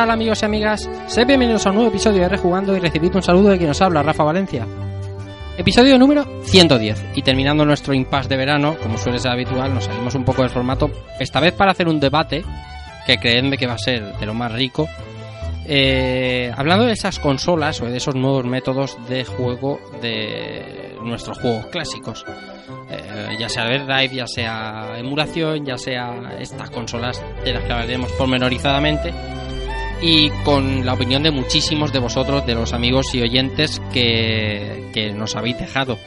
Tal amigos y amigas? Sed bienvenidos a un nuevo episodio de Rejugando y recibid un saludo de quien nos habla, Rafa Valencia. Episodio número 110. Y terminando nuestro impasse de verano, como suele ser habitual, nos salimos un poco del formato, esta vez para hacer un debate, que creedme que va a ser de lo más rico, eh, hablando de esas consolas o de esos nuevos métodos de juego de nuestros juegos clásicos. Eh, ya sea Drive, ya sea emulación, ya sea estas consolas de las que hablaremos pormenorizadamente y con la opinión de muchísimos de vosotros, de los amigos y oyentes que, que nos habéis dejado.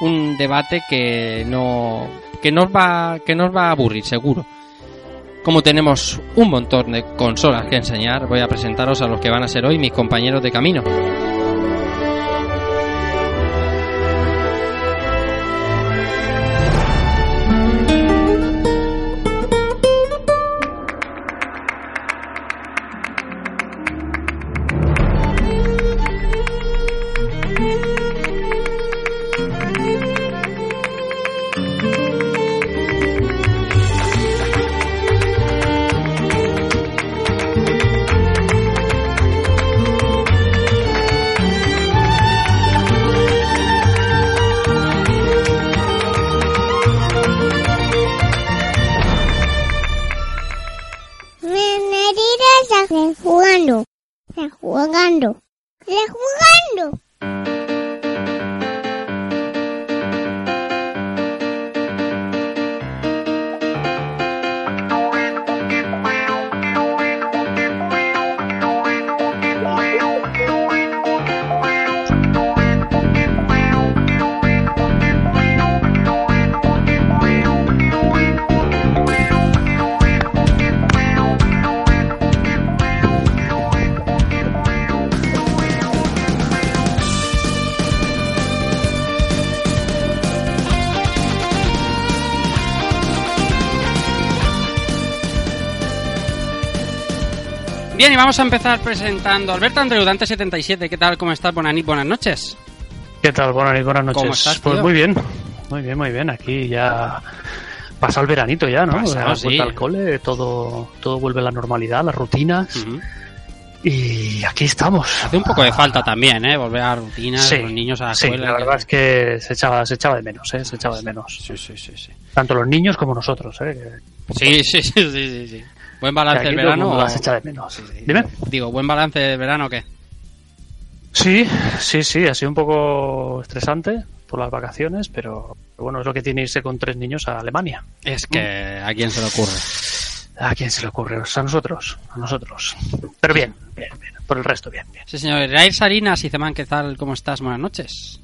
Un debate que no que nos va que nos va a aburrir seguro. Como tenemos un montón de consolas que enseñar, voy a presentaros a los que van a ser hoy mis compañeros de camino. Bien, y vamos a empezar presentando a Alberto Andreu, Dante77. ¿Qué tal? ¿Cómo estás? Buenas, buenas noches. ¿Qué tal? Buenas, buenas noches. ¿Cómo estás, pues muy bien, muy bien, muy bien. Aquí ya pasa el veranito ya, ¿no? Pasado, sí. vuelta al cole, todo, todo vuelve a la normalidad, las rutinas. Ujú. Y aquí estamos. Hace un poco de falta también, ¿eh? Volver a rutinas, Sí, los niños a la sí, escuela. la verdad es que se echaba, se echaba de menos, ¿eh? Se echaba de menos. Sí, sí, sí, sí. Tanto los niños como nosotros, ¿eh? Que- Sí, sí, sí, sí, sí, sí. ¿Buen balance el verano? o- las echa de menos. Sí, sí. Dime. Digo, ¿buen balance del verano o qué? Sí, sí, sí, ha sido un poco estresante por las vacaciones, pero bueno, es lo que tiene irse con tres niños a Alemania. Es que a quién se le ocurre. ¿A quién se le ocurre? A nosotros, a nosotros. Pero bien, bien, bien. Por el resto, bien, bien. Sí, señor. Rair Sarinas y Zeman, ¿qué tal? ¿Cómo estás? Buenas noches.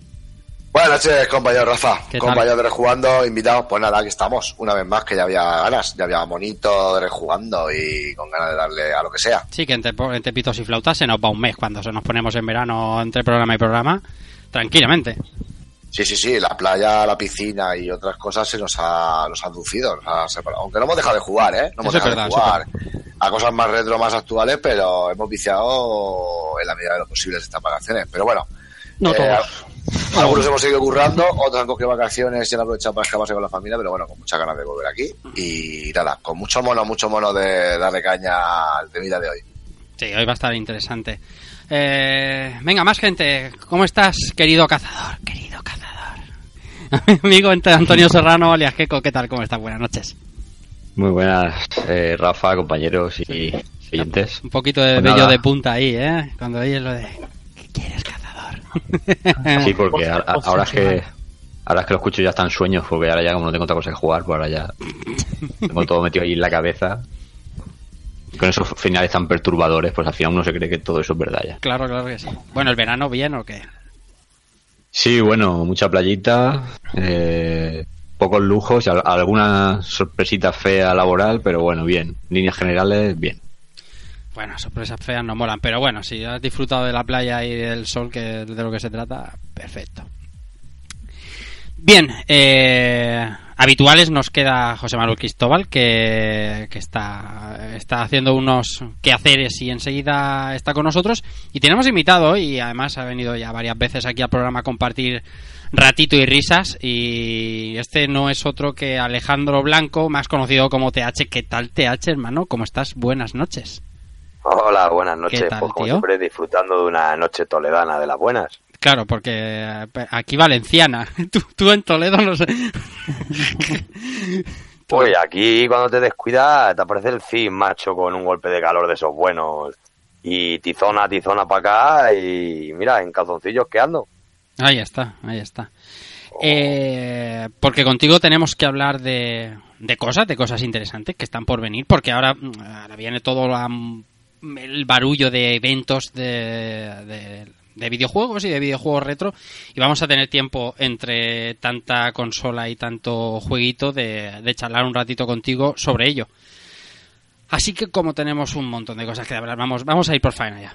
Buenas noches, compañero Rafa. Compañero de Rejugando, invitados. Pues nada, aquí estamos. Una vez más, que ya había ganas. Ya había monito de Rejugando y con ganas de darle a lo que sea. Sí, que entre, entre pitos y flautas se nos va un mes cuando se nos ponemos en verano entre programa y programa. Tranquilamente. Sí, sí, sí. La playa, la piscina y otras cosas se nos ha, nos ha aducido. nos ha separado. Aunque no hemos dejado de jugar, ¿eh? No hemos Eso dejado verdad, de jugar a cosas más retro, más actuales, pero hemos viciado en la medida de lo posible estas vacaciones. Pero bueno. No eh, todos. Algunos hemos seguido currando, otros han cogido vacaciones y han aprovechado para escaparse con la familia, pero bueno, con muchas ganas de volver aquí. Y nada, con mucho mono, mucho mono de darle caña al temida de hoy. Sí, hoy va a estar interesante. Eh, venga, más gente. ¿Cómo estás, querido cazador? Querido cazador. Amigo entre Antonio Serrano, alias Keco, ¿qué tal? ¿Cómo estás? Buenas noches. Muy buenas, eh, Rafa, compañeros y oyentes. Un poquito de Pues bello nada. de punta ahí, ¿eh? Cuando oyes lo de... ¿Qué quieres, cazador? Sí, porque a- a- ahora es que ahora es que lo escucho ya están sueños, porque ahora ya como no tengo otra cosa que jugar, pues ahora ya tengo todo metido ahí en la cabeza. Con esos finales tan perturbadores, pues al final uno se cree que todo eso es verdad ya. Claro, claro que sí. Bueno, ¿el verano bien o qué? Sí, bueno, mucha playita, eh, pocos lujos, al- alguna sorpresita fea laboral, pero bueno, bien. Líneas generales, bien. Bueno, sorpresas feas no molan, pero bueno, si has disfrutado de la playa y del sol, que es de lo que se trata, perfecto. Bien, eh, habituales nos queda José Manuel Cristóbal, que, que está, está haciendo unos quehaceres y enseguida está con nosotros. Y tenemos invitado y además ha venido ya varias veces aquí al programa a compartir ratito y risas. Y este no es otro que Alejandro Blanco, más conocido como TH. ¿Qué tal TH, hermano? ¿Cómo estás? Buenas noches. Hola, buenas noches. ¿Qué tal, pues como tío? siempre disfrutando de una noche toledana de las buenas. Claro, porque eh, aquí valenciana. Tú, tú en Toledo no sé. Pues aquí cuando te descuidas te aparece el fin, macho, con un golpe de calor de esos buenos. Y tizona, tizona para acá y mira, en calzoncillos que ando. Ahí está, ahí está. Eh, porque contigo tenemos que hablar de, de cosas, de cosas interesantes que están por venir, porque ahora, mm, ahora viene todo la- el barullo de eventos de, de- de videojuegos y de videojuegos retro y vamos a tener tiempo entre tanta consola y tanto jueguito de, de charlar un ratito contigo sobre ello. Así que como tenemos un montón de cosas que hablar, vamos, vamos a ir por faena ya.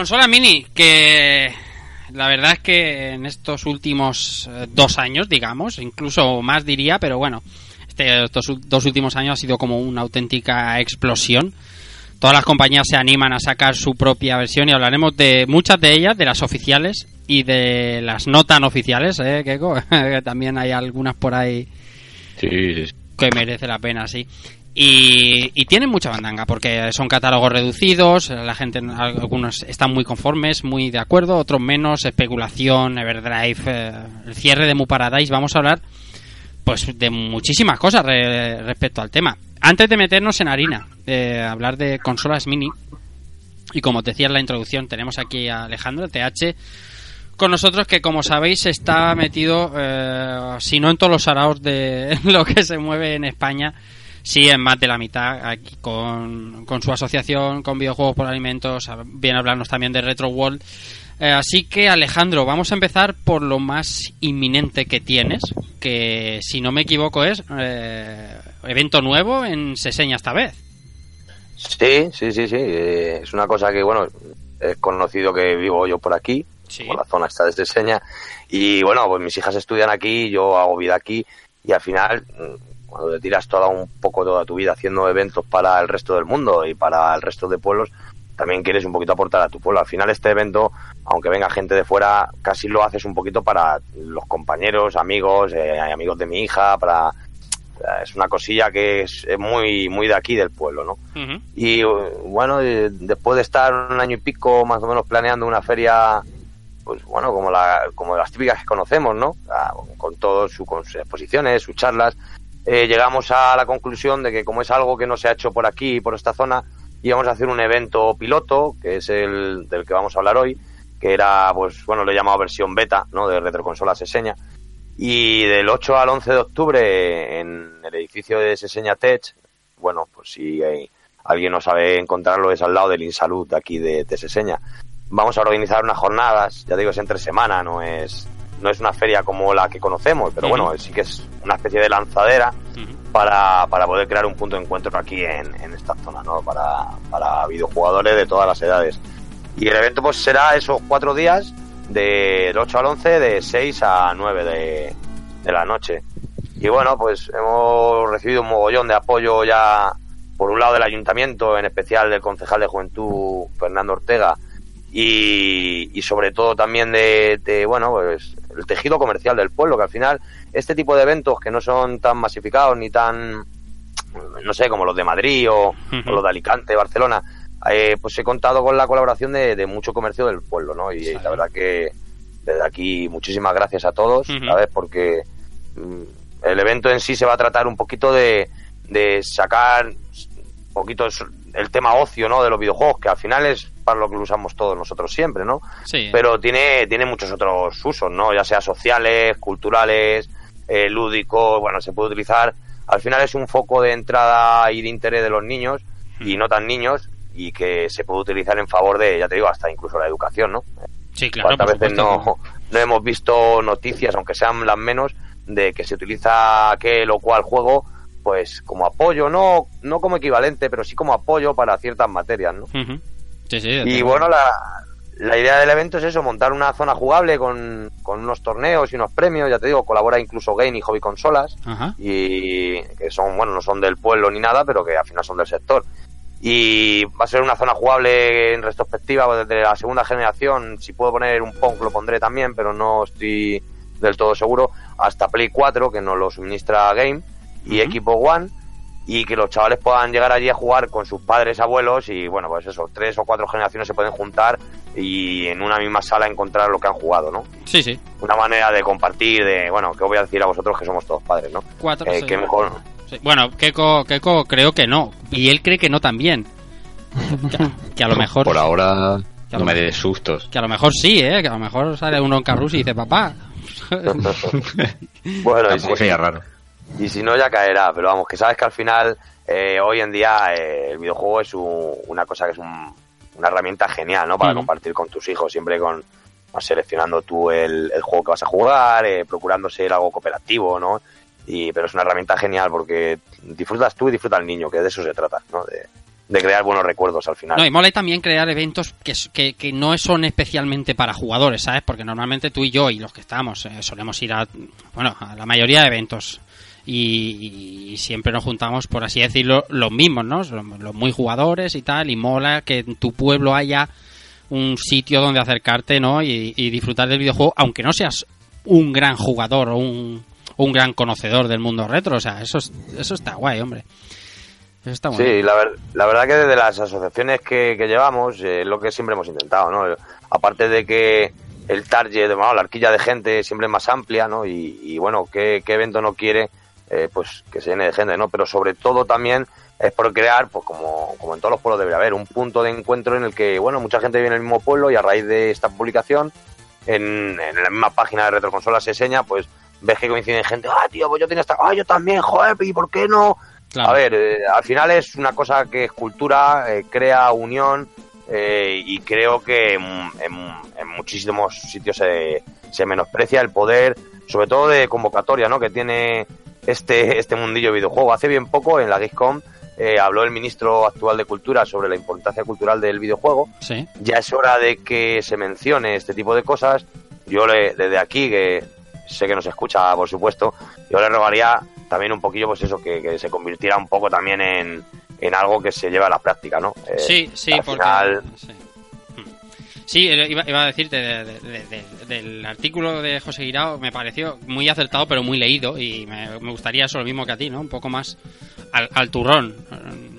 Consola mini, que la verdad es que en estos últimos eh, dos años, digamos, incluso más diría, pero bueno, este- estos dos últimos años ha sido como una auténtica explosión. Todas las compañías se animan a sacar su propia versión y hablaremos de muchas de ellas, de las oficiales y de las no tan oficiales, ¿eh, Keiko? también hay algunas por ahí sí. que merece la pena, sí. Y, tienen mucha bandanga porque son catálogos reducidos, la gente, algunos están muy conformes, muy de acuerdo, otros menos, especulación, Everdrive, eh, el cierre de Mu Paradise, vamos a hablar pues de muchísimas cosas re- respecto al tema. Antes de meternos en harina, eh, hablar de consolas mini, y como te decía en la introducción, tenemos aquí a Alejandro, TH, con nosotros que como sabéis está metido, eh, si no en todos los araos de lo que se mueve en España, sí en más de la mitad, aquí con, con su asociación, con videojuegos por alimentos, viene a hablarnos también de Retro World. Eh, así que Alejandro, vamos a empezar por lo más inminente que tienes, que si no me equivoco es eh, evento nuevo en Seseña esta vez. Sí, sí, sí, sí. eh, es una cosa que, bueno, es conocido que vivo yo por aquí, Sí. por la zona esta de Seseña. Y bueno, pues mis hijas estudian aquí, yo hago vida aquí. Y al final, cuando te tiras toda un poco toda tu vida haciendo eventos para el resto del mundo y para el resto de pueblos, también quieres un poquito aportar a tu pueblo. Al final este evento, aunque venga gente de fuera, casi lo haces un poquito para los compañeros, amigos, eh, amigos de mi hija, para... Es una cosilla que es, muy, muy de aquí, del pueblo, ¿no? Y eh, bueno, eh, después de estar un año y pico más o menos planeando una feria, pues bueno, como, la, como las típicas que conocemos, ¿no? Ah, Con todas sus con sus exposiciones, sus charlas, eh, llegamos a la conclusión de que como es algo que no se ha hecho por aquí, por esta zona, íbamos a hacer un evento piloto, que es el del que vamos a hablar hoy, que era, pues bueno, lo he llamado versión beta, ¿no? De Retroconsola Seseña. Y del 8 al 11 de octubre en el edificio de Seseña Tech, bueno, pues si hay- alguien no sabe encontrarlo, es al lado del Insalud de aquí de, de Seseña. Vamos a organizar unas jornadas, ya digo, es entre semana, no es, no es una feria como la que conocemos, pero bueno, sí que es una especie de lanzadera para, para poder crear un punto de encuentro aquí en, en esta zona, ¿no? Para, para videojugadores de todas las edades. Y el evento pues será esos cuatro días, del 8 al 11, de 6 a 9 de, de la noche. Y bueno, pues hemos recibido un mogollón de apoyo ya, por un lado del ayuntamiento, en especial del concejal de juventud Fernando Ortega, y, y sobre todo también de, de, bueno, pues el tejido comercial del pueblo, que al final este tipo de eventos que no son tan masificados ni tan, no sé, como los de Madrid o, o los de Alicante, Barcelona, eh, pues he contado con la colaboración de, de mucho comercio del pueblo, ¿no? Y, la verdad que desde aquí muchísimas gracias a todos. ¿sabes? Porque mm, el evento en sí se va a tratar un poquito de, de sacar un poquito el tema ocio, ¿no? De los videojuegos, que al final es para lo que lo usamos todos nosotros siempre, ¿no? Sí. Pero tiene, tiene muchos otros usos, ¿no? Ya sea sociales, culturales, eh, lúdicos, bueno, se puede utilizar. Al final es un foco de entrada y de interés de los niños y no tan niños y que se puede utilizar en favor de, ya te digo, hasta incluso la educación, ¿no? sí, claro, ¿Cuántas veces no, no hemos visto noticias, aunque sean las menos, de que se utiliza aquel o cual juego pues como apoyo, no, no como equivalente, pero sí como apoyo para ciertas materias, ¿no? Ujú. Sí, sí. Y bueno, la, la idea del evento es eso, montar una zona jugable con, con unos torneos y unos premios, ya te digo, colabora incluso Game y Hobby Consolas, Ajá. y que son, bueno, no son del pueblo ni nada, pero que al final son del sector. Y va a ser una zona jugable en retrospectiva desde la segunda generación. Si puedo poner un Pong, lo pondré también, pero no estoy del todo seguro. Hasta Play 4, que nos lo suministra Game, y. Equipo One, y que los chavales puedan llegar allí a jugar con sus padres, abuelos, y bueno, pues eso, tres o cuatro generaciones se pueden juntar y en una misma sala encontrar lo que han jugado, ¿no? Sí, sí. Una manera de compartir, de, bueno, que os voy a decir a vosotros que somos todos padres, ¿no? Cuatro. Eh, sí. que mejor, Sí. Bueno, Keiko, Keiko creo que no. Y él cree que no también. Que, que a lo mejor. Por ahora Que no me des sustos. Que a lo mejor sí, ¿eh? Que a lo mejor sale uno en Carrus y dice, papá. Bueno, y Tampoco si, sería raro. Y si no ya caerá, pero vamos, que sabes que al final eh, hoy en día eh, el videojuego es un- una cosa que es un- una herramienta genial, ¿no? Para compartir con tus hijos, siempre con seleccionando tú el, el juego que vas a jugar, eh, procurando ser algo cooperativo, ¿no? Y, pero es una herramienta genial porque disfrutas tú y disfruta el niño, que de eso se trata, ¿no? De, de crear buenos recuerdos al final. No, y mola también crear eventos que, que, que no son especialmente para jugadores, ¿sabes? Porque normalmente tú y yo y los que estamos eh, solemos ir a, bueno, a la mayoría de eventos. Y, siempre nos juntamos, por así decirlo, los mismos, ¿no? Los muy jugadores y tal. Y mola que en tu pueblo haya un sitio donde acercarte, ¿no? Y, disfrutar del videojuego, aunque no seas un gran jugador o un, un gran conocedor del mundo retro. O sea, eso, es- eso está guay, hombre. Eso está muy Sí, la verdad que desde las asociaciones que, que llevamos eh, es lo que siempre hemos intentado, ¿no? Aparte de que el target, bueno, la arquilla de gente siempre es más amplia, ¿no? Y, y, bueno, ¿qué, qué evento no quiere? Eh, pues que se llene de gente, ¿no? Pero sobre todo también es por crear, pues como, como en todos los pueblos debería haber, un punto de encuentro en el que, bueno, mucha gente viene al mismo pueblo y a raíz de esta publicación, en, en la misma página de Retroconsola se enseña, pues ves que coinciden gente, ah, tío, pues yo tenía esta, ah, yo también, joder, ¿y por qué no? Claro. A ver, eh, al final es una cosa que es cultura, eh, crea unión eh, y creo que en, en- en muchísimos sitios se, se menosprecia el poder, sobre todo de convocatoria, ¿no? Que tiene este este mundillo de videojuego. Hace bien poco en la Gamescom eh, habló el ministro actual de Cultura sobre la importancia cultural del videojuego. Sí. Ya es hora de que se mencione este tipo de cosas. Yo le, desde aquí, que sé que nos escucha, por supuesto, yo le rogaría también un poquillo, pues eso, que, que se convirtiera un poco también en, en algo que se lleve a la práctica, ¿no? Eh, Sí, sí, al porque. final- Sí. Sí, iba, iba a decirte de- de- de- de- del artículo de José Guirao, me pareció muy acertado, pero muy leído. Y me, me gustaría eso lo mismo que a ti, ¿no? Un poco más al, al turrón. eh,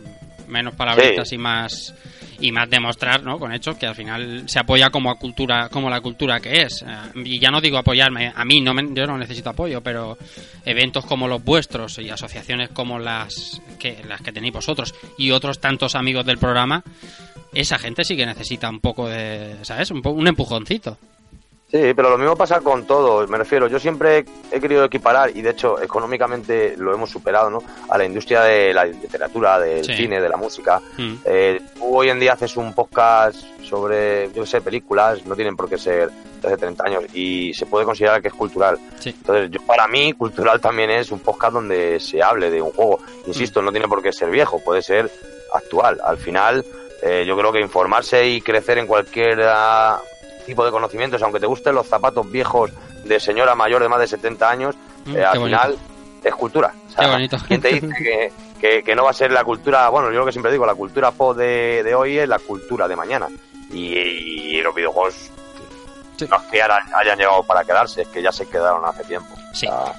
Menos palabritas Sí. y más. Y más demostrar, ¿no? Con hechos que al final se apoya como a cultura, como la cultura que es. Eh, Y ya no digo apoyarme, a mí no me- yo no necesito apoyo, pero eventos como los vuestros y asociaciones como las que, las que tenéis vosotros y otros tantos amigos del programa, esa gente sí que necesita un poco de, ¿sabes? Un, po- un empujoncito. Sí, pero lo mismo pasa con todo. Me refiero, yo siempre he querido equiparar, y de hecho económicamente lo hemos superado, ¿no? A la industria de la literatura, del Sí. cine, de la música. Mm. Eh, tú hoy en día haces un podcast sobre, yo sé, películas, no tienen por qué ser de hace 30 años, y se puede considerar que es cultural. Sí. Entonces, yo para mí, cultural también es un podcast donde se hable de un juego. Insisto, no tiene por qué ser viejo, puede ser actual. Al final, eh, yo creo que informarse y crecer en cualquier ah, tipo de conocimientos, aunque te gusten los zapatos viejos de señora mayor de más de 70 años, Mm, eh, al bonito. final es cultura. O sea, Qué bonito. ¿Quién te dice que, que- que no va a ser la cultura? Bueno, yo lo que siempre digo, la cultura pop de, de hoy es la cultura de mañana. Y, y los videojuegos Sí. no es que ahora hayan llegado para quedarse, es que ya se quedaron hace tiempo. Sí. O sea,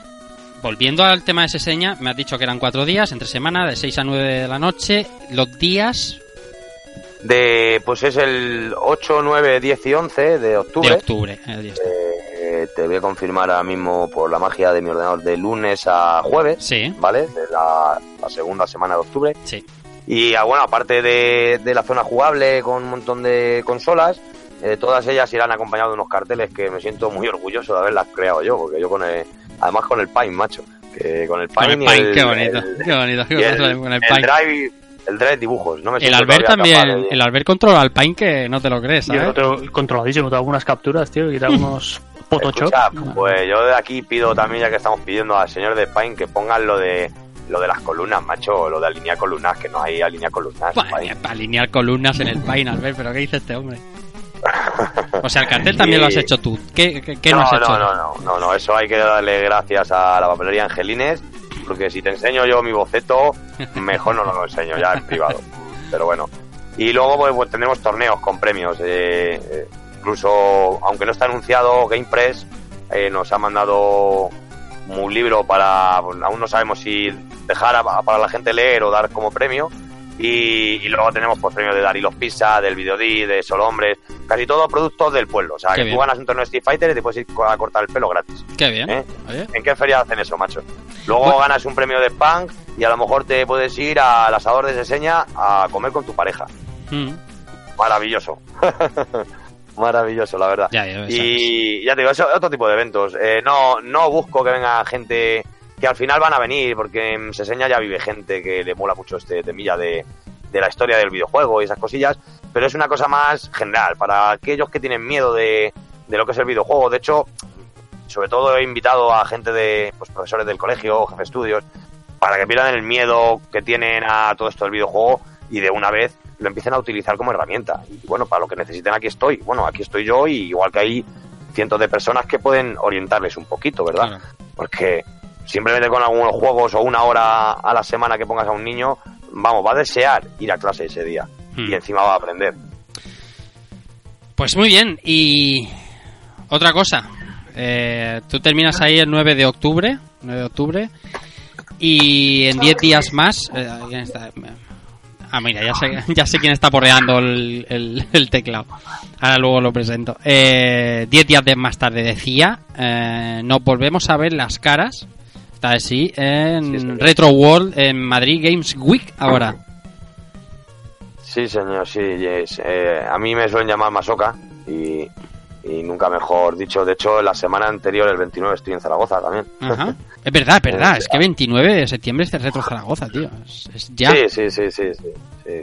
Volviendo al tema de Seseña, me has dicho que eran cuatro días, entre semana, de 6 a 9 de la noche. Los días de, pues es el 8, 9, 10 y 11 de octubre. de octubre. el día este. Eh, te voy a confirmar ahora mismo por la magia de mi ordenador de lunes a jueves, Sí, ¿vale? De la, la segunda semana de octubre. sí. Y ah, bueno, aparte de, de la zona jugable con un montón de consolas, eh, todas ellas irán acompañadas de unos carteles que me siento muy orgulloso de haberlas creado yo, porque yo con el, además con el Pine, macho, que con el Pine, Con el y Pine, qué bonito. el- qué bonito, qué y el, bonito con el el. Drive, el Drive dibujos, no me El siento Albert también, de- el Albert controla al Pine que no te lo crees, Yo ¿sabes? lo tengo controladísimo, tengo algunas capturas, tío, y tengo unos Photoshop. Escucha, pues yo de aquí pido también, ya que estamos pidiendo al señor de Pine que pongan lo de lo de las columnas, macho, lo de alinear columnas, que no hay alinear columnas. Para alinear columnas en el Pine, Albert, pero ¿qué dice este hombre? O sea, el cartel también lo has hecho tú. ¿Qué, qué, qué no, no, has hecho? no, no, no, no, no, eso hay que darle gracias a la papelería Angelines, porque si te enseño yo mi boceto, mejor no lo enseño ya en privado. Pero bueno. Y luego pues, pues, tendremos torneos con premios. eh, eh, incluso, aunque no está anunciado, GamePress eh, nos ha mandado un libro para, pues, aún no sabemos si dejar a- para la gente leer o dar como premio. Y, y luego tenemos pues premios de Darilos Pizza, del Videodí, de Solo Hombres, casi todos productos del pueblo. O sea, Qué que bien. tú ganas un torneo de Street Fighter y te puedes ir a cortar el pelo gratis. Qué bien. ¿Eh? Oye, ¿En qué feria hacen eso, macho? Luego Bueno. ganas un premio de punk y a lo mejor te puedes ir al asador de Seseña a comer con tu pareja. mm, Maravilloso. Maravilloso, la verdad. ya, ya. Y ya te digo, eso es otro tipo de eventos. Eh, no, no busco que venga gente que al final van a venir, porque en Seseña ya vive gente que le mola mucho este temilla de, de la historia del videojuego y esas cosillas, pero es una cosa más general, para aquellos que tienen miedo de, de lo que es el videojuego. De hecho, sobre todo he invitado a gente de pues, profesores del colegio, jefe de estudios, para que pierdan el miedo que tienen a todo esto del videojuego y de una vez lo empiecen a utilizar como herramienta. Y bueno, para lo que necesiten aquí estoy. Bueno, aquí estoy yo y igual que hay cientos de personas que pueden orientarles un poquito, ¿verdad? Claro. Porque simplemente con algunos juegos o una hora a la semana que pongas a un niño, vamos, va a desear ir a clase ese día Hmm. y encima va a aprender. Pues muy bien, y otra cosa. Eh, tú terminas ahí el 9 de octubre, 9 de octubre, y en 10 días más... eh. Ah, mira, ya sé, ya sé quién está porreando el, el- el teclado. Ahora luego lo presento. Eh, 10 días de más tarde decía, eh, nos volvemos a ver las caras, está así, en Sí. Retro World, en Madrid Games Week ahora. Sí, señor, sí. yes. Eh, a mí me suelen llamar Masoca y, y nunca mejor dicho. De hecho, la semana anterior, el 29, estoy en Zaragoza también. Ajá. Es verdad, es verdad. Es que 29 de septiembre es el Retro Zaragoza, tío. Es, es ya. Sí, sí, sí, sí.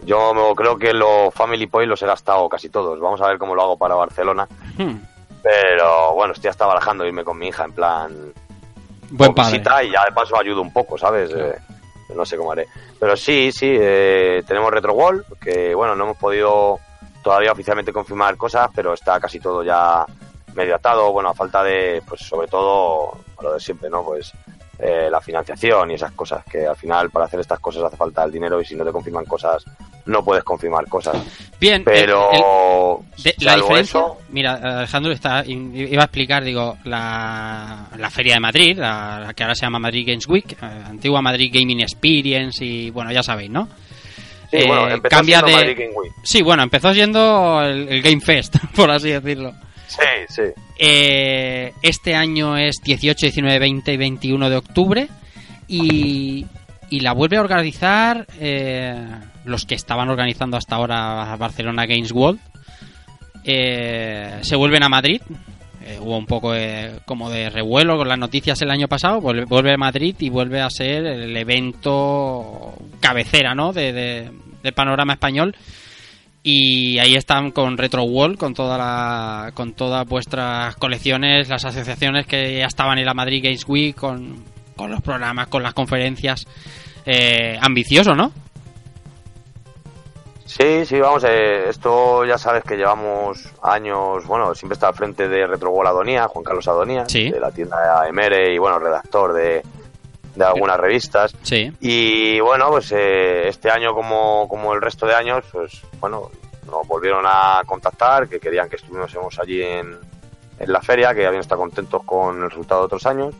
Yo creo que los Family Point los he gastado casi todos. Vamos a ver cómo lo hago para Barcelona. Hmm. Pero bueno, estoy hasta barajando irme con mi hija en plan Buen padre. y ya de paso ayudo un poco, ¿sabes? Eh, no sé cómo haré. Pero sí, sí, eh, tenemos Retro Wall, que bueno, no hemos podido todavía oficialmente confirmar cosas, pero está casi todo ya medio atado, bueno, a falta de, pues sobre todo, lo de siempre, ¿no? Pues eh, la financiación y esas cosas, que al final para hacer estas cosas hace falta el dinero y si no te confirman cosas, no puedes confirmar cosas. Bien, Pero el- de- la diferencia. eso, Mira, Alejandro está, iba a explicar, digo, la, la Feria de Madrid, la, la que ahora se llama Madrid Games Week, eh, antigua Madrid Gaming Experience y bueno, ya sabéis, ¿no? sí, eh, bueno, empezó cambia siendo de- Madrid Game Week. Sí, bueno, empezó siendo el, el Game Fest, por así decirlo. Sí, sí. Eh, este año es 18, 19, 20 y 21 de octubre y, y la vuelve a organizar eh, los que estaban organizando hasta ahora Barcelona Games World. Eh, se vuelven a Madrid. Eh, hubo un poco como de revuelo con las noticias el año pasado. Vuelve, vuelve a Madrid y vuelve a ser el evento cabecera ¿no? de, de- del panorama español y ahí están con Retro Wall, con toda la, con todas vuestras colecciones, las asociaciones que ya estaban en la Madrid Games Week, con, con los programas, con las conferencias. Eh, ambicioso, ¿no? Sí, sí, vamos, eh, esto ya sabes que llevamos años, bueno, siempre está al frente de Retrogol Adonía, Juan Carlos Adonía, Sí. de la tienda Emere y bueno, redactor de, de algunas revistas. Sí. Y bueno, pues eh, este año como, como el resto de años, pues bueno, nos volvieron a contactar, que querían que estuviésemos allí en, en la feria, que habían estado contentos con el resultado de otros años.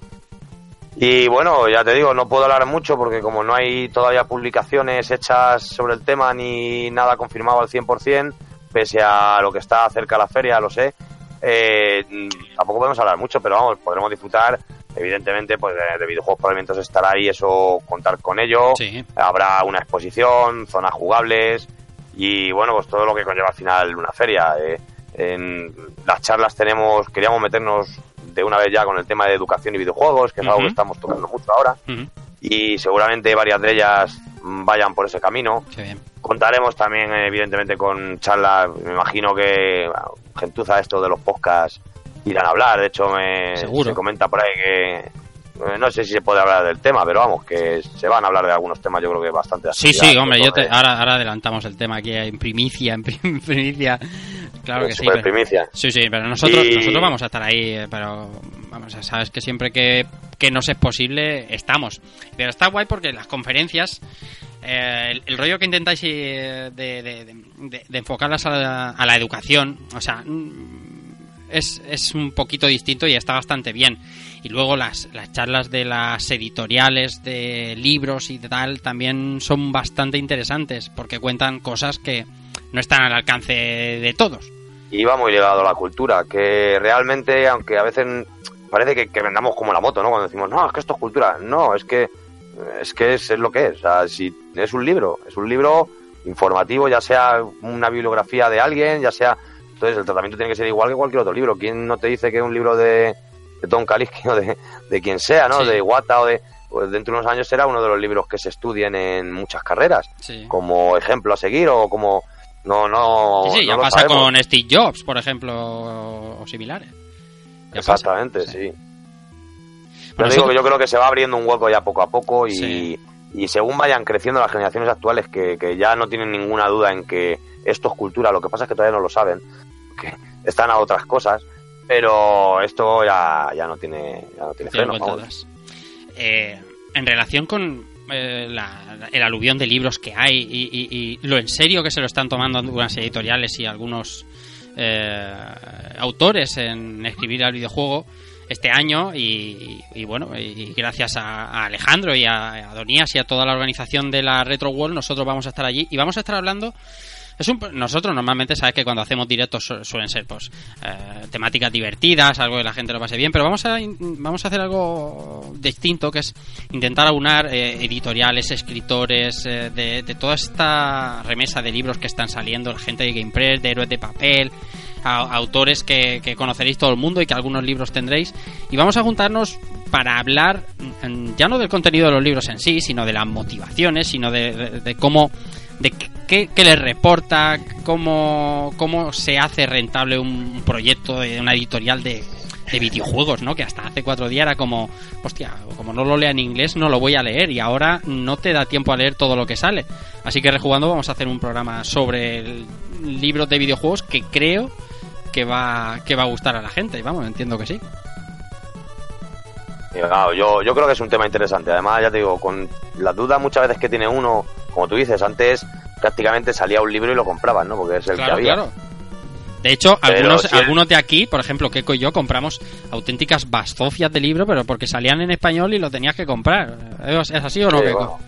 Y bueno, ya te digo, no puedo hablar mucho porque como no hay todavía publicaciones hechas sobre el tema ni nada confirmado al 100%, pese a lo que está cerca de la feria, lo sé, eh, tampoco podemos hablar mucho, pero vamos, podremos disfrutar, evidentemente, pues de, de videojuegos probablemente estará ahí, eso contar con ello. Sí. Habrá una exposición, zonas jugables y bueno, pues todo lo que conlleva al final una feria. eh. En las charlas tenemos, queríamos meternos de una vez ya con el tema de educación y videojuegos, que es algo que estamos tocando mucho ahora, y seguramente varias de ellas vayan por ese camino. Qué bien. Contaremos también, eh, evidentemente, con charlas. Me imagino que bueno, gentuza esto de los podcasts irán a hablar. De hecho, me, Seguro. se comenta por ahí que. eh, No sé si se puede hablar del tema, pero vamos, que se van a hablar de algunos temas, yo creo que bastante. de Sí, sí, hombre, yo te, ahora, ahora adelantamos el tema aquí en primicia, en prim- primicia. Claro que sí. pero- primicia. Sí, sí, pero nosotros, Y- nosotros vamos a estar ahí, eh, pero vamos, sabes que siempre que, que nos es posible, estamos. Pero está guay porque las conferencias, eh, el, el rollo que intentáis eh, de, de- de- de enfocarlas a la, a la educación, o sea, es, es un poquito distinto y está bastante bien. Y luego las, las charlas de las editoriales de libros y tal también son bastante interesantes porque cuentan cosas que no están al alcance de todos. y va muy ligado a la cultura, que realmente, aunque a veces parece que, vendamos como la moto, ¿no? Cuando decimos, no, es que esto es cultura. No, es que es que es, lo que es. Si es un libro, es un libro informativo, ya sea una bibliografía de alguien, ya sea... Entonces el tratamiento tiene que ser igual que cualquier otro libro. ¿Quién no te dice que es un libro de, de Tom Kalinske o de, de quien sea, ¿no? Sí. De Iwata o de... Pues dentro de unos años será uno de los libros que se estudien en muchas carreras, Sí. como ejemplo a seguir o como... No, no... Sí, sí, no ya pasa sabemos. con Steve Jobs, por ejemplo, o similares. Ya pasa. Exactamente, Sí. Yo digo que yo creo que se va abriendo un hueco ya poco a poco y, Sí. y según vayan creciendo las generaciones actuales que, que ya no tienen ninguna duda en que esto es cultura, lo que pasa es que todavía no lo saben, que están a otras cosas, pero esto ya, ya no tiene, ya no tiene freno. vamos. Eh, en relación con eh, la- el aluvión de libros que hay y, y- y lo en serio que se lo están tomando algunas editoriales y algunos eh, autores en escribir al videojuego este año y, y bueno y gracias a, a Alejandro y a, a Donías y a toda la organización de la Retro World nosotros vamos a estar allí y vamos a estar hablando es un, nosotros normalmente sabes que cuando hacemos directos su- suelen ser pues eh, temáticas divertidas, algo que la gente lo pase bien, pero vamos a vamos a hacer algo distinto que es intentar aunar eh, editoriales, escritores eh, de, toda esta remesa de libros que están saliendo, gente de Gamepress, de héroes de papel, autores que, que conoceréis todo el mundo y que algunos libros tendréis. Y vamos a juntarnos para hablar mm, ya no del contenido de los libros en sí, sino de las motivaciones, sino de, de- de cómo de qué, qué les reporta, cómo, cómo se hace rentable un proyecto de una editorial de, de videojuegos, ¿no? Que hasta hace cuatro días era como, hostia, como no lo lea en inglés, no lo voy a leer y ahora no te da tiempo a leer todo lo que sale. Así que rejugando vamos a hacer un programa sobre libros de videojuegos que creo que va que va a gustar a la gente. Vamos, entiendo que sí. Y, claro, yo, yo creo que es un tema interesante. Además, ya te digo, con las dudas muchas veces que tiene uno, como tú dices, antes prácticamente salía un libro y lo compraban, ¿no? Porque es el claro, que había. claro. De hecho, Pero algunos, si algunos de aquí, por ejemplo, Keiko y yo, compramos auténticas bastofias de libro, pero porque salían en español y lo tenías que comprar. ¿Es así o no, Sí, Keiko? bueno,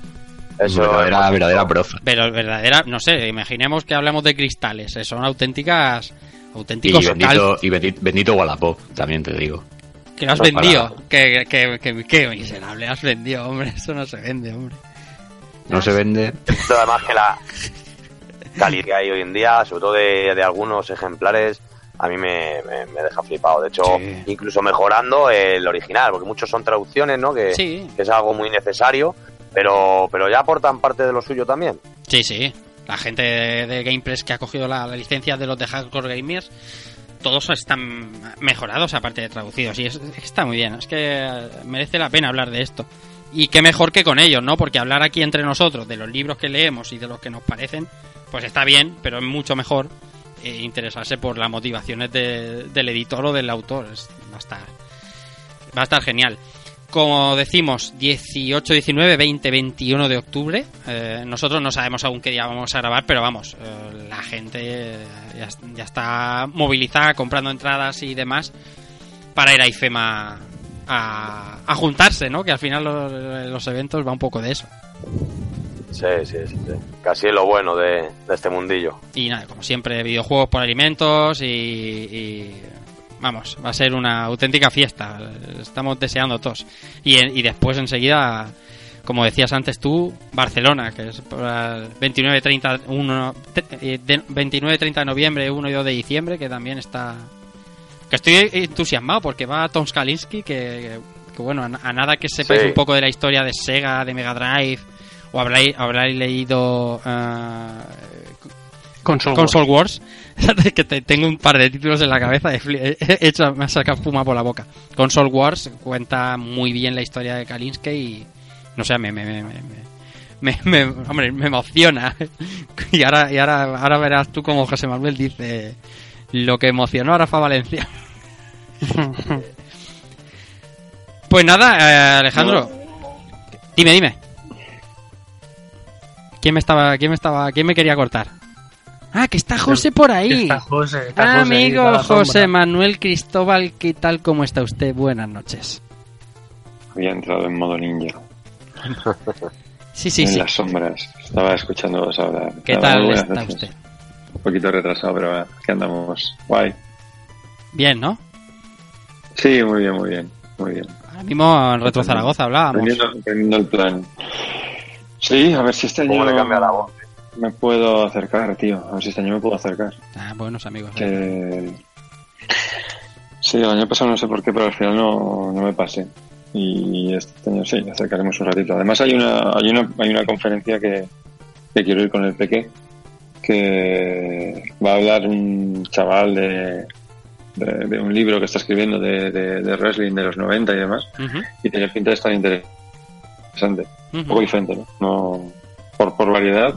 eso verdadera, hemos- verdadera profa. Pero verdadera, no sé, imaginemos que hablamos de cristales, eh, son auténticas, Y auténticos bendito, y bendito, bendito Wallapop, también te digo. Que has vendido. Que, que, que, que miserable, has vendido, hombre, eso no se vende, hombre. No se vende. Además que la calidad que hay hoy en día, sobre todo de, de algunos ejemplares, a mí me, me- me deja flipado. De hecho, Sí. incluso mejorando el original, porque muchos son traducciones, ¿no? Que, Sí. que es algo muy necesario, pero, pero ya aportan parte de lo suyo también. Sí, sí. La gente de, de GamePress que ha cogido la, la licencia de los de Hardcore Gamers, todos están mejorados aparte de traducidos. Y es- está muy bien. Es que merece la pena hablar de esto. Y qué mejor que con ellos, ¿no? Porque hablar aquí entre nosotros de los libros que leemos y de los que nos parecen, pues está bien, pero es mucho mejor eh, interesarse por las motivaciones de- del editor o del autor. Es- va a estar, va a estar genial. Como decimos, 18, 19, 20, 21 de octubre. Eh, nosotros no sabemos aún qué día vamos a grabar, pero vamos, eh, la gente ya, ya está movilizada, comprando entradas y demás para ir a IFEMA a, a juntarse, ¿no? Que al final los, los eventos va un poco de eso. Sí, sí, sí. sí. Casi es lo bueno de, de este mundillo. Y nada, como siempre, videojuegos por alimentos y, y, vamos, va a ser una auténtica fiesta. Estamos deseando todos. Y, y después enseguida, como decías antes tú, Barcelona, que es para el 29, 30, 1, eh, de- 29, 30 de noviembre, 1 y 2 de diciembre, que también está... Que estoy entusiasmado porque va Tom Skalinski, que, que, bueno, a, a nada que sepáis Sí. un poco de la historia de Sega, de Mega Drive, o habréis, habréis leído eh, Console, Console Wars, que te- tengo un par de títulos en la cabeza, he, hecho, me ha sacado fuma por la boca. Console Wars cuenta muy bien la historia de Kalinske y, no sé, me, me, me, me, me- me- hombre, me emociona. Y ahora, y ahora, ahora verás tú como José Manuel dice lo que emocionó a Rafa Valencia. Pues nada, eh, Alejandro, dime, dime. ¿Quién me estaba, quién me estaba, quién me quería cortar? Ah, que está José por ahí. Está José, está José ahí, Amigo. José Manuel Cristóbal, ¿qué tal? ¿Cómo está usted? Buenas noches. Había entrado en modo ninja. Sí, sí, en sí. las sombras. Estaba escuchándolos hablar. ¿Qué Nada, tal buenas está noches. usted? Un poquito retrasado, pero aquí andamos. Guay. Bien, ¿no? Sí, muy bien, muy bien. Muy bien. Ahora mismo en Retro Zaragoza hablábamos. Aprendiendo el plan. Sí, a ver si este año ¿Cómo le cambia la voz? Me puedo acercar, tío. A ver si este año me puedo acercar. Ah, buenos amigos. Que... Sí, el año pasado no sé por qué, pero al final no, no me pasé. Y este año sí, acercaremos un ratito. Además hay una, hay una, hay una conferencia que, que quiero ir con el Peque, que va a hablar un chaval de, de, de un libro que está escribiendo de, de, wrestling de los 90 y demás, y tiene pinta de estar interesante. Un poco diferente, ¿no? no por, por variedad,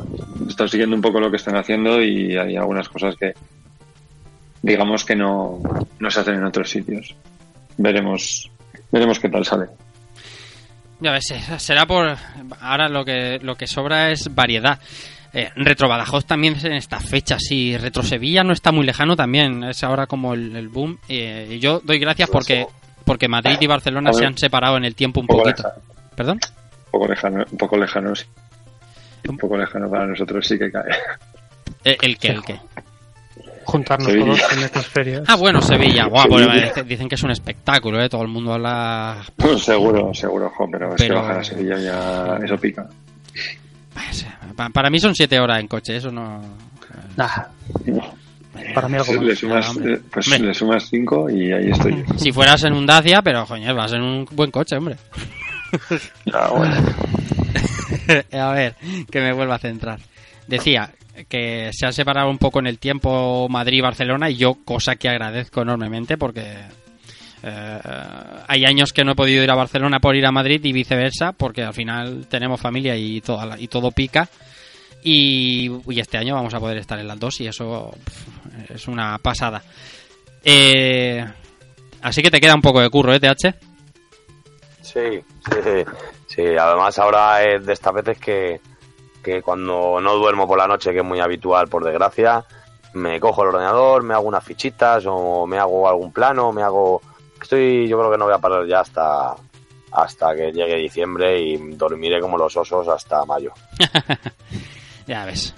están siguiendo un poco lo que están haciendo y hay algunas cosas que, digamos que no, no se hacen en otros sitios. Veremos, veremos qué tal sale. Ya ves, eh, será por... Ahora lo que, lo que sobra es variedad. Eh, Retro Badajoz también es en esta fecha, sí. Retro Sevilla no está muy lejano también, es ahora como el, el boom. Eh, y yo doy gracias porque, porque Madrid y Barcelona se han separado en el tiempo un poquito. ¿Perdón? un poco lejano, un poco lejano, sí. Un poco lejano para nosotros sí que cae. Eh, ¿El qué? ¿El qué? Juntarnos Sevilla. todos en estas ferias. Ah, bueno, Sevilla. Guau, pues, Sevilla. dicen que es un espectáculo, ¿eh? Todo el mundo habla... Pues seguro, seguro, jo, pero, es que Pero- bajar a Sevilla ya eso pica. Pues, pa- Para mí son siete horas en coche, eso no... Nah, para mí algo más. Le sumas, Ah, eh, pues Hombre. le sumas cinco y ahí estoy. Si fueras en un Dacia, pero coño, vas en un buen coche, hombre. Ah, bueno. a ver, que me vuelva a centrar. Decía que se han separado un poco en el tiempo Madrid y yo, cosa que agradezco enormemente porque eh, hay años que no he podido ir a Barcelona por ir a Madrid y viceversa porque al final tenemos familia y, toda y todo pica. Y, este año vamos a poder estar en las dos y eso es una pasada. Eh, así que te queda un poco de curro, ¿eh, TH? Sí, sí, sí. Además ahora es de estas veces que, que cuando no duermo por la noche, que es muy habitual por desgracia, me cojo el ordenador, me hago unas fichitas o me hago algún plano, me hago... Estoy, yo creo que no voy a parar ya hasta hasta que llegue diciembre y dormiré como los osos hasta mayo. Ya ves.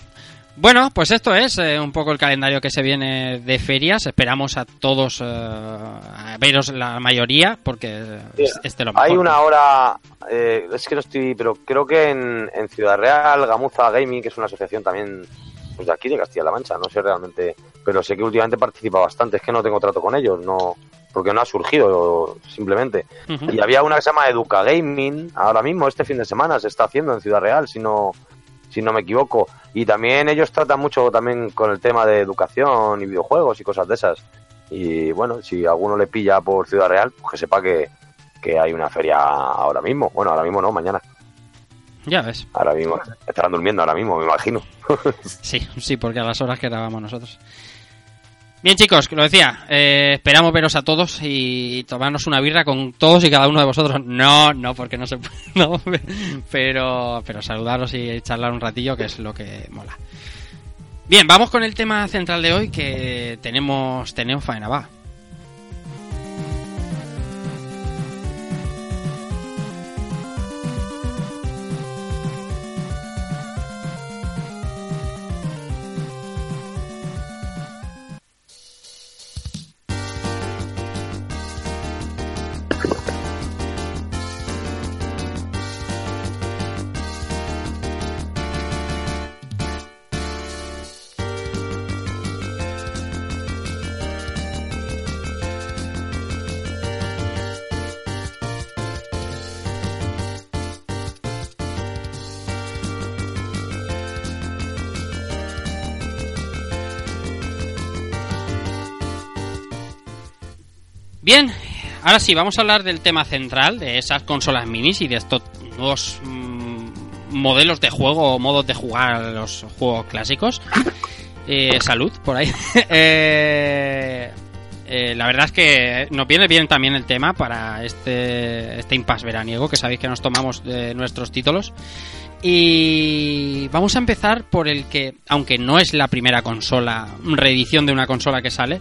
Bueno, pues esto es eh, un poco el calendario que se viene de ferias. Esperamos a todos eh, a veros la mayoría, porque es, es de lo mejor. Hay una hora, eh, es que no estoy, pero creo que en, en Ciudad Real, Gamuza Gaming, que es una asociación también pues de aquí de Castilla-La Mancha, no sé realmente, pero sé que últimamente participa bastante, es que no tengo trato con ellos, no porque no ha surgido simplemente. Y había una que se llama Educa Gaming, ahora mismo, este fin de semana, se está haciendo en Ciudad Real, si no, si no me equivoco. Y también ellos tratan mucho también con el tema de educación y videojuegos y cosas de esas. Y bueno, si alguno le pilla por Ciudad Real, pues que sepa que, que hay una feria ahora mismo. Bueno, ahora mismo no, mañana. Ya ves. Ahora mismo. Estarán durmiendo ahora mismo, me imagino. Sí, sí, porque a las horas que grabamos nosotros. Bien, chicos, lo decía, eh, esperamos veros a todos y tomarnos una birra con todos y cada uno de vosotros. No, no, porque no se puede, pero, pero saludaros y charlar un ratillo, que es lo que mola. Bien, vamos con el tema central de hoy, que tenemos, tenemos faena, va. Bien, ahora sí, vamos a hablar del tema central, de esas consolas minis y de estos nuevos mm, modelos de juego o modos de jugar a los juegos clásicos. Eh, salud, por ahí. Eh, eh, la verdad es que nos viene bien también el tema para este, este impasse veraniego, que sabéis que nos tomamos de nuestros títulos. Y vamos a empezar por el que, aunque no es la primera consola, reedición de una consola que sale,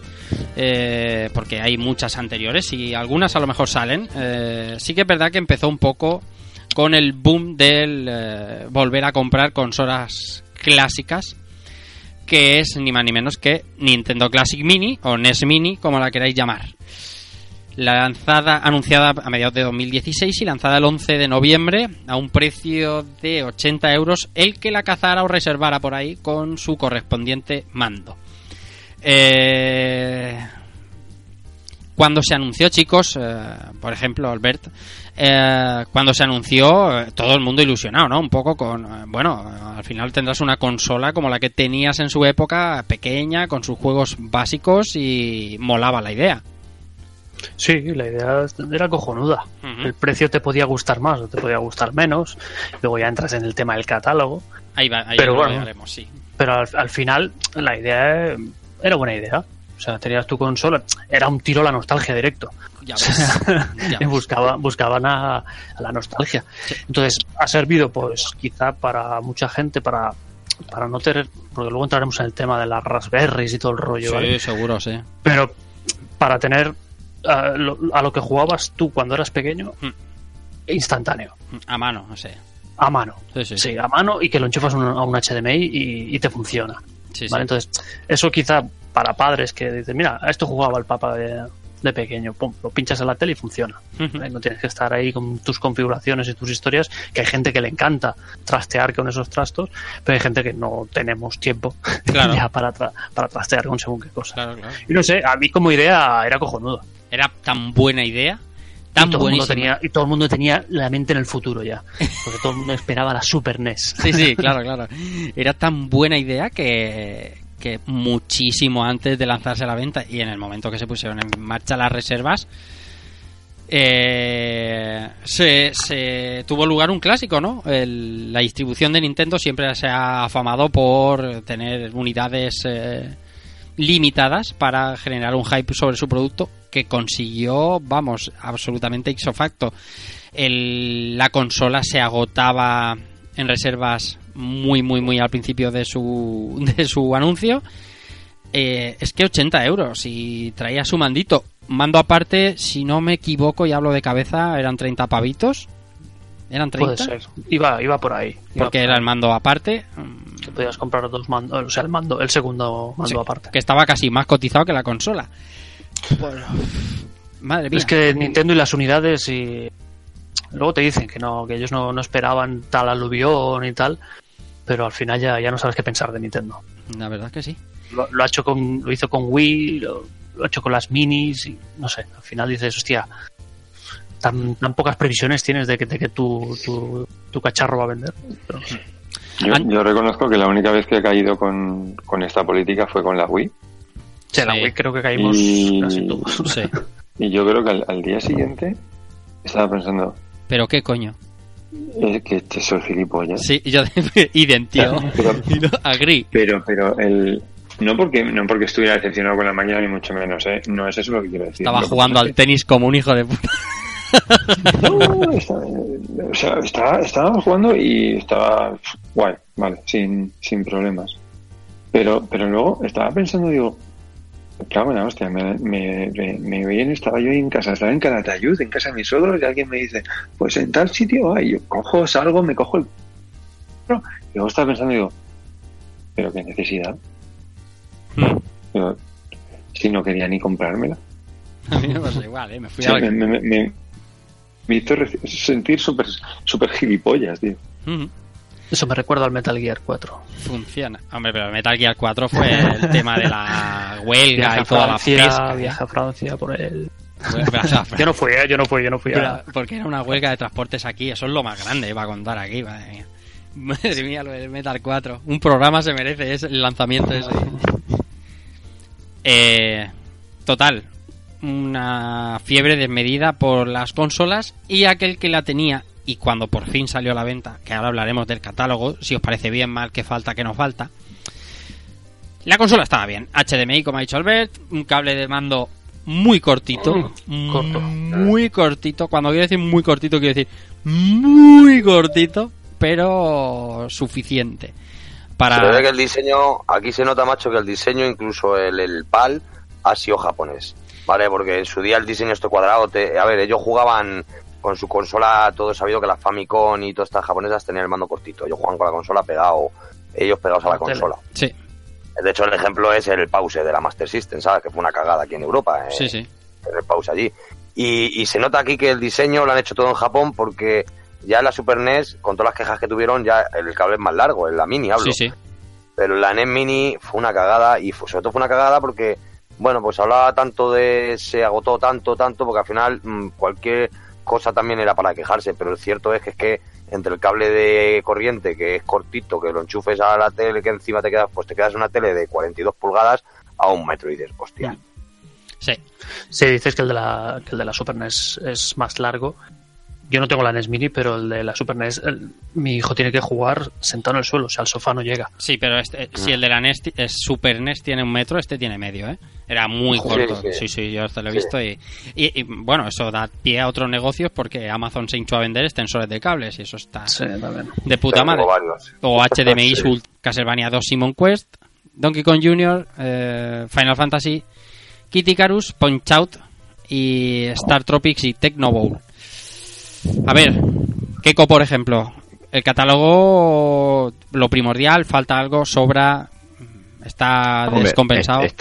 eh, porque hay muchas anteriores y algunas a lo mejor salen, eh, sí que es verdad que empezó un poco con el boom del eh, volver a comprar consolas clásicas, que es ni más ni menos que Nintendo Classic Mini o NES Mini, como la queráis llamar lanzada, anunciada a mediados de 2016 y lanzada el 11 de noviembre a un precio de 80 euros, el que la cazara o reservara por ahí con su correspondiente mando. Eh, cuando se anunció, chicos, eh, por ejemplo, Albert, eh, cuando se anunció, eh, todo el mundo ilusionado, ¿no? Un poco con, bueno, al final tendrás una consola como la que tenías en su época, pequeña, con sus juegos básicos y molaba la idea. Sí, la idea era cojonuda. El precio te podía gustar más o te podía gustar menos. Luego ya entras en el tema del catálogo. Ahí va, ahí Pero lo bueno. llegaremos, sí. Pero al, al final la idea eh, era buena idea. O sea, tenías tu consola. Era un tiro a la nostalgia directo. Ya ves, ya Y ves. buscaba, buscaban a, a la nostalgia. Entonces, ha servido, pues, quizá para mucha gente, para, para no tener. Porque luego entraremos en el tema de las Raspberries y todo el rollo, ¿vale? Sí, seguro, sí. Pero para tener a lo, a lo que jugabas tú cuando eras pequeño, Mm. instantáneo, A mano, no sé. a mano. Sí, sí. Sí, a mano y que lo enchufas a un HDMI y, y te funciona. Sí, sí. ¿vale? Entonces, eso quizá para padres que dicen, mira, esto jugaba el papá de, de pequeño, pum, lo pinchas en la tele y funciona. No tienes que estar ahí con tus configuraciones y tus historias, que hay gente que le encanta trastear con esos trastos, pero hay gente que no tenemos tiempo Claro. ya para, tra- para trastear con según qué cosa. Claro, claro. Y no sé, a mí como idea era cojonudo. Era tan buena idea, tan y todo, el mundo tenía, y todo el mundo tenía la mente en el futuro ya. Porque todo el mundo esperaba la Super NES. Sí, sí, claro, claro. Era tan buena idea que, que muchísimo antes de lanzarse a la venta y en el momento que se pusieron en marcha las reservas, eh, se, se tuvo lugar un clásico, ¿no? El- la distribución de Nintendo siempre se ha afamado por tener unidades eh, limitadas para generar un hype sobre su producto que consiguió, vamos, absolutamente ipso facto. El- la consola se agotaba en reservas muy, muy, muy al principio de su, de su anuncio. Eh, es que 80 euros y traía su mandito. Mando aparte, si no me equivoco y hablo de cabeza, eran 30 pavitos. ¿Eran 30? Puede ser. Iba, iba por ahí. Iba Porque por era ahí. el mando aparte. Que podías comprar dos mandos, o sea, el mando, el segundo mando sí, aparte. Que estaba casi más cotizado que la consola. Madre mía. Es que Nintendo y las unidades y luego te dicen que no, que ellos no, no esperaban tal aluvión y tal, pero al final ya, ya no sabes qué pensar de Nintendo. La verdad que sí. Lo, lo ha hecho con, lo hizo con Wii, lo, lo ha hecho con las minis, y no sé, al final dices, hostia, tan, tan pocas previsiones tienes de que, de que tu, tu, tu cacharro va a vender. Pero yo reconozco que la única vez que he caído con, con esta política fue con la Wii. Sí, la Sí. Wii creo que caímos Y- casi todos. Sí. Y yo creo que al, al día siguiente estaba pensando, Pero qué coño. eh, que este soy gilipollas. Sí, yo identio. Pero, Agri. pero, pero el, no porque no porque estuviera decepcionado con la máquina ni mucho menos, ¿eh? No es eso lo que quiero decir. Estaba Lo jugando al es tenis como un hijo de puta. No, estaba, o sea, estaba, estaba jugando y estaba guay, vale, sin, sin problemas. Pero, pero luego estaba pensando, digo, claro, bueno, hostia, me, me, me, me viene, estaba yo en casa, estaba en Calatayud, en casa de mis suegros, y alguien me dice, pues en tal sitio, ay, yo cojo, salgo, me cojo el... Y luego estaba pensando, digo, pero qué necesidad. Hmm. Si no quería ni comprármela. A mí me pasa igual, ¿eh? Me fui Sí, a... me, me, hizo sentir súper super gilipollas, tío. Ujú. Eso me recuerda al Metal Gear 4. Funciona. Hombre, pero Metal Gear 4 fue el tema de la huelga y a toda la Francia, pesca. viaje a Francia por el... Sea, Yo no fui, ¿eh? yo no fui, yo no fui. Pero- a- porque era una huelga de transportes aquí, eso es lo más grande para contar aquí, madre mía. Madre mía, lo del Metal 4. Un programa se merece ese, el lanzamiento ese. Eh, total, una fiebre desmedida por las consolas y aquel que la tenía y cuando por fin salió a la venta, que ahora hablaremos del catálogo, si os parece bien, mal, qué falta, qué no falta. La consola estaba bien, HDMI como ha dicho Albert, un cable de mando muy cortito, corto. muy cortito, cuando quiero decir muy cortito quiero decir muy cortito, pero suficiente para Se ve que el diseño, aquí se nota, macho, que el diseño, incluso el, el PAL, ha sido japonés. ¿Vale? Porque en su día el diseño este cuadrado, te- a ver, ellos jugaban con su consola, todo sabido que las Famicom y todas estas japonesas tenían el mando cortito. Ellos jugaban con la consola pegado, ellos pegados a la consola. Sí, De hecho, el ejemplo es el pause de la Master System, ¿sabes? Que fue una cagada aquí en Europa. eh, sí, sí. el pause allí. Y, y se nota aquí que el diseño lo han hecho todo en Japón porque ya en la Super NES, con todas las quejas que tuvieron, ya el cable es más largo, en la Mini hablo. Sí, sí. Pero en la NES Mini fue una cagada y fue- sobre todo fue una cagada porque, bueno, pues hablaba tanto de se agotó tanto, tanto, porque al final mm, cualquier cosa también era para quejarse, pero el cierto es que es que entre el cable de corriente, que es cortito, que lo enchufes a la tele, que encima te quedas, pues te quedas una tele de 42 pulgadas a un metro y dices, hostia. Sí. Sí, dices que el de la, que el de la Super NES es más largo. Yo no tengo la NES Mini, pero el de la Super NES, el- mi hijo tiene que jugar sentado en el suelo, o sea, al sofá no llega. Sí, pero este, si el de la NES, ti- es Super NES tiene un metro, este tiene medio, ¿eh? Era muy corto. Sí, sí. sí, yo te lo he Sí. visto y, y, y, bueno, eso da pie a otros negocios porque Amazon se hinchó a vender extensores de cables y eso está Sí, de puta madre. O HDMI Castlevania 2 Simon Quest, Donkey Kong Jr., eh, Final Fantasy, Kitty Icarus, Punch Out y Star Tropics y Techno Bowl. A ver, Keiko, por ejemplo. El catálogo, lo primordial, falta algo, sobra, está Hombre, descompensado. es-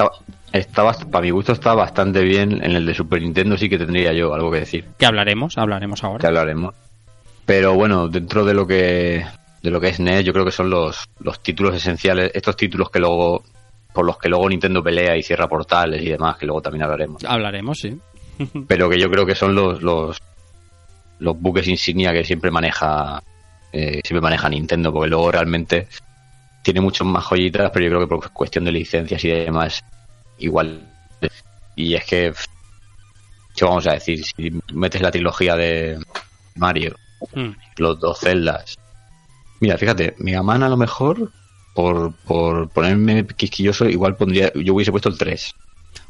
Está, para mi gusto está bastante bien. En el de Super Nintendo sí que tendría yo algo que decir. Que hablaremos, hablaremos Que ahora. hablaremos. Pero bueno, dentro de lo que de lo que es NES, yo creo que son los, los títulos esenciales, estos títulos que luego por los que luego Nintendo pelea y cierra portales y demás, que luego también hablaremos. Hablaremos, sí. Pero que yo creo que son los los, los buques insignia que siempre maneja eh, siempre maneja Nintendo, porque luego realmente tiene muchos más joyitas, pero yo creo que por cuestión de licencias y demás, igual. Y es que, ¿qué vamos a decir? Si metes la trilogía de Mario, Mm. los dos celdas. Mira, fíjate, Mega Man a lo mejor, por, por ponerme quisquilloso, igual pondría, yo hubiese puesto el 3.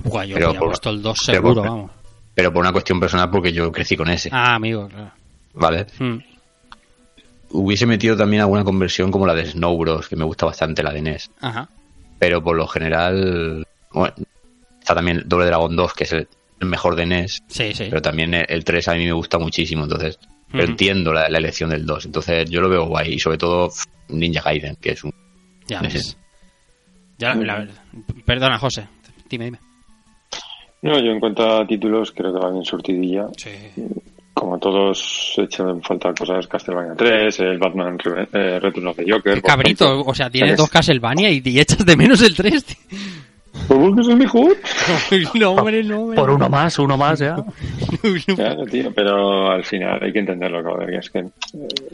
Buah, yo Pero por- puesto el 2 pero seguro, por- vamos. Pero por una cuestión personal, porque yo crecí con ese, Ah, amigo, claro. ¿vale? Mm. Hubiese metido también alguna conversión como la de Snow Bros, que me gusta bastante la de NES. Ajá. Pero por lo general, bueno, está también Doble Dragon 2, que es el, mejor de NES, Sí, sí. pero también el, el 3 a mí me gusta muchísimo, entonces yo Ujú. entiendo la, la elección del 2. Entonces yo lo veo guay, y sobre todo Ninja Gaiden, que es un... Ya ves. sí. Ya, la- la- perdona, José. Dime, dime. No, yo en cuanto a títulos creo que va bien surtidilla. Sí. Como todos he hecho en falta cosas Castlevania 3, el Batman Re- eh, Return of the Joker. Qué por cabrito, ejemplo. o sea, tienes Es- dos Castlevania y, y echas de menos el 3. tío. Pues porque es el mejor. no, hombre, no, hombre. Por uno más, uno más ya. Claro, tío, pero al final hay que entenderlo, que es que eh,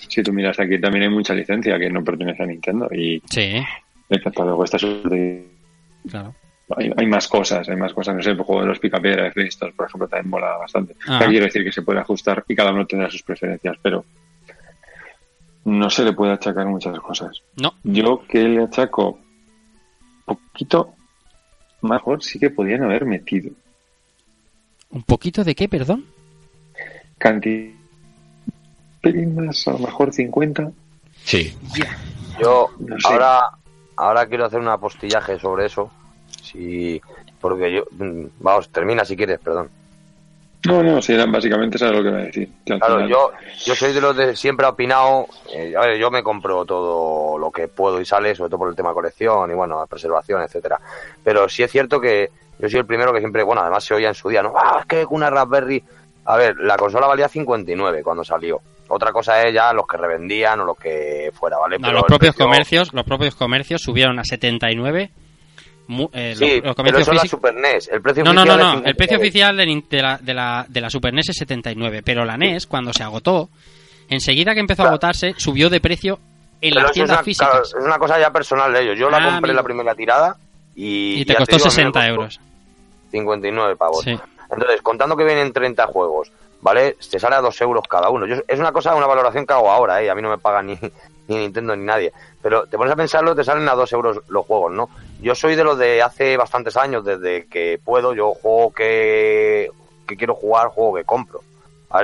si tú miras aquí también hay mucha licencia que no pertenece a Nintendo y Sí, el catálogo está súper... claro. Hay, hay más cosas, hay más cosas, no sé, el juego de los picapiedra de Flintstones, por ejemplo, también mola bastante. O sea, quiero decir que se puede ajustar y cada uno tendrá sus preferencias, pero no se le puede achacar muchas cosas. No. Yo que le achaco poquito mejor sí que podían haber metido. ¿Un poquito de qué, perdón? Cantidad. más, a lo mejor 50. Sí. Yo No sé. ahora, ahora quiero hacer un apostillaje sobre eso. Si, porque yo, mm, vamos, termina si quieres, perdón. No, no, sí, era- básicamente eso es lo que iba a decir. Claro, final- yo, yo soy de los de siempre he opinado. eh, a ver, yo me compro todo lo que puedo y sale, sobre todo por el tema colección y bueno, preservación, etcétera. Pero sí es cierto que yo soy el primero que siempre, bueno, además se oía en su día, ¿no? Ah, es que una Raspberry. A ver, la consola valía 59 cuando salió. Otra cosa es ya los que revendían o los que fuera, ¿vale? No, Pero los propios precio- comercios, los propios comercios subieron a 79. Mu- eh, Sí, los pero eso es la Super NES. El precio No, no, no, no. El precio 59. oficial de, la, de, la, de la Super NES es 79, pero la NES, cuando se agotó, enseguida que empezó a agotarse, subió de precio en Pero las tiendas una, físicas. claro, es una cosa ya personal de ellos. Yo la Ah, compré en la amigo. primera tirada y. y te costó digo, me 60 costó euros. 59 pavos. Sí. Entonces, contando que vienen 30 juegos, ¿vale? Te sale a 2 euros cada uno. Yo, es una cosa, una valoración que hago ahora, ¿eh? A mí no me paga ni, ni Nintendo ni nadie. Pero te pones a pensarlo, te salen a 2 euros los juegos, ¿no? Yo soy de los de hace bastantes años, desde que puedo, yo juego que, que quiero jugar, juego que compro.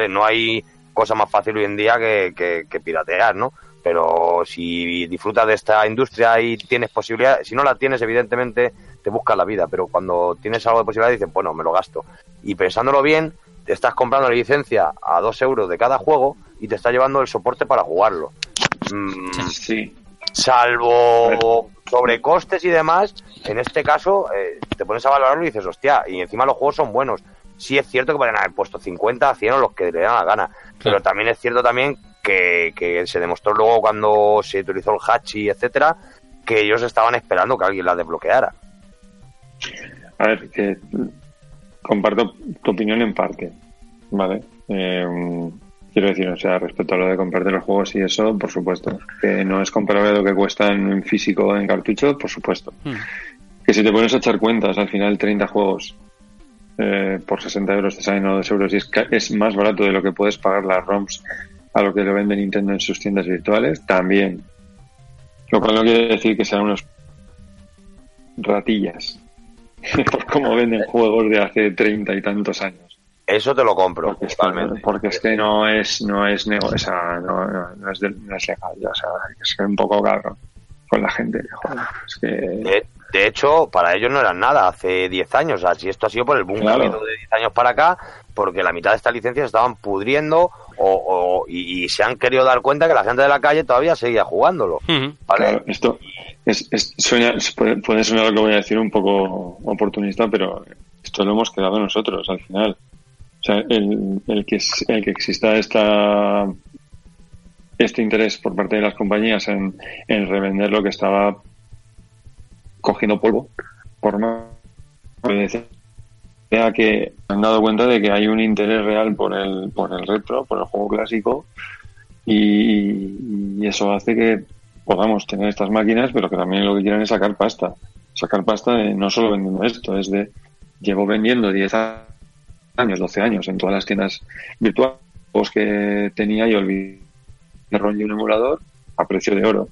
No hay cosa más fácil hoy en día que, que, que piratear, ¿no? Pero si disfrutas de esta industria y tienes posibilidad, si no la tienes, evidentemente te buscas la vida, pero cuando tienes algo de posibilidad dices, bueno, me lo gasto. Y pensándolo bien, te estás comprando la licencia a dos euros de cada juego y te está llevando el soporte para jugarlo. Mm, Sí, salvo sobrecostes y demás, en este caso eh, te pones a valorarlo y dices, hostia, y encima los juegos son buenos. Sí es cierto que podrían haber puesto 50, 100 o los que le dan la gana, pero también es cierto también que, que se demostró luego cuando se utilizó el Hachi, etcétera, que ellos estaban esperando que alguien la desbloqueara. a ver, que comparto tu opinión en parte, ¿vale? Eh, quiero decir, o sea, respecto a lo de comprarte los juegos y eso, por supuesto. Que no es comparable lo que cuestan en físico o en cartucho, por supuesto. Hmm. Que si te pones a echar cuentas, al final 30 juegos eh, por 60 euros te salen a 2 euros y es, es más barato de lo que puedes pagar las ROMs a lo que lo vende Nintendo en sus tiendas virtuales, también. Lo cual no quiere decir que sean unos ratillas por cómo venden juegos de hace treinta y tantos años. Eso te lo compro, Porque es, que, totalmente. porque es que no es no es nego- o sea, no, no, no es, de- no es legal, o sea, es que un poco cabrón con la gente. joder, es que De, de hecho, para ellos no eran nada hace 10 años. O sea, si esto ha sido por el boom que ha Claro. habido de 10 años para acá, porque la mitad de estas licencias estaban pudriendo o, o- y, y se han querido dar cuenta que la gente de la calle todavía seguía jugándolo. Claro, esto es, es- suena- puede, puede sonar lo que voy a decir un poco oportunista, pero esto lo hemos creado nosotros al final. Sea, el, el que, el que exista esta, este interés por parte de las compañías en, en revender lo que estaba cogiendo polvo, por más que han dado cuenta de que hay un interés real por el, por el retro, por el juego clásico, y, y eso hace que podamos tener estas máquinas, pero que también lo que quieren es sacar pasta. Sacar pasta de no solo vendiendo esto, es de llevo vendiendo 10 años, 12 años en todas las tiendas virtuales que tenía y olvidé y un emulador a precio de oro.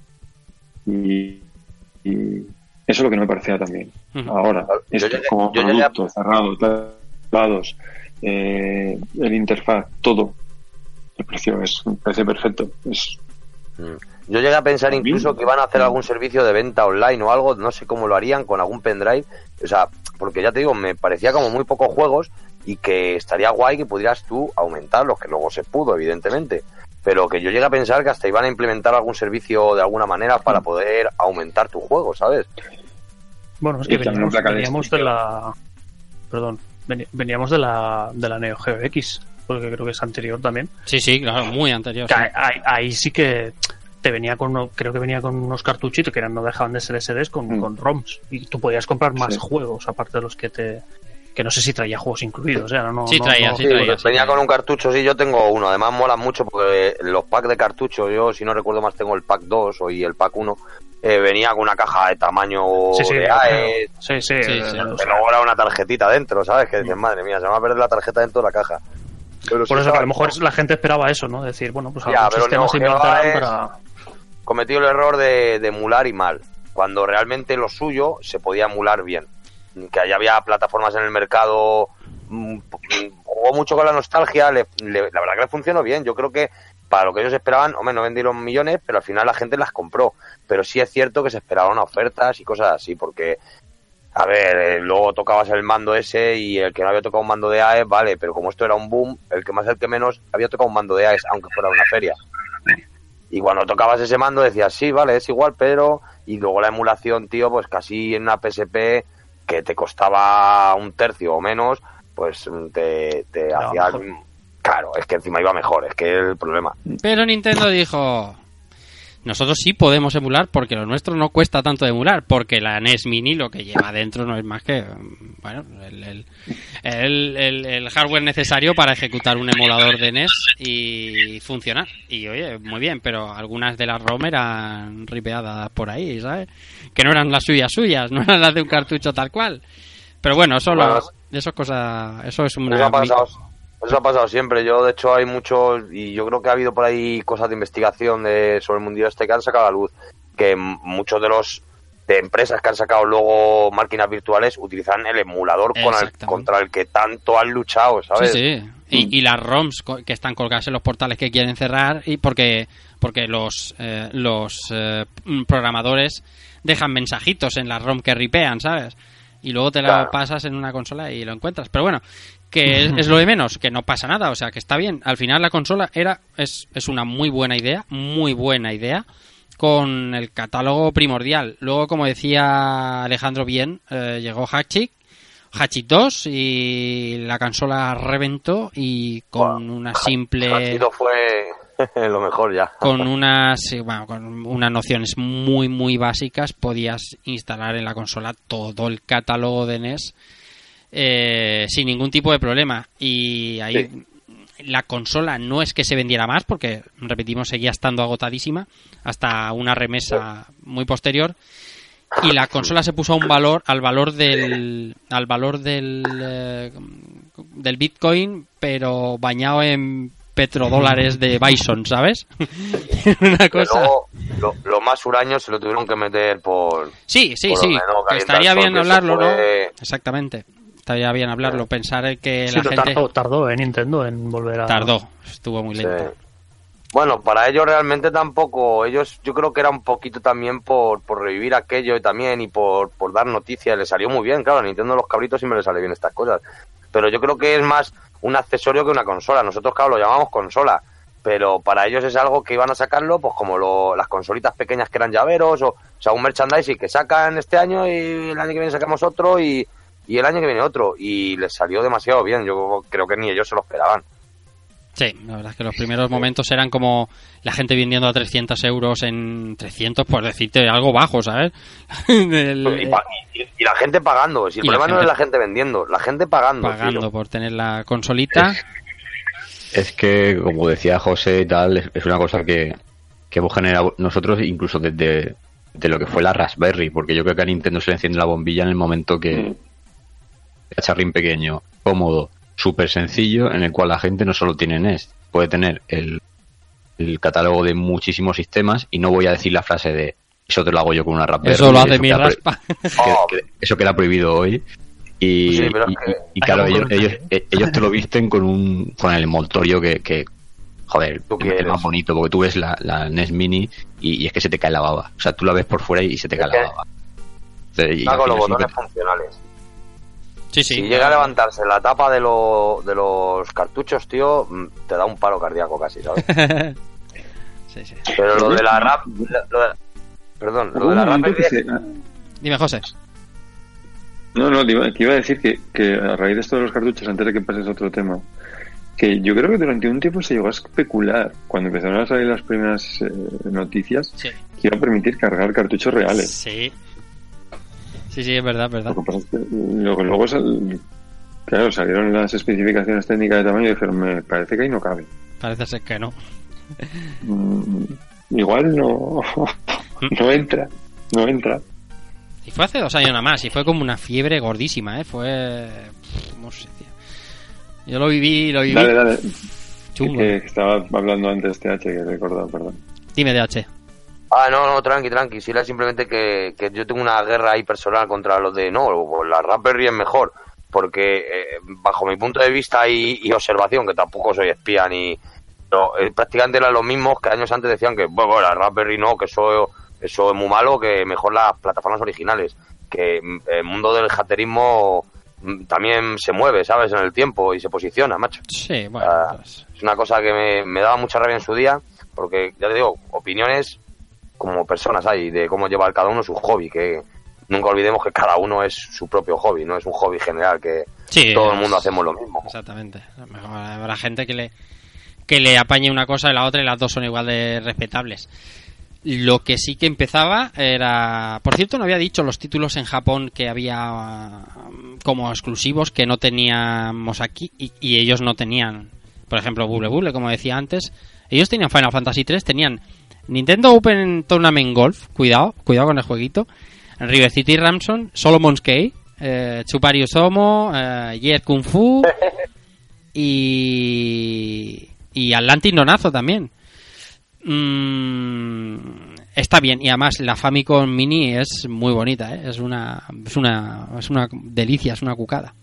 Y, y eso es lo que no me parecía también. Ahora, Yo esto llegué- como a- producto cerrado, teclados, eh, el interfaz, todo. El precio es un precio perfecto. Es, Yo llegué a pensar incluso que iban a hacer algún servicio de venta online o algo, no sé cómo lo harían con algún pendrive. O sea, porque ya te digo, me parecía como muy pocos juegos y que estaría guay que pudieras tú aumentarlos, que luego se pudo, evidentemente. Pero que yo llegué a pensar que hasta iban a implementar algún servicio de alguna manera para poder aumentar tu juego, ¿sabes? Bueno, es que veníamos, veníamos de la. Perdón. Veníamos de la, de la Neo Geo X, porque creo que es anterior también. Sí, sí, claro, muy anterior. Que sí. ahí, ahí- ahí sí que te venía con uno, creo que venía con unos cartuchitos que eran, no dejaban de ser SDs con, Mm. con ROMs y tú podías comprar más Sí. juegos aparte de los que te que no sé si traía juegos incluidos, o sea, no, Sí, no- traía, no- sí, traía. pues venía con un cartucho, sí, yo tengo uno. Además mola mucho porque los packs de cartucho, yo si no recuerdo más tengo el pack 2 o y el pack 1, eh, venía con una caja de tamaño Sí, sí, de claro. AE, sí, sí, Sí, eh, sí. pero una tarjetita dentro, ¿sabes? Que dices, madre mía, se me va a perder la tarjeta dentro de la caja. Pero por eso que a lo mejor la gente esperaba eso, ¿no? Decir, bueno, pues Ya, algún pero sistema Neo se Geo inventarán es- para... cometió el error de, de emular y mal, cuando realmente lo suyo se podía emular bien. Que ya había plataformas en el mercado, mm, jugó mucho con la nostalgia, le- la verdad que le funcionó bien. Yo creo que para lo que ellos esperaban, hombre, no vendieron millones, pero al final la gente las compró. Pero sí es cierto que se esperaban ofertas y cosas así, porque, a ver, eh, luego tocabas el mando ese y el que no había tocado un mando de AES, vale, pero como esto era un boom, el que más, el que menos, había tocado un mando de AES, aunque fuera una feria. Y cuando tocabas ese mando decías, sí, vale, es igual, pero... Y luego la emulación, tío, pues casi en una PSP que te costaba un tercio o menos, pues te, te hacía... mejor. Claro, es que encima iba mejor, es que el problema. Pero Nintendo dijo, nosotros sí podemos emular porque lo nuestro no cuesta tanto de emular, porque la NES Mini lo que lleva dentro no es más que, bueno, el, el, el- el- el hardware necesario para ejecutar un emulador de NES y funcionar. Y oye, muy bien, pero algunas de las ROM eran ripeadas por ahí, ¿sabes? Que no eran las suyas suyas, no eran las de un cartucho tal cual. Pero bueno, eso, lo- eso es cosa, eso es una... eso ha pasado siempre. Yo, de hecho, hay muchos, y yo creo que ha habido por ahí cosas de investigación de, sobre el mundillo este que han sacado a la luz, que muchos de los de empresas que han sacado luego máquinas virtuales utilizan el emulador con el, contra el que tanto han luchado, ¿sabes? Sí, sí. Y, y las ROMs que están colgadas en los portales que quieren cerrar y porque porque los eh, los eh, mm, programadores dejan mensajitos en la ROM que ripean, ¿sabes? Y luego te la Claro. pasas en una consola y lo encuentras. Pero bueno, que es, es lo de menos, que no pasa nada, o sea, que está bien. Al final la consola era es, es una muy buena idea, muy buena idea con el catálogo primordial. Luego, como decía Alejandro bien, eh, llegó Hatchik Hatchit 2 y la consola reventó y con una simple fue lo mejor ya. con unas bueno, con unas nociones muy muy básicas podías instalar en la consola todo el catálogo de NES eh, sin ningún tipo de problema. Y ahí la consola no es que se vendiera más porque repetimos seguía estando agotadísima hasta una remesa muy posterior. Y la consola se puso a un valor al valor del al valor del eh, del Bitcoin pero bañado en petrodólares de Bison sabes una cosa. luego, lo, lo más huraño se lo tuvieron que meter por... sí sí por sí estaría bien hablarlo no exactamente estaría bien hablarlo pensar que Sí, la gente tardó, tardó en Nintendo en volver a... tardó estuvo muy Sí. lento Bueno, para ellos realmente tampoco, ellos yo creo que era un poquito también por, por revivir aquello y también y por, por dar noticias, le salió muy bien, claro, a Nintendo los cabritos siempre le sale bien estas cosas, pero yo creo que es más un accesorio que una consola, nosotros claro lo llamamos consola, pero para ellos es algo que iban a sacarlo pues como lo- las consolitas pequeñas que eran llaveros o, o sea, un merchandising que sacan este año y el año que viene sacamos otro y, y el año que viene otro y les salió demasiado bien, yo creo que ni ellos se lo esperaban. Sí, la verdad es que los primeros momentos eran como la gente vendiendo a 300 euros en 300, por decirte algo bajo, ¿sabes? El- Y, pa- y- y la gente pagando. Si el problema no es la gente vendiendo, la gente pagando. pagando tío. por tener la consolita. Es que, como decía José y tal, es, es una cosa que, que hemos generado nosotros incluso desde de lo que fue la Raspberry, porque yo creo que a Nintendo se le enciende la bombilla en el momento que Mm. Cacharrín pequeño, cómodo, súper sencillo, en el cual la gente no solo tiene NES, puede tener el, el catálogo de muchísimos sistemas y no voy a decir la frase de eso te lo hago yo con una Raspberry. Eso lo hace mi raspa. Que- que- eso queda prohibido hoy. Y, Sí, pero y- es que- y claro, ellos, ellos, eh, ellos te lo visten con un con el envoltorio que, que joder, Tú es más bonito, porque tú ves la, la NES Mini y, y es que se te cae la baba. O sea, tú la ves por fuera y se te cae la baba. Entonces, y con los botones funcionales. Sí, sí. si llega a levantarse la tapa de, lo- de los cartuchos, tío, mm, te da un paro cardíaco casi, ¿sabes? sí, sí. Pero lo de la rap. lo de- perdón, lo de la se- Dime, José. No, no, te iba, que iba a decir que, que a raíz de esto de los cartuchos, antes de que pases a otro tema, que yo creo que durante un tiempo se llegó a especular, cuando empezaron a salir las primeras eh, noticias, Sí. que iba a permitir cargar cartuchos reales. Sí. Sí, sí, es verdad, es verdad. Lo que pasa es que luego, luego sal- claro, salieron las especificaciones técnicas de tamaño y dijeron, me parece que ahí no cabe. Parece ser que no. Mm, igual no, no entra, no entra. Y fue hace dos años nada más, y fue como una fiebre gordísima, ¿eh? Fue... ¿Cómo se decía? Yo lo viví, lo viví Dale, dale. chungo. Que, que estaba hablando antes TH, que he recordado, perdón. Dime, DH. Ah, no, no, tranqui, tranqui. Si era simplemente que, que yo tengo una guerra ahí personal contra los de no, pues la Raspberry es mejor. Porque eh, bajo mi punto de vista y, y observación, que tampoco soy espía ni. pero, eh, prácticamente eran los mismos que años antes decían que, bueno, la Raspberry no, que eso, eso es muy malo, que mejor las plataformas originales. Que mm, el mundo del hackerismo mm, también se mueve, ¿sabes? En el tiempo y se posiciona, macho. Sí, bueno, Ah, pues, Es una cosa que me, me daba mucha rabia en su día, porque ya te digo, opiniones como personas hay de cómo llevar cada uno su hobby, que nunca olvidemos que cada uno es su propio hobby, no es un hobby general, que sí, todo el mundo hacemos lo mismo. Exactamente. Habrá gente que le, que le apañe una cosa y la otra y las dos son igual de respetables. Lo que sí que empezaba era... Por cierto, no había dicho los títulos en Japón que había como exclusivos que no teníamos aquí y, y ellos no tenían. Por ejemplo, Bubble Bubble, como decía antes. Ellos tenían Final Fantasy 3, tenían Nintendo Open Tournament Golf, cuidado, cuidado con el jueguito. River City Ramson, Solomon's Key, eh, Chupario Somo, eh, Jet Kung Fu y, y Atlantis Nonazo también. Mm, está bien y además la Famicom Mini es muy bonita, ¿eh? es una es una es una delicia, es una cucada.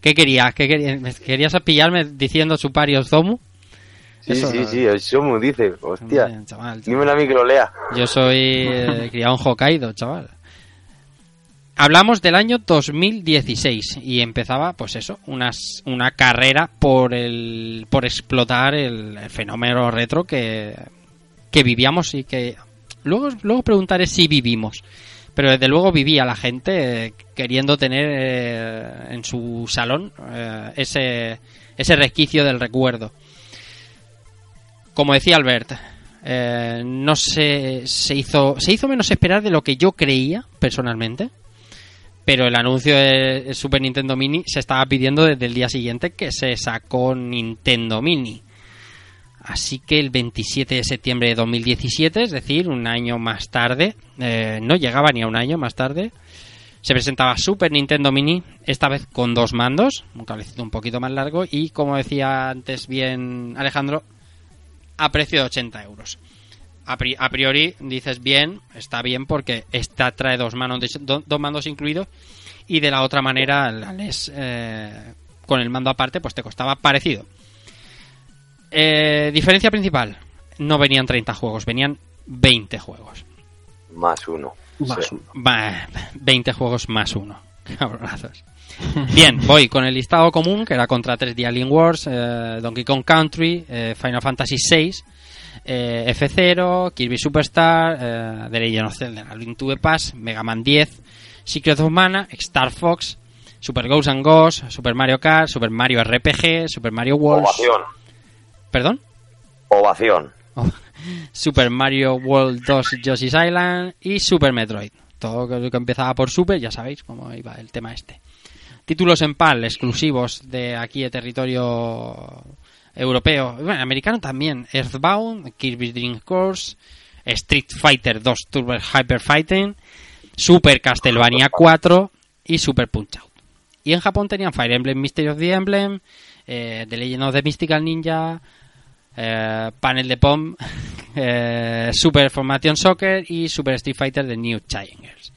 ¿Qué querías? ¿Qué querías? ¿Querías pillarme diciendo Chupario Somo? Sí, Eso- sí, sí, el Shomu dice, hostia, Hombre, chaval, chaval. a mí que lo lea. Yo soy eh, criado en Hokkaido, chaval. Hablamos del año 2016 y empezaba, pues eso, unas, una carrera por el, por explotar el, el fenómeno retro que, que vivíamos y que luego, luego preguntaré si vivimos. Pero desde luego vivía la gente eh, queriendo tener eh, en su salón eh, ese, ese resquicio del recuerdo. Como decía Albert, eh, no se, se hizo se hizo menos esperar de lo que yo creía personalmente pero el anuncio de Super Nintendo Mini se estaba pidiendo desde el día siguiente que se sacó Nintendo Mini. Así que el 27 de septiembre de 2017 es decir un año más tarde eh, no llegaba ni a un año más tarde se presentaba Super Nintendo Mini, esta vez con dos mandos, un cablecito un poquito más largo y como decía antes bien Alejandro, a precio de 80 euros. A, pri- a priori dices bien, está bien porque esta trae dos, manos, de- do- dos mandos incluidos y de la otra manera la NES eh, con el mando aparte pues te costaba parecido. Eh, diferencia principal, no venían 30 juegos, venían 20 juegos. Más uno. Más Sí. uno. Va, 20 juegos más uno. Cabronazos. Bien, voy con el listado común, que era contra 3D Alien Wars, eh, Donkey Kong Country, eh, Final Fantasy VI, eh, F0, Kirby Superstar, eh, The Legend of Zelda, A Link to the Past, Mega Man 10, Secret of Mana, Star Fox, Super Ghosts and Ghosts, Super Mario Kart, Super Mario RPG, Super Mario World... Ovación. ¿Perdón? Ovación. Super Mario World 2 Yoshi's Island y Super Metroid. Todo lo que empezaba por Super, ya sabéis cómo iba el tema este. Títulos en PAL exclusivos de aquí de territorio europeo, bueno, americano también. Earthbound, Kirby's Dream Course, Street Fighter 2 Turbo Hyper Fighting, Super Castlevania 4 y Super Punch Out. Y en Japón tenían Fire Emblem Mystery of the Emblem, eh, The Legend of the Mystical Ninja, eh, Panel de POM, eh, Super Formation Soccer y Super Street Fighter de New Challengers.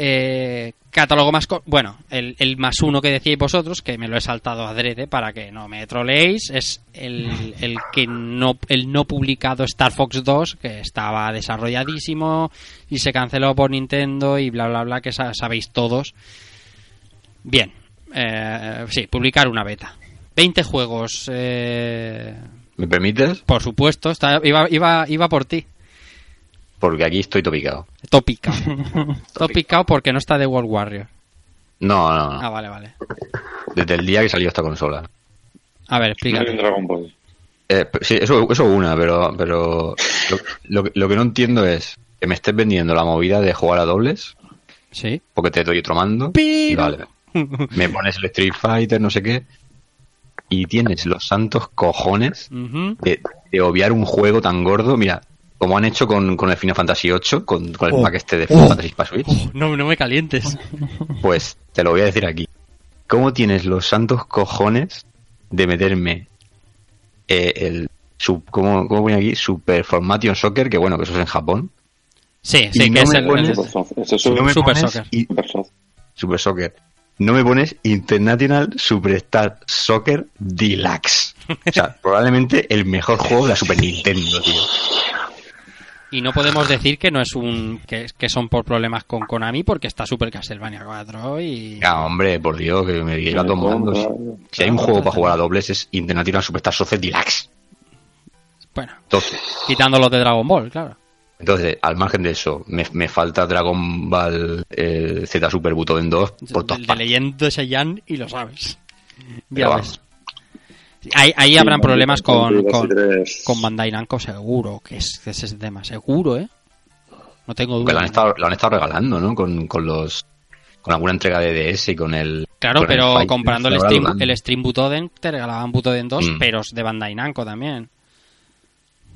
Eh, catálogo más... Bueno, el, el más uno que decíais vosotros, que me lo he saltado adrede para que no me troleéis, es el, el que no, el no publicado Star Fox 2, que estaba desarrolladísimo y se canceló por Nintendo y bla bla bla, que sa- sabéis todos. Bien, eh, sí, publicar una beta. 20 juegos, eh, ¿Me permites? por supuesto, está, iba, iba, iba por ti. Porque aquí estoy topicado. Topicao. Topicao porque no está de World Warrior. No, no, no. Ah, vale, vale. Desde el día que salió esta consola. A ver, explícame. Dragon Ball. Eh, p- sí, eso, eso una, pero, pero lo, lo que- lo que no entiendo es que me estés vendiendo la movida de jugar a dobles, Sí. porque te doy otro mando, y vale, me pones el Street Fighter, no sé qué, y tienes los santos cojones de, de obviar un juego tan gordo, mira, como han hecho con, con el Final Fantasy VIII, con, con el Oh. pack este de Final Fantasy para Switch, Oh, no, no me calientes. pues te lo voy a decir aquí. ¿Cómo tienes los santos cojones de meterme eh, el su, ¿cómo, ¿cómo pone aquí? Super Formation Soccer, que bueno, que eso es en Japón. Sí, Y sí, no que es me el, pones- el- Supersoft. Eso es No me Super pones Soccer. y-. Super Soccer. No me pones International Superstar Soccer Deluxe. O sea, probablemente el mejor juego de la Super Nintendo, tío. Y no podemos decir que no es un que, que son por problemas con Konami porque está Super Castlevania 4 y Ya, hombre, por Dios, que me digáis dos mandos. Si hay un juego para jugar a dobles es International Superstar Soccer Deluxe. bueno, Entonces, quitando los de Dragon Ball, claro. entonces al margen de eso, me, me falta Dragon Ball eh, Z Super Butoden 2 por todas de, de leyendo Saiyan y lo sabes. Ya Pero ves. Ahí, ahí habrán problemas con, con, Bandai Namco seguro, que es, que es ese tema, seguro, ¿eh? No tengo lo duda. han estado, lo han estado regalando, ¿no? Con, con los con alguna entrega de DS y con el Claro, con el pero Fighter, comprando el Stream, el Stream Butoden, te regalaban Butoden 2, Mm. pero de Bandai Namco también.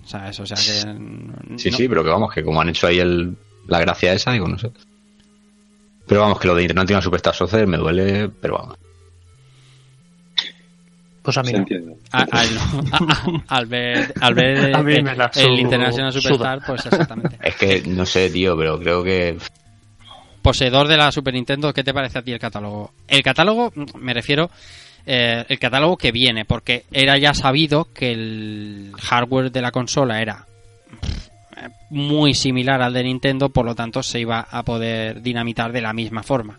O sea, eso, o sea que... Sí, no- sí, pero que vamos, que como han hecho ahí el, la gracia esa, digo, no sé. Pero vamos, que lo de International Superstar Soccer me duele, pero vamos. Pues a mí Se no. entiende. a- al, a- a- al ver, al ver A mí el, me la el. International Superstar, pues exactamente. Es que no sé, tío, pero creo que Poseedor de la Super Nintendo, ¿qué te parece a ti el catálogo? El catálogo, me refiero, eh, el catálogo que viene, porque era ya sabido que el hardware de la consola era eh, muy similar al de Nintendo, por lo tanto se iba a poder dinamitar de la misma forma.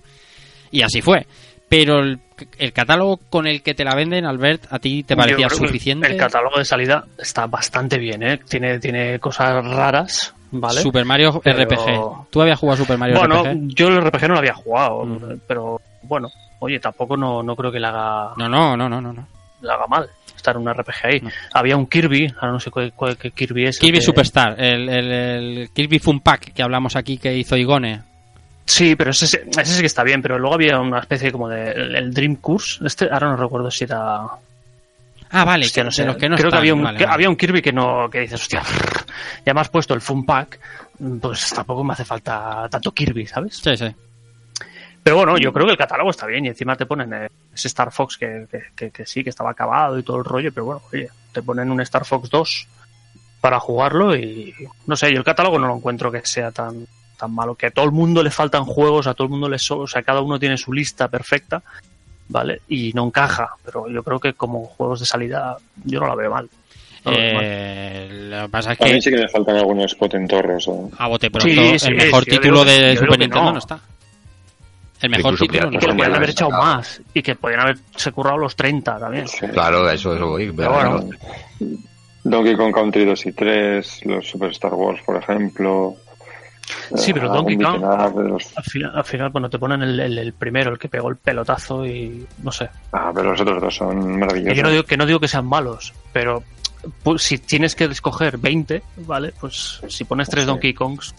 Y así fue. Pero el, el catálogo con el que te la venden, Albert, ¿a ti te parecía suficiente? El catálogo de salida está bastante bien, ¿eh? Tiene, tiene cosas raras, ¿vale? Super Mario Pero- RPG. ¿Tú habías jugado Super Mario bueno, RPG? yo el RPG no lo había jugado, Mm. pero bueno, oye, tampoco no, no creo que le haga, No, no, no, no, no. no. le haga mal estar en un RPG ahí. No. Había un Kirby, ahora no sé cuál, cuál- qué Kirby es. el Kirby que- Superstar, el, el, el Kirby Fun Pack que hablamos aquí que hizo Igone. Sí, pero ese, ese sí que está bien, pero luego había una especie como de el, el Dream Course. Este, ahora no recuerdo si era. Ah, vale, Hostia, que, no sé. los que no Creo que había un, vale, que vale. había un Kirby que no que dices, hostia, ya me has puesto el Fun Pack, pues tampoco me hace falta tanto Kirby, ¿sabes? Sí, sí. Pero bueno, yo creo que el catálogo está bien y encima te ponen eh, ese Star Fox que, que, que- que sí, que estaba acabado y todo el rollo, pero bueno, oye, te ponen un Star Fox 2 para jugarlo y no sé, yo el catálogo no lo encuentro que sea tan tan malo, que a todo el mundo le faltan juegos, a todo el mundo le so- o sea, cada uno tiene su lista perfecta, ¿vale? Y no encaja, pero yo creo que como juegos de salida yo no la veo mal. No la veo mal. Eh, lo que pasa es A mí que sí que me faltan algunos potentorros. ¿eh? a bote pronto Sí, sí, el mejor sí, título que- de Super que Nintendo no. no. está. El mejor Incluso título Y que le podían haber echado más y que podían haberse currado los 30 también. Sí. Claro, eso, eso voy. Pero bueno, Donkey Kong Country 2 y 3, los Super Star Wars, por ejemplo. Sí, pero Eh, Donkey Kong- Al final, al final bueno, te ponen el, el- el primero, el que pegó el pelotazo y no sé. Ah, pero los otros dos son maravillosos. yo no digo que, no digo que sean malos, pero pues, si tienes que escoger 20, ¿vale? Pues si pones tres Sí. Donkey Kongs,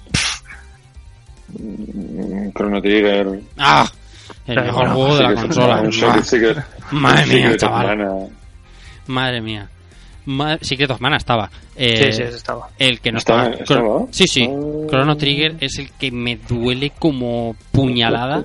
Mm, Chrono Trigger. Ah, el Pero mejor bueno, juego de la consola. Madre mía, chaval. Madre mía. Ma- Secret of Mana estaba. Eh, sí, sí, ese estaba. El que no ¿Estaba- estaba. estaba? Chron- Sí, sí. Ah. Chrono Trigger es el que me duele como puñalada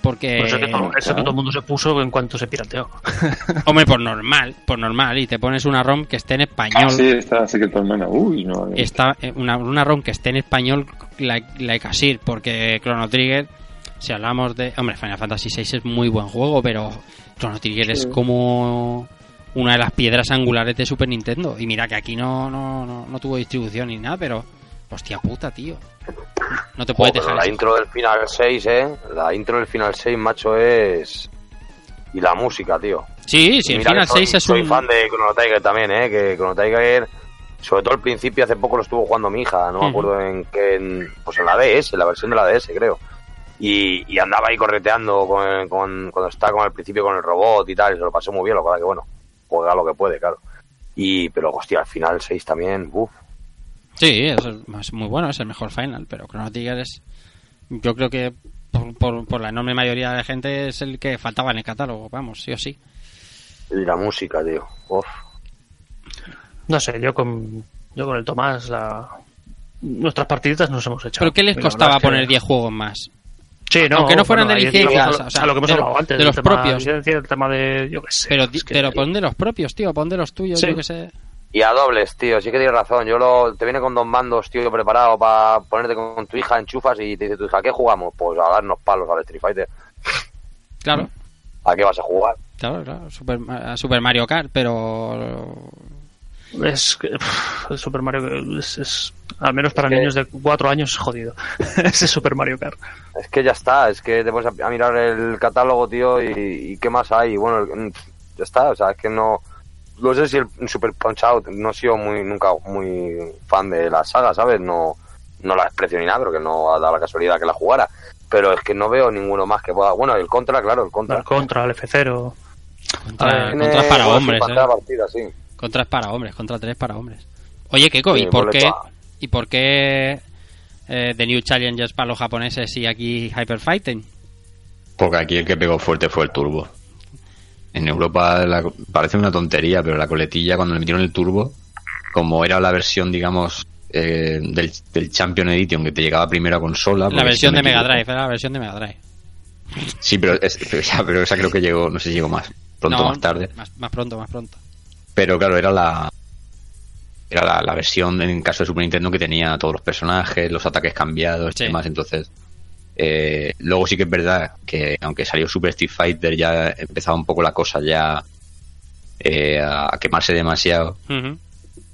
porque Por eso que, todo, eso que todo el mundo se puso en cuanto se pirateó. hombre por normal, por normal y te pones una ROM que esté en español. Ah, sí, está Secret of Mana. Uy, no. Está eh, una, una ROM que esté en español la, la hay que asir, porque Chrono Trigger si hablamos de, hombre, Final Fantasy VI es muy buen juego, pero Chrono Trigger es como una de las piedras angulares de Super Nintendo. Y mira que aquí no, no, no, no tuvo distribución ni nada, pero hostia puta, tío. No te puedes Joder, dejar la eso. intro del final 6, ¿eh? La intro del final 6, macho, es... Y la música, tío. Sí, sí, el Final soy, 6 es soy un... fan de Chrono Tiger también, ¿eh? Que Chrono Tiger, sobre todo al principio, hace poco lo estuvo jugando mi hija, no me acuerdo en qué... en- pues en la DS, en la versión de la DS, creo. Y, y andaba ahí correteando con, con- cuando está con el principio con el robot y tal, y se lo pasó muy bien, lo pasa que, bueno, juega lo que puede, claro. Y, pero, hostia, al final 6 también, uff. Sí, es, es muy bueno, es el mejor Final, pero Chrono Trigger es... Yo creo que por, por, por la enorme mayoría de gente es el que faltaba en el catálogo, vamos, sí o sí. Y la música, tío. Uf. No sé, yo con, yo con el Tomás, la... nuestras partiditas nos hemos echado. ¿Pero qué les costaba verdad es que- poner 10 juegos más? Sí, no, Aunque no fueran bueno, de licencias, a, o sea, a lo que hemos de- hablado antes. de los tema propios. licencia, el tema de, yo qué sé. Pero, es di- que- pero pon de los propios, tío, pon de los tuyos, Sí. yo que sé. Y a dobles, tío, sí que tienes razón. Yo lo, te viene con dos mandos, tío, preparado para ponerte con tu hija, enchufas y te dice tu hija, ¿a qué jugamos? Pues a darnos palos al Street Fighter. Claro, ¿A qué vas a jugar? claro, claro. Super, a Super Mario Kart, pero. Es que pff, el Super Mario es, es- al menos para Es que- niños de cuatro años, jodido. Ese Super Mario Kart. Es que ya está, es que te pones a, a mirar el catálogo, tío, y, y qué más hay. Bueno, mm, ya está, o sea, es que no. No sé si el Super Punch Out, no he sido muy, nunca muy fan de la saga, ¿sabes? No, no la desprecio ni nada, pero que no ha dado la casualidad que la jugara. Pero es que no veo ninguno más que pueda. Bueno, el Contra, claro, el Contra. El Contra, el F0. Contra, contra para hombres, ¿eh? partida, sí. Contra es para hombres, contra 3 para hombres. Oye, Keiko, Sí, ¿y por ponle qué, ¿y por qué eh, The New Challengers para los japoneses y aquí Hyper Fighting? Porque aquí el que pegó fuerte fue el turbo. En Europa la- parece una tontería, pero la coletilla cuando le metieron el turbo, como era la versión, digamos, eh, del, del Champion Edition que te llegaba primero a consola. La versión si de Mega Drive, era la versión de Mega Drive. Sí, pero, es- pero esa creo que llegó, no sé si llegó más pronto No, más tarde. Más, más pronto, más pronto. Pero claro, era la era la, la versión en caso de Super Nintendo que tenía todos los personajes, los ataques cambiados Sí. y demás. Entonces, eh, luego sí que es verdad que aunque salió Super Street Fighter ya empezaba un poco la cosa ya eh, a quemarse demasiado.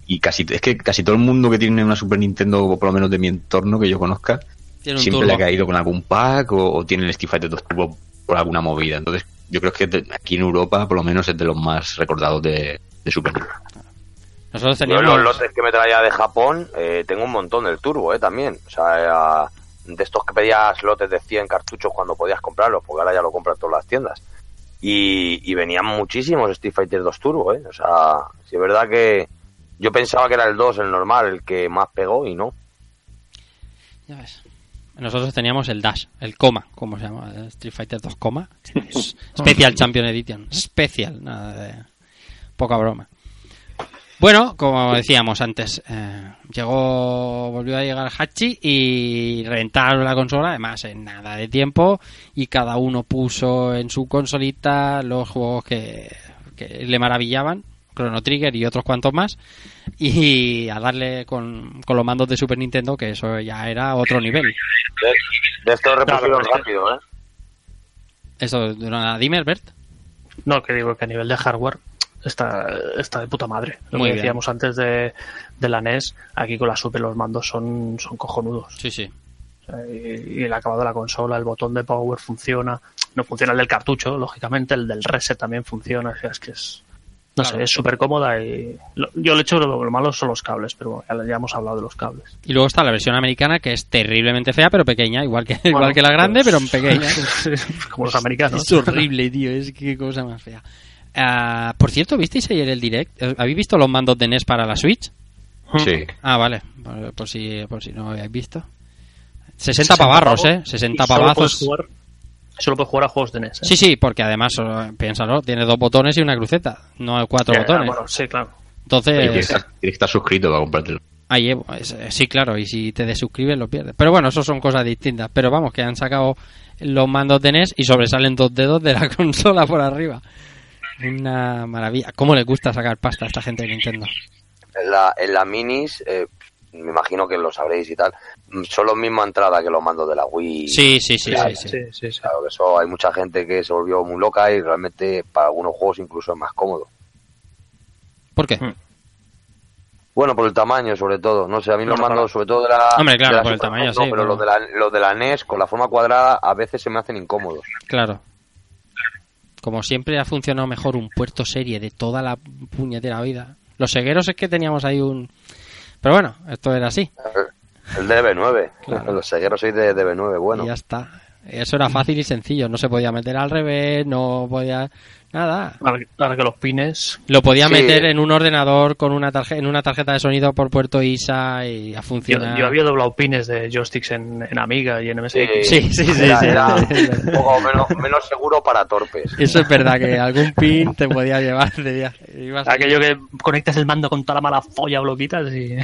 Y casi es que casi todo el mundo que tiene una Super Nintendo, o por lo menos de mi entorno que yo conozca, siempre turbo. le ha caído con algún pack o, o tiene el Street Fighter 2 Turbo por alguna movida. Entonces, yo creo que aquí en Europa, por lo menos, es de los más recordados de, de Super Nintendo. Nosotros Yo teníamos... los lotes que me traía de Japón, eh, tengo un montón del turbo, eh, también. O sea, eh, de estos que pedías lotes de 100 cartuchos cuando podías comprarlos, porque ahora ya lo compran todas las tiendas. Y, y venían muchísimos Street Fighter 2 Turbo, eh. O sea, si es verdad que yo pensaba que era el 2, el normal, el que más pegó y no. Ya ves. Nosotros teníamos el Dash, el Coma, como se llama, Street Fighter 2 Coma. Special Champion Edition. Special, nada de poca broma. Bueno, como decíamos antes, eh, llegó, volvió a llegar Hachi y reventaron la consola, además en nada de tiempo, y cada uno puso en su consolita los juegos que, que le maravillaban, Chrono Trigger y otros cuantos más, y a darle con, con los mandos de Super Nintendo, que eso ya era otro nivel. De, estos repusieron rápido, eh. Eso, de una Dimmer, Bert. No, que digo que a nivel de hardware está, está de puta madre. Lo Muy que bien. decíamos antes de, de la NES, aquí con la Super los mandos son, son cojonudos. Sí, sí. Y, y el acabado de la consola, el botón de power funciona. No funciona el del cartucho, lógicamente, el del reset también funciona. O sea, es que es. No Claro. sé, es súper cómoda y. lo- yo le echo lo, lo malo son los cables, pero bueno, ya, hemos hablado de los cables. Y luego está la versión americana, que es terriblemente fea, pero pequeña, igual que, igual que la grande, pero pues- pequeña. Como los americanos. Es horrible, tío, es que cosa más fea. Ah, por cierto, ¿visteis ayer el direct? Eh, ¿Habéis visto los mandos de NES para la Switch? Sí. Ah, vale, por, por si, por si no habéis visto. 60 60 pavarros, pavos, ¿eh? 60 y solo puedes pavazos. jugar- Solo puedes jugar a juegos de NES. ¿eh? Sí, sí, porque además, piénsalo, tiene dos botones y una cruceta, no hay cuatro Ya, botones. bueno, sí, claro. Pero tienes, que Entonces, estar, tienes que estar suscrito para comprártelo. ahí, eh, es- eh, sí, claro, y si te desuscribes lo pierdes. Pero bueno, eso son cosas distintas. Pero vamos, que han sacado los mandos de NES y sobresalen dos dedos de la consola por arriba. Una maravilla. ¿Cómo le gusta sacar pasta a esta gente de Nintendo? En la, en la minis, eh, me imagino que lo sabréis y tal, son la misma entrada que los mandos de la Wii. Sí, sí, sí, Claro, sí, sí. Sí, sí, sí. Claro que eso hay mucha gente que se volvió muy loca y realmente para algunos juegos incluso es más cómodo. ¿Por qué? Hmm. Bueno, por el tamaño sobre todo, no sé, a mí los mandos sobre todo de la... Hombre, claro, de la por el tamaño, no, sí, pero pero- los de, la, los de la NES con la forma cuadrada a veces se me hacen incómodos. Claro. Como siempre ha funcionado mejor un puerto serie de toda la puñetera vida. Los cegueros es que teníamos ahí un... Pero bueno, esto era así. El DB9, Claro. los segueros soy de DB9, bueno. Y ya está. Eso era fácil y sencillo. No se podía meter al revés, no podía... Nada. Ahora, que- los pines. Lo podía Sí. meter en un ordenador con una tarjeta, en una tarjeta de sonido por puerto ISA y a Yo, funcionar. yo había doblado pines de joysticks en, en Amiga y en MSX. Sí, sí, sí, Era, sí. era un poco menos, menos seguro para torpes. Eso es verdad, que algún pin te podía llevar de viaje. Ibas- Aquello que conectas el mando con toda la mala folla o lo quitas y.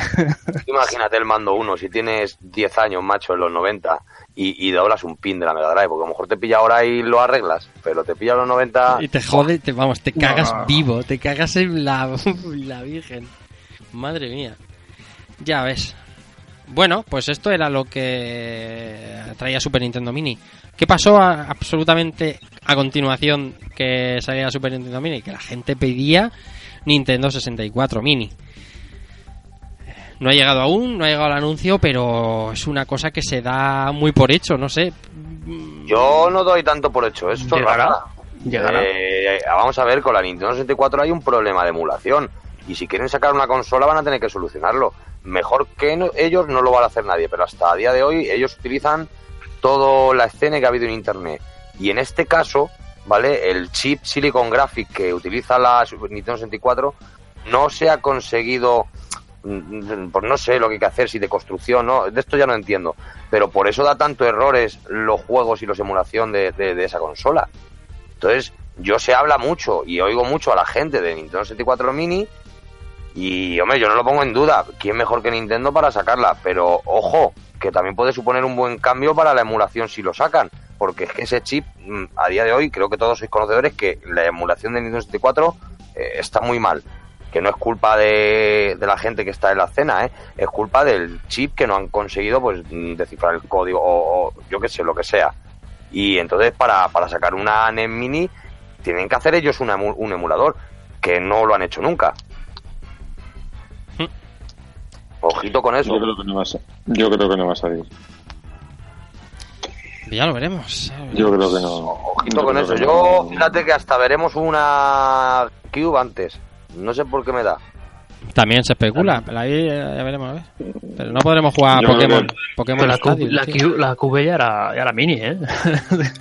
Imagínate el mando 1, si tienes 10 años, macho, en los 90 y, y doblas un pin de la Mega Drive, porque a lo mejor te pilla ahora y lo arreglas, pero te pilla en los 90 Y te jode, te, vamos, te cagas No. vivo, te cagas en la, la virgen. Madre mía. Ya ves. Bueno, pues esto era lo que traía Super Nintendo Mini. ¿Qué pasó a- absolutamente a continuación que salía Super Nintendo Mini? Que la gente pedía Nintendo 64 Mini. No ha llegado aún, no ha llegado el anuncio, pero es una cosa que se da muy por hecho, no sé. Yo no doy tanto por hecho. Esto es Llegará. Eh, vamos a ver, con la Nintendo 64 hay un problema de emulación. Y si quieren sacar una consola van a tener que solucionarlo. Mejor que no- ellos no lo va a hacer nadie, pero hasta a día de hoy ellos utilizan toda la escena que ha habido en Internet. Y en este caso, ¿vale? El chip Silicon Graphic que utiliza la Nintendo 64 no se ha conseguido, pues no sé lo que hay que hacer, si de construcción, ¿no? De esto ya no entiendo. Pero por eso da tanto errores los juegos y los emulación de esa consola. Entonces, yo se habla mucho y oigo mucho a la gente de Nintendo 64 Mini y, hombre, yo no lo pongo en duda. ¿Quién mejor que Nintendo para sacarla? Pero, ojo, que también puede suponer un buen cambio para la emulación si lo sacan. Porque es que ese chip, mm, a día de hoy, creo que todos sois conocedores que la emulación de Nintendo 64 eh, está muy mal. Que no es culpa de, de la gente que está en la escena, ¿eh? es culpa del chip que no han conseguido pues descifrar el código o, o yo qué sé, lo que sea. Y entonces para, para sacar una NES Mini tienen que hacer ellos una un emulador, que no lo han hecho nunca. Ojito con eso. Yo creo que no va a, yo creo que no va a salir. Ya lo veremos. ya lo Yo creo que no. Ojito yo con eso. que Yo, no. fíjate que hasta veremos una Cube antes. No sé por qué me da. También se especula, pero ahí eh, ya veremos a ver. Pero no podremos jugar a Pokémon, la, Stadium, Q, la, tío. Q- la QV ya era, ya era mini, ¿eh?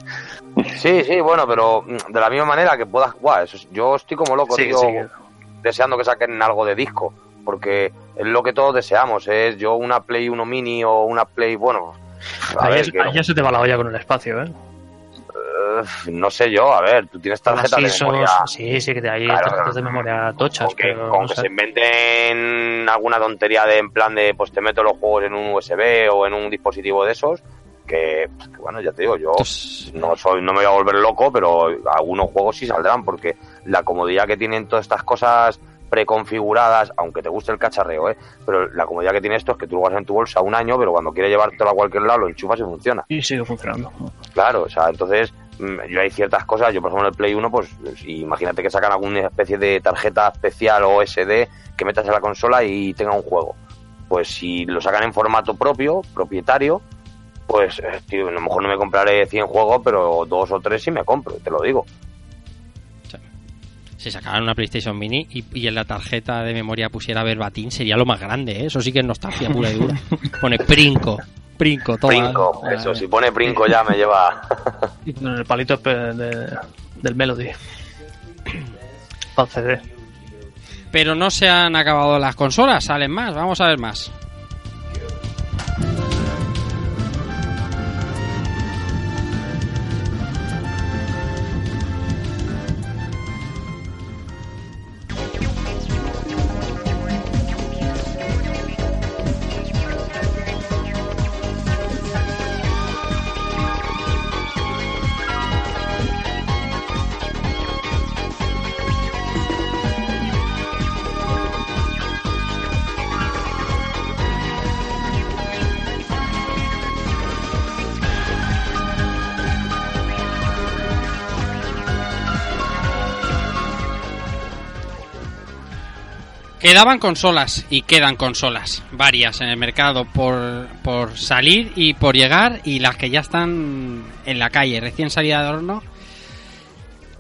Sí, sí, bueno, pero mm, de la misma manera que puedas jugar. Eso es- yo estoy como loco, Sí, tío, sí. deseando que saquen algo de disco. Porque es lo que todos deseamos. Es yo una Play 1 Mini o una Play, bueno. A Ahí, ver, es- ahí ya se te va la olla con el espacio, ¿eh? No sé yo, a ver, tú tienes tarjetas Las de memoria. sí, sí que te hay Claro, tarjetas de memoria tochas, Con que, pero con no que se inventen alguna tontería de en plan de pues te meto los juegos en un USB o en un dispositivo de esos que, pues, que, bueno ya te digo yo Entonces, no soy no me voy a volver loco pero algunos juegos sí saldrán porque la comodidad que tienen todas estas cosas preconfiguradas aunque te guste el cacharreo ¿eh? pero la comodidad que tiene esto es que tú lo vas en tu bolsa un año pero cuando quieres llevártelo a cualquier lado lo enchufas y funciona Y sigue funcionando. Claro, o sea, entonces yo hay ciertas cosas, yo por ejemplo en el Play 1, pues imagínate que sacan alguna especie de tarjeta especial o SD que metas en la consola y tenga un juego. Pues si lo sacan en formato propio, propietario, pues eh, tío, a lo mejor no me compraré 100 juegos, pero dos o tres sí me compro, te lo digo. Si sacaran una PlayStation Mini y, y en la tarjeta de memoria pusiera verbatim, sería lo más grande, ¿eh? Eso sí que es nostalgia pura y dura. Pone Princo, Princo, toma. Brinco, Ah, eso, si pone brinco ya me lleva... Y con el palito de- de- del Melody. Para CD. Pero no se han acabado las consolas, salen más, vamos a ver más. Quedaban consolas y quedan consolas, varias en el mercado por, por salir y por llegar y las que ya están en la calle, recién salida de horno.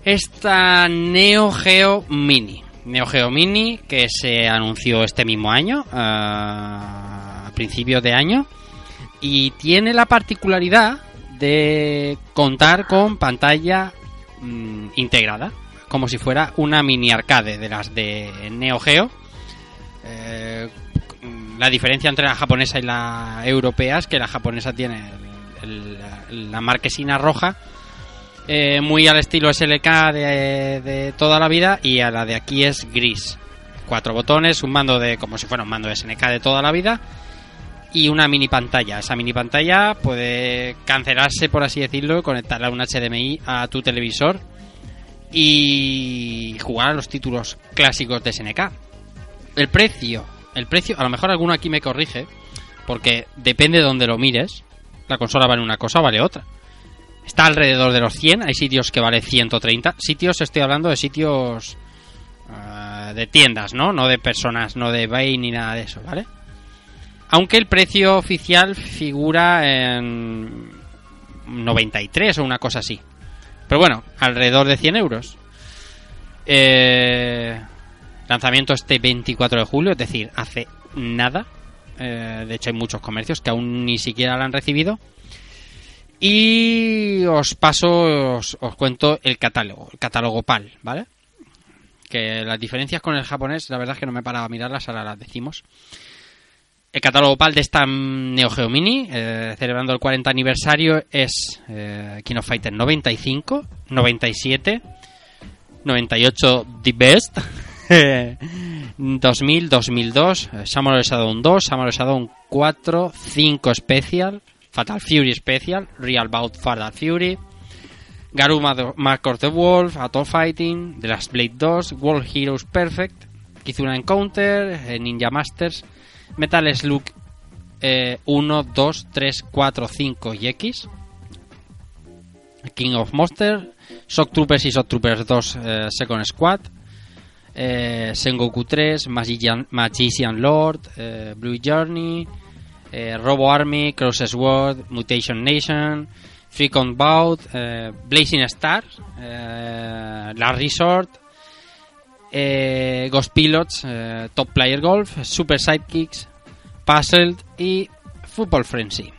Esta Neo Geo Mini, Neo Geo Mini que se anunció este mismo año, ah, a principios de año, y tiene la particularidad de contar con pantalla mm, integrada, como si fuera una mini arcade de las de Neo Geo. Eh, la diferencia entre la japonesa y la europea es que la japonesa tiene la marquesina roja eh, muy al estilo SLK de, de toda la vida y a la de aquí es gris. Cuatro botones, un mando de como si fuera un mando de SNK de toda la vida y una mini pantalla. Esa mini pantalla puede cancelarse, por así decirlo, conectarla a un HDMI a tu televisor y jugar a los títulos clásicos de SNK. El precio el precio, a lo mejor alguno aquí me corrige, porque depende de donde lo mires, la consola vale una cosa vale otra. Está alrededor de los 100, hay sitios que vale 130. Sitios, estoy hablando de sitios eh, de tiendas, ¿no? No de personas, no de eBay ni nada de eso, ¿vale? Aunque el precio oficial figura en 93 o una cosa así. Pero bueno, alrededor de 100 euros. Eh, lanzamiento este 24 de julio, es decir, hace nada. Eh, de hecho, hay muchos comercios que aún ni siquiera la han recibido. Y os paso, os, cuento el catálogo, el catálogo PAL, ¿vale? Que las diferencias con el japonés, la verdad es que no me paraba a mirarlas, ahora las decimos. El catálogo PAL de esta Neo Geo Mini, eh, celebrando el 40 aniversario, es eh, King of Fighters 95, 97, 98 The Best, 2000, 2002, eh, Samurai Shodown 2, Samurai Shodown 4, 5 Special, Fatal Fury Special, Real Bout Fatal Fury, Garuma Mark of the Wolf, Atoll Fighting, The Last Blade 2, World Heroes Perfect, Kizuna Encounter, eh, Ninja Masters, Metal Slug eh, 1, 2, 3, 4, 5 y X, King of Monster, Shock Troopers y Shock Troopers 2 eh, Second Squad, eh, Sengoku 3, Magician, Magician Lord, eh, Blue Journey, eh, Robo Army, Cross Sword, Mutation Nation, Freak on Bout, eh, Blazing Star, eh, Last Resort, eh, Ghost Pilots, eh, Top Player Golf, Super Sidekicks, Puzzled y Football Frenzy.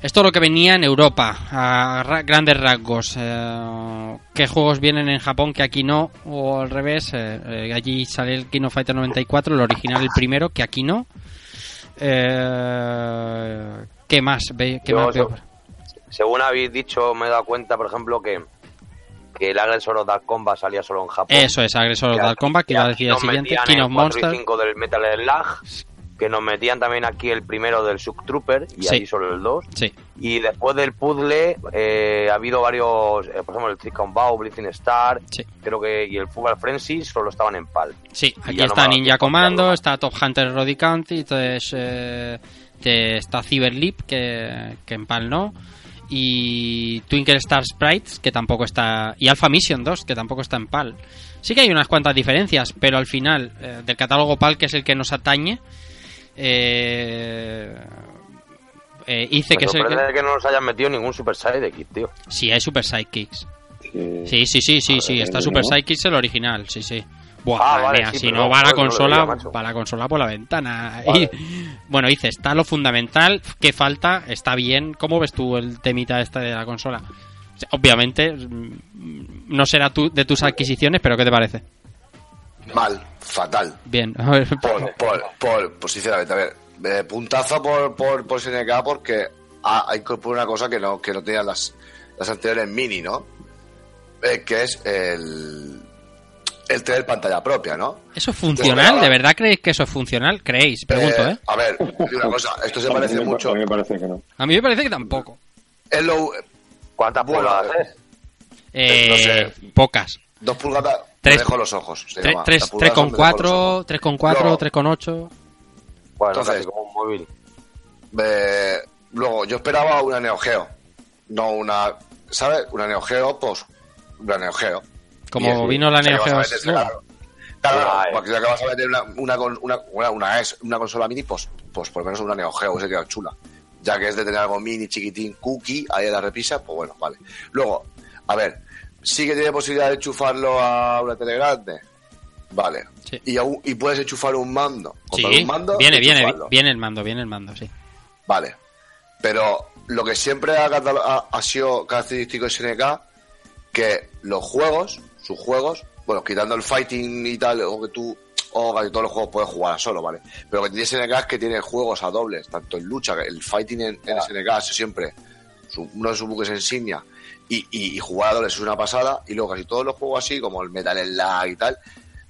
Esto es lo que venía en Europa, a ra- grandes rasgos. Eh, ¿Qué juegos vienen en Japón que aquí no? O al revés, eh, eh, allí sale el King of Fighter 94, el original, el primero, que aquí no. Eh, ¿Qué más? ¿Qué Yo, más según habéis dicho, me he dado cuenta, por ejemplo, que, que el Agresor of Dark Combat salía solo en Japón. Eso es, Agresor Que Dark Combat, que iba a decir el siguiente, metían King el of 4 y Monsters. 5 del Metal Slug, que nos metían también aquí el primero del Shock Trooper, y Sí. allí solo el 2. Sí, Y después del puzzle eh, ha habido varios, eh, por ejemplo, el Trick on Bow, Blazing Star, sí. creo que y el Football Frenzy solo estaban en PAL. Sí, Y aquí no está Ninja Commando, está Top Hunter Roddy County, entonces eh, está Cyberleap, que, que en PAL no, y Twinkle Star Sprites, que tampoco está, y Alpha Mission 2, que tampoco está en PAL. Sí que hay unas cuantas diferencias, pero al final, eh, del catálogo PAL, que es el que nos atañe, eh, eh, hice Me que es el que... que no nos hayan metido ningún Super Sidekick, tío. Sí, hay Super Sidekicks. Sí. Sí, sí, sí, sí, está ¿no? Super Sidekicks el original, sí, sí. Buah, Ah, madre vale, mía, sí, si no no, va la no lo consola, veía, macho. va la consola por la ventana. Vale. Y, bueno, dice, está lo fundamental, ¿qué falta? Está bien. ¿Cómo ves tú el temita este de la consola? O sea, obviamente, mm, no será tu, de tus adquisiciones, pero ¿qué te parece? Mal, fatal. Bien, a ver, Por, por, por, pues sinceramente, a ver, eh, puntazo por, por, por SNK porque ha, ha incorporado una cosa que no, que no tenían las, las anteriores mini, ¿no? Eh, que es el, el tener pantalla propia, ¿no? ¿eso es funcional? ¿De verdad creéis que eso es funcional? ¿Creéis? Pregunto, ¿eh? A ver, digo una cosa, esto se parece mucho. A mí me parece que no. A mí me parece que tampoco. Es lo, ¿Cuántas pulgadas eh, es? Eh, no sé. Pocas. dos pulgadas, Tres- me dejo los ojos. se Tre- llama. tres- Las pulgadas son me dejo los 3,4, ojos. 3,4, Luego- 3,8. Bueno, Entonces- casi como un móvil. Eh, luego, yo esperaba una Neo Geo, no una, ¿sabes? Una Neo Geo, pues, una Neo Geo. Como es- vino la Neo Geo. Claro, claro, Ah, porque ya que vas a meter una, una, con- una, una, una, es- una consola mini, pues, pues por lo menos una Neo Geo, hubiese quedado chula. Ya que es de tener algo mini, chiquitín, cookie, ahí en la repisa, pues bueno, vale. Luego, a ver, sí que tiene posibilidad de enchufarlo a una tele grande. Vale. Sí. Y, aún- y puedes enchufar un mando. Sí, un mando viene, viene, viene el mando, viene el mando, sí. Vale. Pero lo que siempre ha, ha- ha sido característico de SNK, que los juegos, sus juegos, bueno, quitando el fighting y tal, o que tú, o casi todos los juegos puedes jugar a solo, ¿vale? Pero lo que tiene SNK es que tiene juegos a dobles, tanto en lucha, que el fighting en, en SNK siempre uno de sus buques insignia, y, y, y jugar a es una pasada, y luego casi todos los juegos así, como el Metal Slug y tal,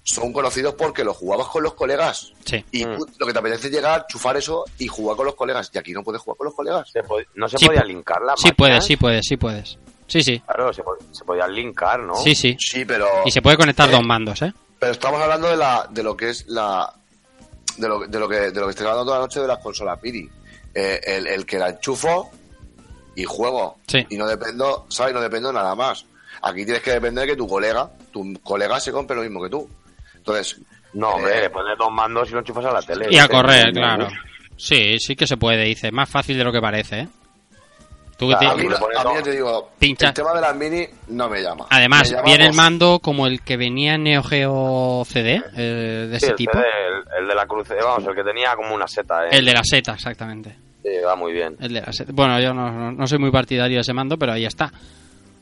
son conocidos porque los jugabas con los colegas. Sí. Y Mm. lo que te apetece es llegar, chufar eso y jugar con los colegas. Y aquí no puedes jugar con los colegas. Se no se Sí, podía linkar la Sí puedes, sí puedes, sí puedes. Sí, sí. Claro, se, po- se podía linkar, ¿no? Sí, sí. Sí, pero. Y se puede conectar Eh, dos mandos, ¿eh? Pero estamos hablando de la de lo que es la de lo, de lo que de lo que estoy hablando toda la noche de las consolas Piri. Eh, el, el que la enchufo y juego. Sí. Y no dependo, ¿sabes? No dependo de nada más. Aquí tienes que depender de que tu colega, tu colega se compre lo mismo que tú. Entonces, No, hombre, Eh. le pones dos mandos y lo enchufas a la tele. Y a correr, claro. Sí, sí que se puede, dice. Más fácil de lo que parece, ¿eh? Tú a mí, a mí te digo, Pincha. el tema de las mini no me llama. Además, Me llama, viene el mando como el que venía en Neo Geo CD, eh, de Sí, ese el, tipo. CD, el, el de la cruz, eh, vamos, el que tenía como una seta, ¿eh? El de la seta, exactamente. Sí, va muy bien. El de la seta. Bueno, yo no, soy muy partidario de ese mando, pero ahí está.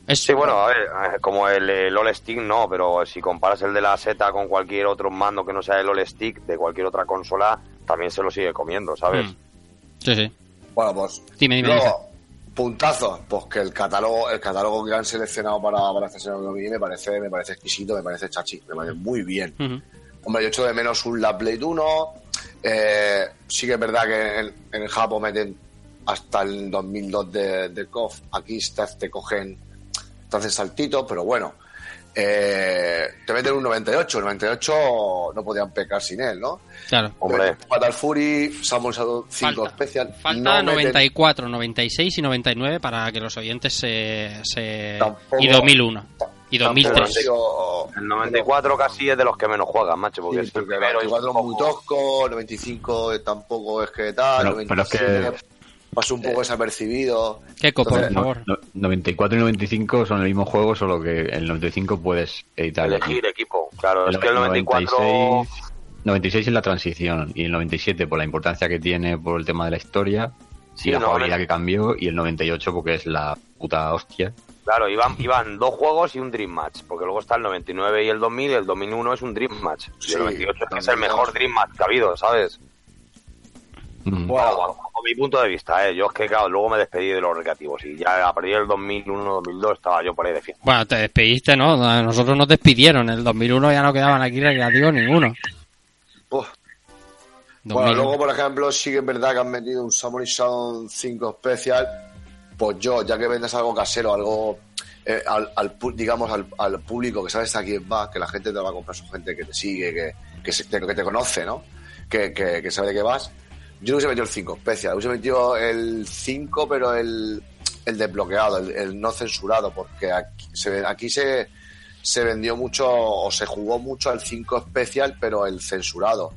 Es, Sí, bueno, a ver, eh, como el, el All Stick no, pero si comparas el de la seta con cualquier otro mando que no sea el All Stick de cualquier otra consola, también se lo sigue comiendo, ¿sabes? Mm. Sí, sí. Bueno, pues. Dime, dime, Luego, puntazos, pues que el catálogo, el catálogo que han seleccionado para, para esta semana que me parece, me parece exquisito, me parece chachi, me parece muy bien. Hombre, yo echo de menos un Lab Blade 1. Eh, sí que es verdad que en, en el Japón meten hasta el 2002 de, de KOF. Aquí te, te cogen, te hacen saltitos, pero bueno. Eh, te meten un 98. El 98 no podían pecar sin él, ¿no? Claro. Hombre. Fatal Fury, Samus 5 Falta, Special. falta no meten- 94, 96 y 99 para que los oyentes se... se... Tampoco- Y 2001. Y tampoco 2003. han sido- El 94 casi es de los que menos juegan, macho, porque Sí, es el primero y 94 es muy tosco, 95 tampoco es que tal, Pero- pero es que- 97 pasó un poco desapercibido. Keiko, por Entonces, favor. No- 94 y 95 son el mismo juego, solo que el 95 puedes editar. elegir equipo. Claro, es El que el 94... 96, 96 es la transición y el 97 por la importancia que tiene por el tema de la historia Sí, y la no, jugabilidad no- que cambió y el 98 porque es la puta hostia. Claro, iban, iban dos juegos y un Dream Match, porque luego está el 99 y el 2000, y el 2001 es un Dream Match. Y el 98 es que es el mejor Dream Match que ha habido, ¿sabes? Mm. Bueno, Bueno, bajo mi punto de vista, ¿eh? Yo es que, claro, luego me despedí de los recreativos y ya a partir del 2001-2002 estaba yo por ahí de fiesta. Bueno, te despediste, ¿no? Nosotros nos despidieron. En el 2001 ya no quedaban aquí recreativos ninguno. uf. 2000. Bueno, luego, por ejemplo, sí que es verdad que han metido un Samurai Shodown 5 Special. Pues yo, ya que vendes algo casero, algo eh, al, al digamos al, público que sabes a quién va, que la gente te va a comprar, su gente que te sigue, que, que, te conoce, ¿no? Que, que, sabe de qué vas. Yo no hubiese metido el 5 Special, hubiese metido el 5, pero el, el desbloqueado, el, no censurado, porque aquí se, aquí se, se vendió mucho o se jugó mucho al 5 Special, pero el censurado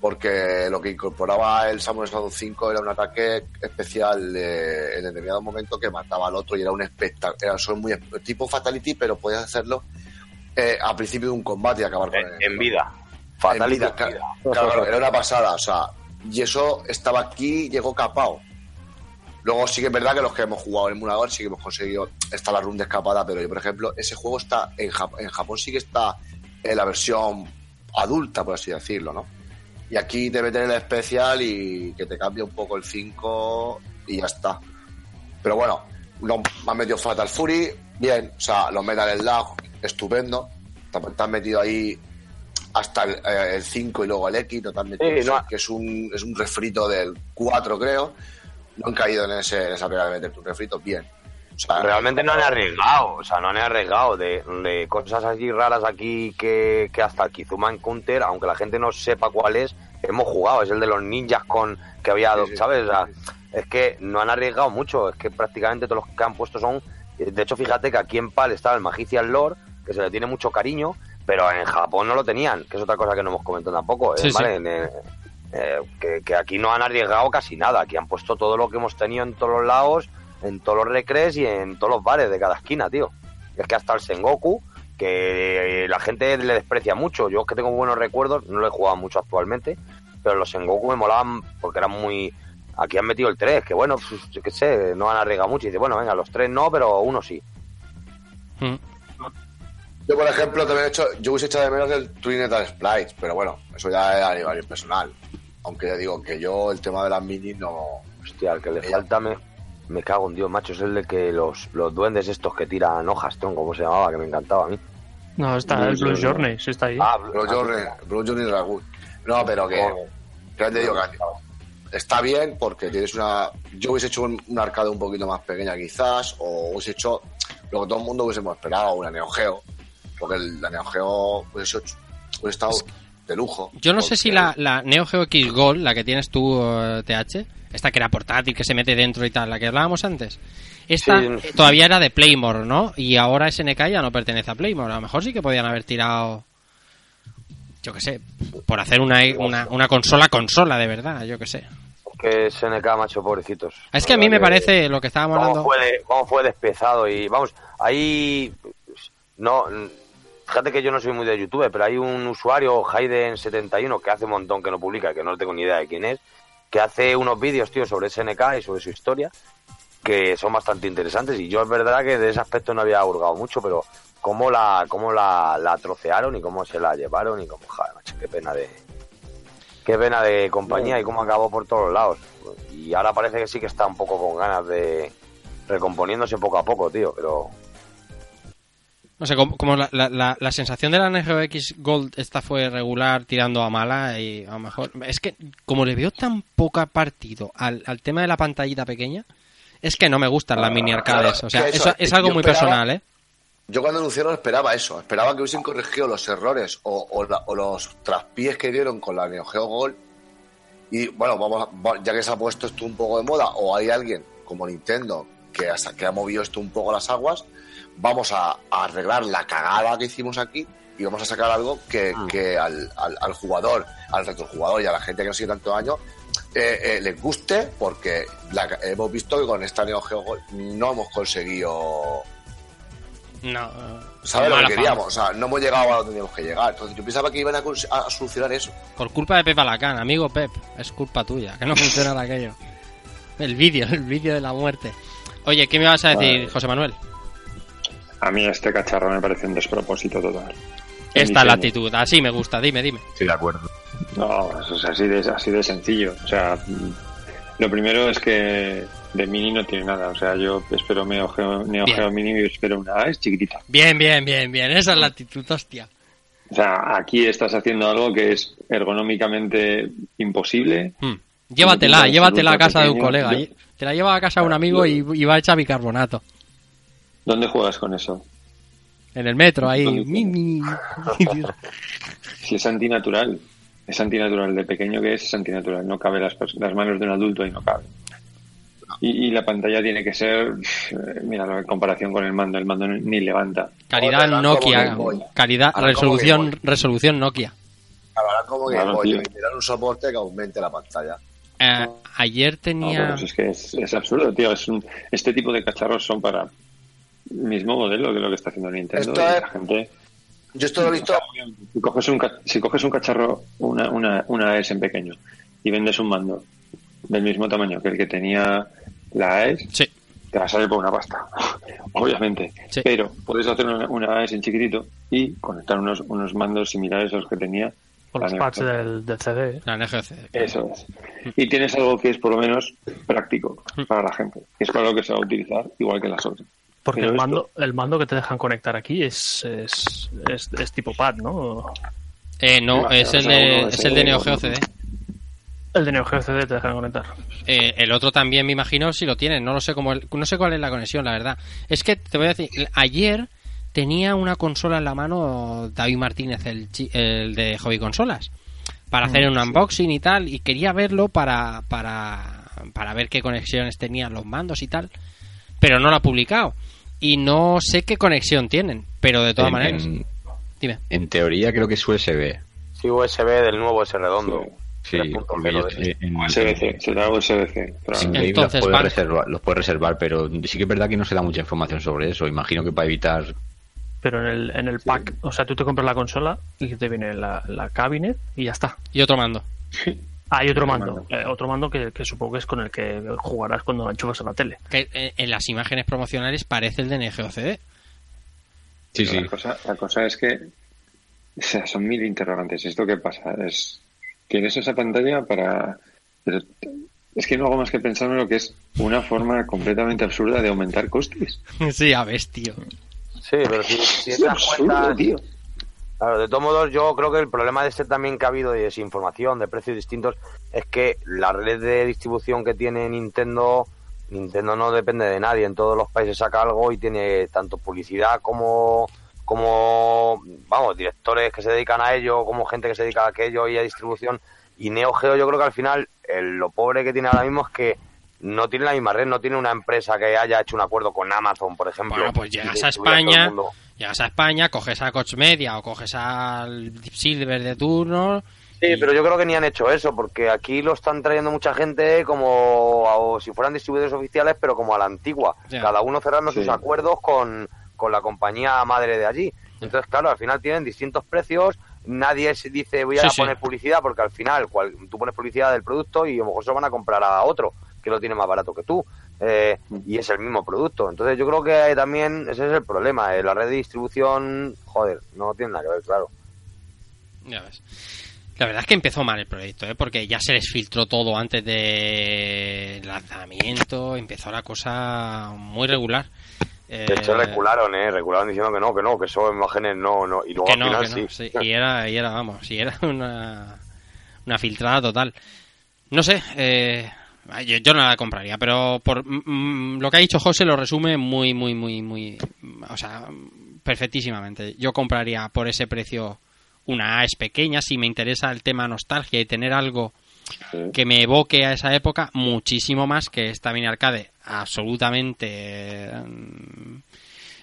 porque lo que incorporaba el Samurai Shodown 5 era un ataque especial en determinado momento que mataba al otro y era un espectáculo, era solo muy tipo Fatality, pero podías hacerlo eh, al principio de un combate y acabar con En, él. en vida. Fatality en claro, vida. claro, claro, era una pasada, o sea, y eso estaba aquí, llegó capao. Luego sí que es verdad que los que hemos jugado en el emulador sí que hemos conseguido, está la run de escapada, pero yo, por ejemplo, ese juego está en, Jap- en Japón sí que está en la versión adulta, por así decirlo, ¿no? Y aquí te meten el especial y que te cambia un poco el 5 y ya está. Pero bueno, no, me han metido Fatal Fury, bien, o sea, los Metal Slug, estupendo. Te, te han metido ahí hasta el, eh, el 5 y luego el X, no te han metido Sí, eso, no. que es un, es un refrito del 4, creo. No han caído en, ese, en esa pega de meterte un refrito, bien. O sea, Realmente no han arriesgado, o sea, no han arriesgado de, de cosas así raras aquí que, que hasta el Kizuma Counter, aunque la gente no sepa cuál es, hemos jugado, es el de los ninjas con que había, Sí, sí, ¿sabes? O sea, sí, es que no han arriesgado mucho, es que prácticamente todos los que han puesto son, de hecho fíjate que aquí en PAL estaba el Magician Lore, que se le tiene mucho cariño, pero en Japón no lo tenían, que es otra cosa que no hemos comentado tampoco, ¿eh? Sí, sí. ¿vale? En, eh, eh, que, que aquí no han arriesgado casi nada, aquí han puesto todo lo que hemos tenido en todos los lados, en todos los recres y en todos los bares de cada esquina, tío. Es que hasta el Sengoku, que la gente le desprecia mucho, yo es que tengo buenos recuerdos, no lo he jugado mucho actualmente, pero los Sengoku me molaban porque eran muy... Aquí han metido el 3, que bueno, pues, yo qué sé, no han arriesgado mucho. Y dice, bueno, venga, los tres no, pero uno sí. Mm. Yo, por ejemplo, también he hecho, yo hubiese echado de menos el Twin Metal Splice, pero bueno, eso ya es a nivel personal. Aunque ya digo que yo el tema de las minis no. Hostia, el que le Ella- falta me, me cago en Dios, macho, es el de que los, los duendes estos que tiran hojas, tronco, ¿cómo se llamaba? Que me encantaba a mí. No, está No, el Blue. Journey, sí está ahí. Ah, Blue Journey, Blue Journey Ragut. No, pero que. Oh. que ya te digo que está bien porque tienes una. Yo hubiese hecho un, un arcade un poquito más pequeña, quizás, o hubiese hecho lo que todo el mundo hubiésemos esperado, una Neo Geo. Porque el, la Neo Geo hubiese, hecho- hubiese estado de lujo. Yo no sé si la, la Neo Geo X Gold, la que tienes tú, eh, TH, esta que era portátil, que se mete dentro y tal, la que hablábamos antes, esta Sí. todavía era de Playmore, ¿no? Y ahora SNK ya no pertenece a Playmore. A lo mejor sí que podían haber tirado, yo qué sé, por hacer una, una, una consola consola de verdad, yo qué sé. Que SNK, macho, pobrecitos. Es que a mí me parece lo que estábamos cómo hablando. fue, de- cómo fue despiezado y vamos, ahí no fíjate que yo no soy muy de YouTube, pero hay un usuario Hayden71 que hace un montón que no publica, que no tengo ni idea de quién es, que hace unos vídeos, tío, sobre SNK y sobre su historia que son bastante interesantes y yo es verdad que de ese aspecto no había hurgado mucho, pero cómo la cómo la, la trocearon y cómo se la llevaron y cómo, joder, macho, qué pena de qué pena de compañía y cómo acabó por todos lados. Y ahora parece que sí que está un poco con ganas de recomponiéndose poco a poco, tío, pero No sé, como, como la, la, la, la sensación de la Neo Geo X Gold esta fue regular tirando a mala y a lo mejor... Es que como le veo tan poca partido al, al tema de la pantallita pequeña, es que no me gustan las mini arcades. O sea, eso, eso es algo yo muy esperaba- personal, ¿eh? Yo cuando anunciaron esperaba eso, esperaba que hubiesen corregido los errores o, o la- o los traspiés que dieron con la Neo Geo Gold. Y bueno, vamos, a- ya que se ha puesto esto un poco de moda, o hay alguien como Nintendo que, hasta, que ha movido esto un poco las aguas, vamos a, a arreglar la cagada que hicimos aquí y vamos a sacar algo que, que al, al- al jugador, al retrojugador y a la gente que nos sigue tantos años eh, eh, les guste, porque la- hemos visto que con esta Neo Geo no hemos conseguido No. eh, ¿Sabes lo que fama. queríamos? O sea, no hemos llegado a donde teníamos que llegar. Entonces yo pensaba que iban a, solucionar eso. Por culpa de Pep Alacán, amigo Pep. Es culpa tuya, que no funciona aquello. El vídeo, el vídeo de la muerte. Oye, ¿qué me vas a decir, Vale. José Manuel? A mí este cacharro me parece un despropósito total. Esta es la actitud. Así me gusta, dime, dime. Estoy de acuerdo. No, eso es así de, así de sencillo. O sea, lo primero es que de mini no tiene nada. O sea, yo espero Neo Geo, Neo. Geo Mini y espero una es chiquitita. Bien, bien, bien, bien. Esa es la actitud, hostia. O sea, aquí estás haciendo algo que es ergonómicamente imposible. Hmm. Llévatela, llévatela a casa de un colega. Yo- Te la lleva a casa de un amigo y, y va hecha bicarbonato. ¿Dónde juegas con eso? En el metro, ahí. Si es antinatural. Es antinatural. De pequeño que es, es antinatural. No cabe las, las manos de un adulto y no cabe. Y, y la pantalla tiene que ser, mira, en comparación con el mando, el mando ni levanta. Calidad Nokia. Game. Calidad, resolución, Game resolución Nokia. Ahora como que Claro, Boy, mirar un soporte que aumente la pantalla. Eh, ayer No, tenía. pero es que es, es absurdo, tío. Es un- este tipo de cacharros son para el mismo modelo que lo que está haciendo Nintendo. Esto es- la gente, Yo esto lo he visto. si coges un, ca- si coges un cacharro, una, una, una AES en pequeño, y vendes un mando del mismo tamaño que el que tenía la AES, Sí, te va a salir por una pasta, obviamente. Sí. Pero puedes hacer una, una AES en chiquitito y conectar unos, unos mandos similares a los que tenía Por la los Geo. del, del CD. ¿eh? la NGC. Eso es. Y tienes algo que es por lo menos práctico para la gente, que es para lo que se va a utilizar, igual que las otras. Porque el mando, el mando que te dejan conectar aquí es, es, es, es tipo pad, ¿no? Eh, no, es el de, es el de Neo Geo CD. El de Neo Geo CD te dejan conectar. Eh, el otro también me imagino si lo tienen, no lo sé cómo el- no sé cuál es la conexión, la verdad. Es que te voy a decir, ayer tenía una consola en la mano David Martínez, el, chi- el de Hobby Consolas, para hacer un unboxing y tal, y quería verlo para, para, para ver qué conexiones tenían los mandos y tal, pero no lo ha publicado. Y no sé qué conexión tienen, pero de todas En- maneras, En, dime. en teoría creo que es USB. Sí, USB del nuevo ese redondo. Sí, 3.0 porque yo de estoy en, USB-C, será USB-C. Entonces, los, reservar, los puedes reservar, pero sí que es verdad que no se da mucha información sobre eso. Imagino que para evitar Pero en el, en el pack, o sea, tú te compras la consola y te viene la, la cabinet y ya está. Y otro mando. Ah, y otro Otro mando. mando. eh, otro mando que, que supongo que es con el que jugarás cuando lo enchufas a la tele. Que eh, en las imágenes promocionales parece el de Neo Geo CD. Sí, Pero sí. La, cosa, la cosa es que o sea, son mil interrogantes. ¿Esto qué pasa? Es Tienes esa pantalla para... Pero es que no hago más que pensar en lo que es una forma completamente absurda de aumentar costes. sí, a ver, tío. Sí, pero si, si Es te das absurdo, cuenta, tío. Claro, de todos modos, yo creo que el problema de este también que ha habido de desinformación, de precios distintos, es que la red de distribución que tiene Nintendo, Nintendo no depende de nadie. En todos los países saca algo y tiene tanto publicidad como, como, vamos, directores que se dedican a ello, como gente que se dedica a aquello y a distribución. Y Neo Geo yo creo que al final el- lo pobre que tiene ahora mismo es que no tiene la misma red, no tiene una empresa que haya hecho un acuerdo con Amazon, por ejemplo. Bueno, pues llegas a España, llegas a España, coges a Coach Media o coges al Silver de turno. Sí, pero yo creo que ni han hecho eso, porque aquí lo están trayendo mucha gente como o si fueran distribuidores oficiales, pero como a la antigua. Cada uno cerrando Sí. sus acuerdos con, con la compañía madre de allí. Entonces, claro, al final tienen distintos precios. Nadie se dice voy a Sí, sí. poner publicidad, porque al final cual- tú pones publicidad del producto y a lo mejor se lo van a comprar a otro que lo tiene más barato que tú. Eh, y es el mismo producto. Entonces, yo creo que también ese es el problema. eh, La red de distribución, joder, no tiene nada que ver, claro. Ya ves. La verdad es que empezó mal el proyecto, ¿eh? porque ya se les filtró todo antes del lanzamiento, empezó la cosa muy regular. Eh, De hecho, regularon, ¿eh? Regularon diciendo que no, que no, que son imágenes no, no. Y luego que al no, final que no, sí. sí. Y era, y era, vamos, y era una, una filtrada total. No sé, eh, yo, yo no la compraría, pero por mm, mm, lo que ha dicho José lo resume muy, muy, muy, muy, o sea, perfectísimamente. Yo compraría por ese precio una AES pequeña, si me interesa el tema nostalgia y tener algo que me evoque a esa época muchísimo más que esta mini arcade absolutamente mm,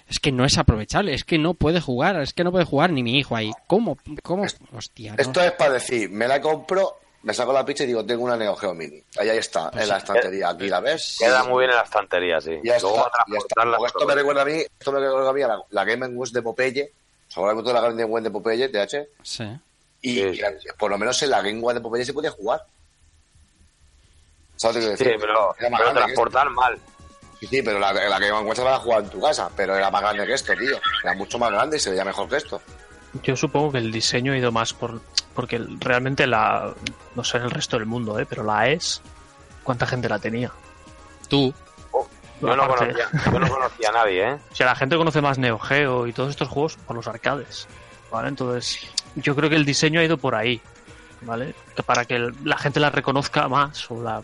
es que no es aprovechable es que no puede jugar es que no puede jugar ni mi hijo ahí cómo cómo hostia no. Esto es para decir, me la compro, me saco la picha y digo, tengo una Neo Geo Mini. Ahí, ahí está, en la estantería. Aquí la ves. Queda Sí. muy bien en la estantería, sí. Ya Luego está, para ya está. transportarla, Porque esto me recuerda a mí, esto me recuerda a mí a la, la Game Watch de Popeye. ¿Os acordáis de la Game Watch de Popeye, TH? Sí. Y, Sí. y la- por lo menos en la Game Watch de Popeye se podía jugar. ¿Sabes lo que Sí, decir? pero, Era más pero grande que transportar mal. Sí, sí, pero la, la Game Watch la jugar en tu casa, pero era más grande que esto, tío. Era mucho más grande y se veía mejor que esto. Yo supongo que el diseño ha ido más por. Porque realmente la. No sé en el resto del mundo, ¿eh? Pero la ES. ¿Cuánta gente la tenía? tú Yo no, conocía, yo no conocía a nadie, ¿eh? O sea, la gente conoce más Neo Geo y todos estos juegos por los arcades. ¿Vale? Entonces, yo creo que el diseño ha ido por ahí. ¿Vale? Que para que la gente la reconozca más o la,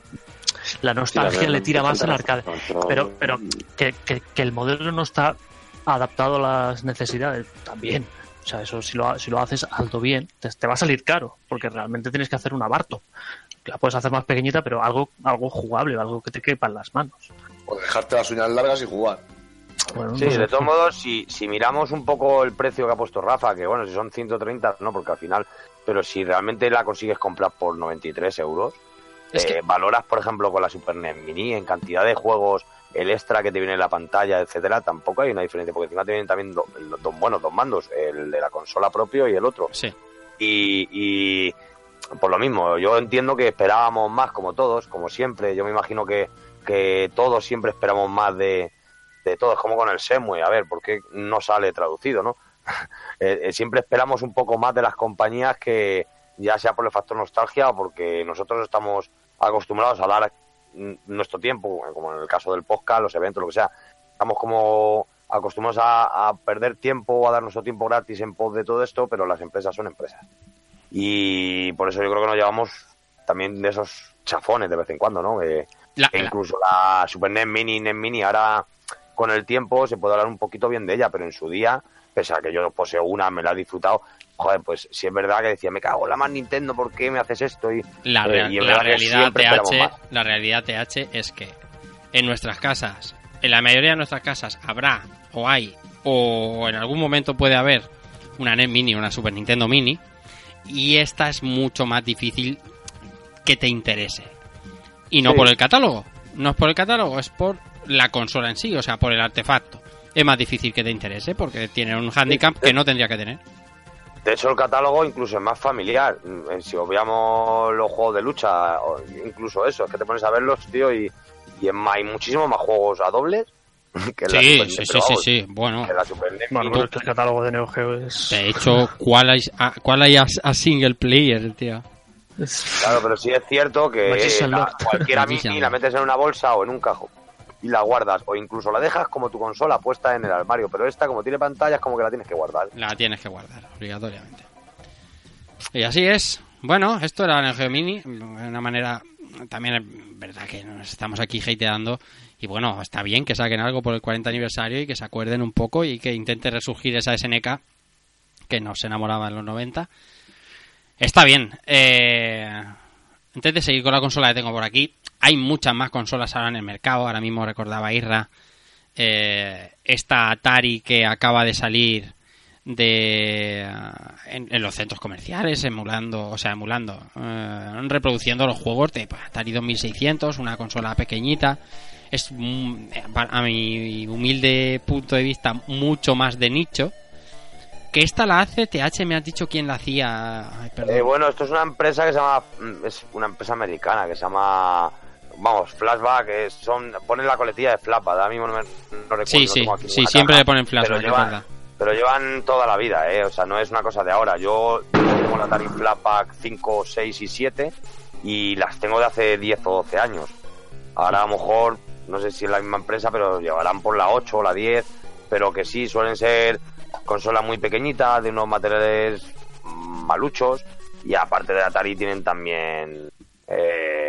la nostalgia le tira más al arcade. Pero, pero que, que- que el modelo no está adaptado a las necesidades también. O sea, eso si lo, ha- si lo haces alto bien, te, te va a salir caro, porque realmente tienes que hacer un abarto. La puedes hacer más pequeñita, pero algo, algo jugable, algo que te quepa en las manos. O dejarte las uñas largas y jugar. Bueno, Sí, no sé. de todos modos, si, si miramos un poco el precio que ha puesto Rafa, que bueno, si son 130, no, porque al final, pero si realmente la consigues comprar por 93 euros, Es que- eh, valoras, por ejemplo, con la Super NES Mini en cantidad de juegos, el extra que te viene en la pantalla, etcétera, tampoco hay una diferencia, porque encima te vienen también do- los dos, bueno, dos mandos, el de la consola propio y el otro. sí Y, y por lo mismo, yo entiendo que esperábamos más, como todos, como siempre. Yo me imagino que, que todos siempre esperamos más de, de todos, como con el Semue. A ver, ¿por qué no sale traducido, no? Eh, eh, siempre esperamos un poco más de las compañías que, ya sea por el factor nostalgia o porque nosotros estamos acostumbrados a dar nuestro tiempo, como en el caso del podcast, los eventos, lo que sea. Estamos como acostumbrados a, a perder tiempo o a dar nuestro tiempo gratis en pos de todo esto, pero las empresas son empresas. Y por eso yo creo que nos llevamos también de esos chafones de vez en cuando, ¿no? Que- La- que la- incluso la Super NES Mini, NES Mini, ahora con el tiempo se puede hablar un poquito bien de ella, pero en su día, pese a que yo poseo una, me la he disfrutado, joder, pues sí es verdad que decía, me cago en la más Nintendo, ¿por qué me haces esto? Y, La, eh, y la realidad TH, la realidad TH es que en nuestras casas, en la mayoría de nuestras casas habrá o hay o en algún momento puede haber una NES Mini, una Super Nintendo Mini y esta es mucho más difícil que te interese. Y no Sí. por el catálogo, no es por el catálogo, es por la consola en sí, o sea, por el artefacto. Es más difícil que te interese porque tiene un handicap que no tendría que tener. De hecho, el catálogo incluso es más familiar. Mm, Si obviamos los juegos de lucha, incluso eso, es que te pones a verlos, tío, y, y es más, hay muchísimos más juegos a dobles que en la Sí, Super sí, sí, sí, sí, bueno. que en la Super NES Bueno, Mini. pero es que el catálogo de Neo Geo es. De hecho, ¿cuál hay a, cuál hay a, a single player, tío? Claro, pero sí es cierto que Magician la- cualquier mini la metes en una bolsa o en un cajón y la guardas, o incluso la dejas como tu consola puesta en el armario, pero esta, como tiene pantallas, como que la tienes que guardar. La tienes que guardar, obligatoriamente. Y así es. Bueno, esto era el Geo Mini. De una manera. También es verdad que nos estamos aquí hateando. Y bueno, está bien que saquen algo por el 40 aniversario y que se acuerden un poco y que intente resurgir esa SNK que nos enamoraba en los 90. Está bien. Eh, de seguir con la consola que tengo por aquí, hay muchas más consolas ahora en el mercado. Ahora mismo recordaba Irra eh, esta Atari que acaba de salir de en, en los centros comerciales emulando o sea emulando eh, reproduciendo los juegos de pues, Atari 2600 una consola pequeñita es a mi humilde punto de vista mucho más de nicho que esta la hace TH me has dicho quién la hacía. Eh, bueno, esto es una empresa que se llama. Es una empresa americana que se llama. Vamos, Flashback. son, ponen la coletilla de Flashback. Ahora mismo no, me, no recuerdo. sí sí sí siempre le ponen pero flashback es llevan- Pero llevan toda la vida, ¿eh? O sea, no es una cosa de ahora. Yo tengo la Atari Flashback 5, 6 y 7 y las tengo de hace 10 o 12 años. Ahora a lo mejor, no sé si es la misma empresa, pero llevarán por la 8 o la 10, pero que sí, suelen ser consolas muy pequeñitas, de unos materiales maluchos y aparte de Atari tienen también... Eh...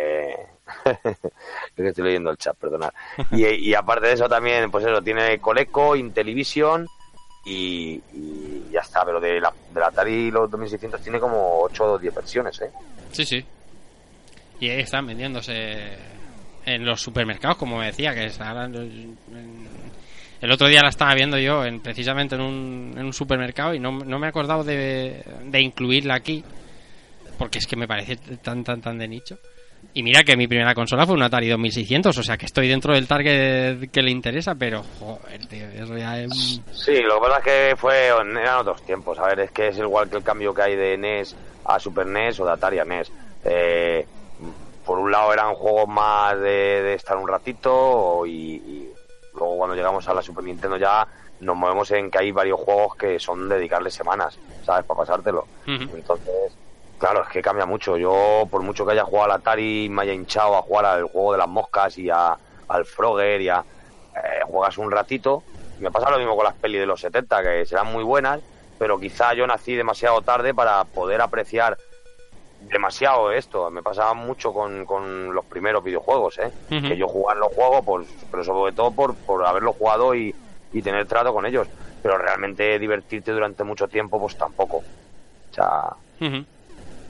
es que estoy leyendo el chat, perdonad. Y, aparte de eso también, pues eso, tiene Coleco, Intellivision y, ya está, pero de la, de la Atari los 2600 tiene como 8 o 10 versiones, ¿eh? Sí, sí. Y ahí están vendiéndose en los supermercados, como me decía, que en- el otro día la estaba viendo yo en, precisamente en un, en un supermercado y no, me he acordado de incluirla aquí, porque es que me parece tan, tan, tan de nicho. Y mira que mi primera consola fue un Atari 2600, o sea que estoy dentro del target que le interesa, pero joder, tío, eso ya es... Sí, lo que pasa es que fue, eran otros tiempos. A ver, es que es igual que el cambio que hay de NES a Super NES o de Atari a NES. Eh, por un lado eran juegos más de, de estar un ratito y, y luego cuando llegamos a la Super Nintendo ya nos movemos en que hay varios juegos que son dedicarle semanas, ¿sabes? Para pasártelo. Entonces, claro, es que cambia mucho. Yo, por mucho que haya jugado al Atari, me haya hinchado a jugar al juego de las moscas y a, al Frogger y a... eh, juegas un ratito. Me pasa lo mismo con las pelis de los 70, que serán muy buenas, pero quizá yo nací demasiado tarde para poder apreciar demasiado esto. Me pasaba mucho con, con los primeros videojuegos, ¿eh? Que yo jugaba en los juegos, pues, pero sobre todo por, por haberlo jugado y, y tener trato con ellos. Pero realmente divertirte durante mucho tiempo, pues tampoco. O sea.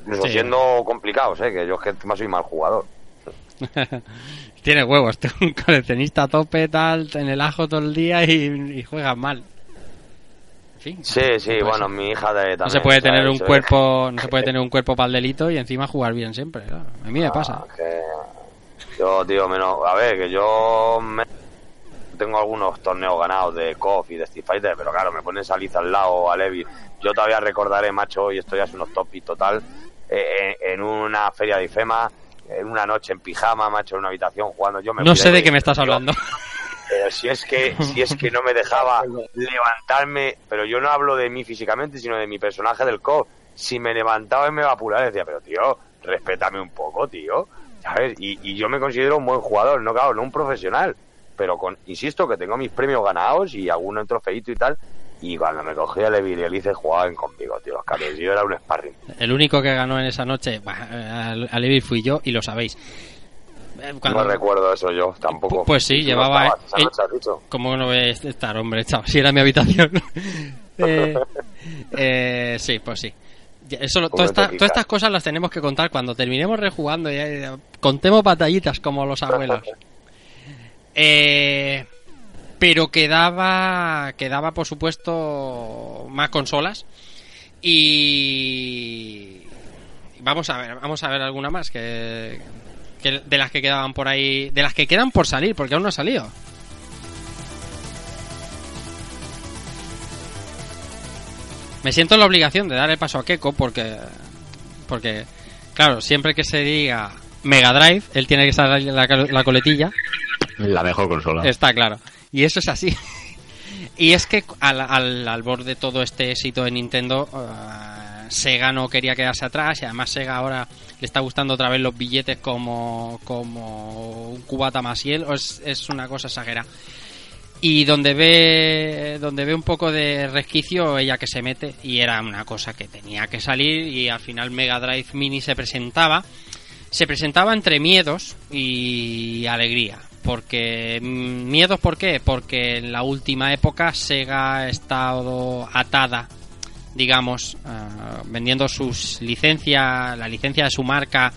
Incluso Sí. siendo complicados, ¿eh? Que yo es que encima soy mal jugador. Tiene huevos, tú, un coleccionista a tope, tal, en el ajo todo el día y, y juegas mal. En fin. Sí, sí, bueno, ser. mi hija de también. No se puede ¿sabes? tener un cuerpo, no se puede tener un cuerpo para el delito y encima jugar bien siempre. claro. A mí me pasa. Ah, que yo, tío, menos. A ver, que yo me- tengo algunos torneos ganados de KOF y de Street Fighter, pero claro, me ponen Saliza al lado a Levi. Yo todavía recordaré, macho, y esto ya es unos topis total, eh, en una feria de IFEMA, en una noche en pijama, macho, en una habitación jugando. Yo me No sé de qué me estás hablando. Pero si es que, si es que no me dejaba levantarme, pero yo no hablo de mí físicamente, sino de mi personaje del COF. Si me levantaba y me iba a apurar, decía, pero tío, respétame un poco, tío. ¿Sabes? Y, y yo me considero un buen jugador, no claro, no un profesional. Pero con, insisto que tengo mis premios ganados y alguno trofeito y tal. Y cuando me cogía Levi y Elice jugaban conmigo, tío. Claro, yo era un sparring. El único que ganó en esa noche, bah, eh, a Levi fui yo y lo sabéis. Eh, cuando- No recuerdo eso yo, tampoco. Pu- pues sí, No llevaba- estabas esa noche, dicho. ¿Cómo no voy a estar, hombre? Chao, si era mi habitación. eh, eh, sí, pues sí. Eso, toda esta- todas estas cosas las tenemos que contar cuando terminemos rejugando y contemos batallitas como los abuelos. Eh, pero quedaba, quedaba por supuesto más consolas y vamos a ver, vamos a ver alguna más que, que de las que quedaban por ahí, de las que quedan por salir, porque aún no ha salido. Me siento en la obligación de dar el paso a Keiko porque porque claro, siempre que se diga Mega Drive, él tiene que en la, la coletilla. La mejor consola. Está claro. Y eso es así. y es que al, al, al borde de todo este éxito de Nintendo, eh, Sega no quería quedarse atrás y además Sega ahora le está gustando otra vez los billetes como, como un cubata más hiel. Es, es una cosa exagerada. Y donde ve, donde ve un poco de resquicio, ella que se mete, y era una cosa que tenía que salir, y al final Mega Drive Mini se presentaba. Se presentaba entre miedos y alegría. Porque mm, miedos ¿por qué? Porque en la última época Sega ha estado atada, digamos, ah, vendiendo sus licencias, la licencia de su marca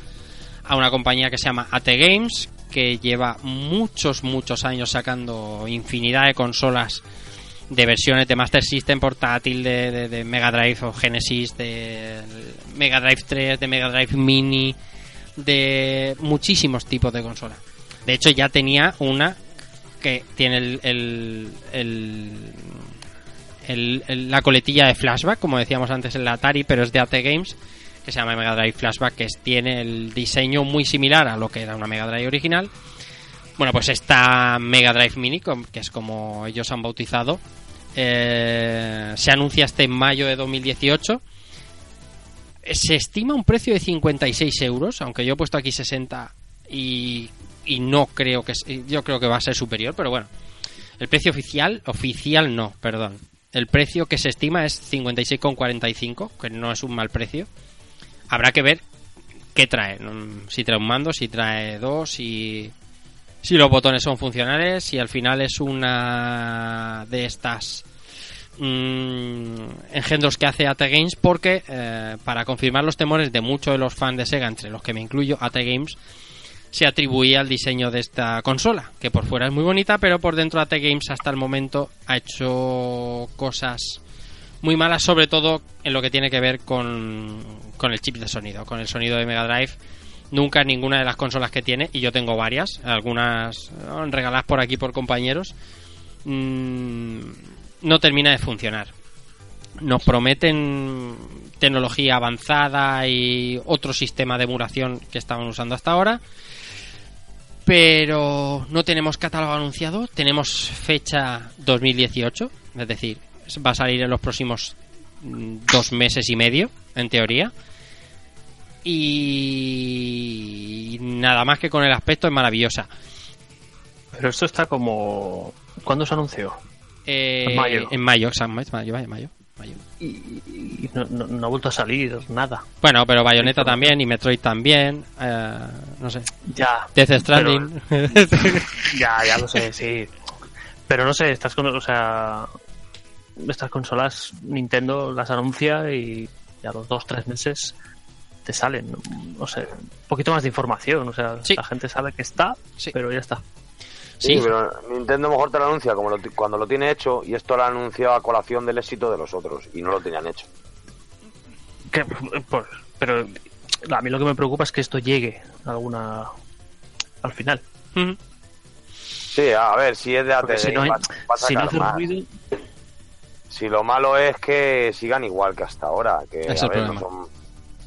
a una compañía que se llama AT Games, que lleva muchos, muchos años sacando infinidad de consolas de versiones de Master System portátil, de, de- de Mega Drive o Genesis, de Mega Drive 3, de Mega Drive Mini, de muchísimos tipos de consolas. De hecho, ya tenía una que tiene el, la coletilla de flashback, como decíamos antes en la Atari, pero es de AT Games, que se llama Mega Drive Flashback, que tiene el diseño muy similar a lo que era una Mega Drive original. Bueno, pues esta Mega Drive Mini, que es como ellos han bautizado, eh, se anuncia este mayo de 2018. Se estima un precio de 56 euros, aunque yo he puesto aquí 60 y, y no creo que... Yo creo que va a ser superior, pero bueno. El precio oficial, oficial no, perdón. El precio que se estima es 56,45, que no es un mal precio. Habrá que ver qué trae. Si trae un mando, si trae dos, si, si los botones son funcionales, si al final es una de estas mm, engendros que hace AT Games, porque eh, para confirmar los temores de muchos de los fans de Sega, entre los que me incluyo, AT Games se atribuía al diseño de esta consola, que por fuera es muy bonita, pero por dentro AT Games hasta el momento ha hecho cosas muy malas, sobre todo en lo que tiene que ver con, con el chip de sonido, con el sonido de Mega Drive. Nunca ninguna de las consolas que tiene, y yo tengo varias, algunas regaladas por aquí por compañeros, mm, no termina de funcionar. Nos prometen tecnología avanzada y otro sistema de emulación que estaban usando hasta ahora, pero no tenemos catálogo anunciado, tenemos fecha 2018, es decir, va a salir en los próximos mm, dos meses y medio, en teoría. Y nada más que con el aspecto es maravillosa. Pero esto está como. ¿Cuándo se anunció? Eh, En mayo. En mayo, exactamente, mayo, mayo, mayo, mayo. Y, y no, no- no ha vuelto a salir nada. Bueno, pero Bayonetta también y Metroid también. eh, no sé. Ya. Death Stranding. Ya, ya lo sé, sí. Pero no sé, estas con, o sea, estas consolas Nintendo las anuncia y, y a los dos tres meses te salen, no sé, un poquito más de información, o sea, Sí. la gente sabe que está, Sí. pero ya está. Sí, Sí. pero Nintendo mejor te lo anuncia como lo cuando lo tiene hecho y esto lo ha anunciado a colación del éxito de los otros y no lo tenían hecho. Que, pues, pero a mí lo que me preocupa es que esto llegue a alguna al final. Sí, a ver, si es de ATG, si no, hay- va, va a si no sacar hace más. ruido, Si lo malo es que sigan igual que hasta ahora, que Es a ver, no son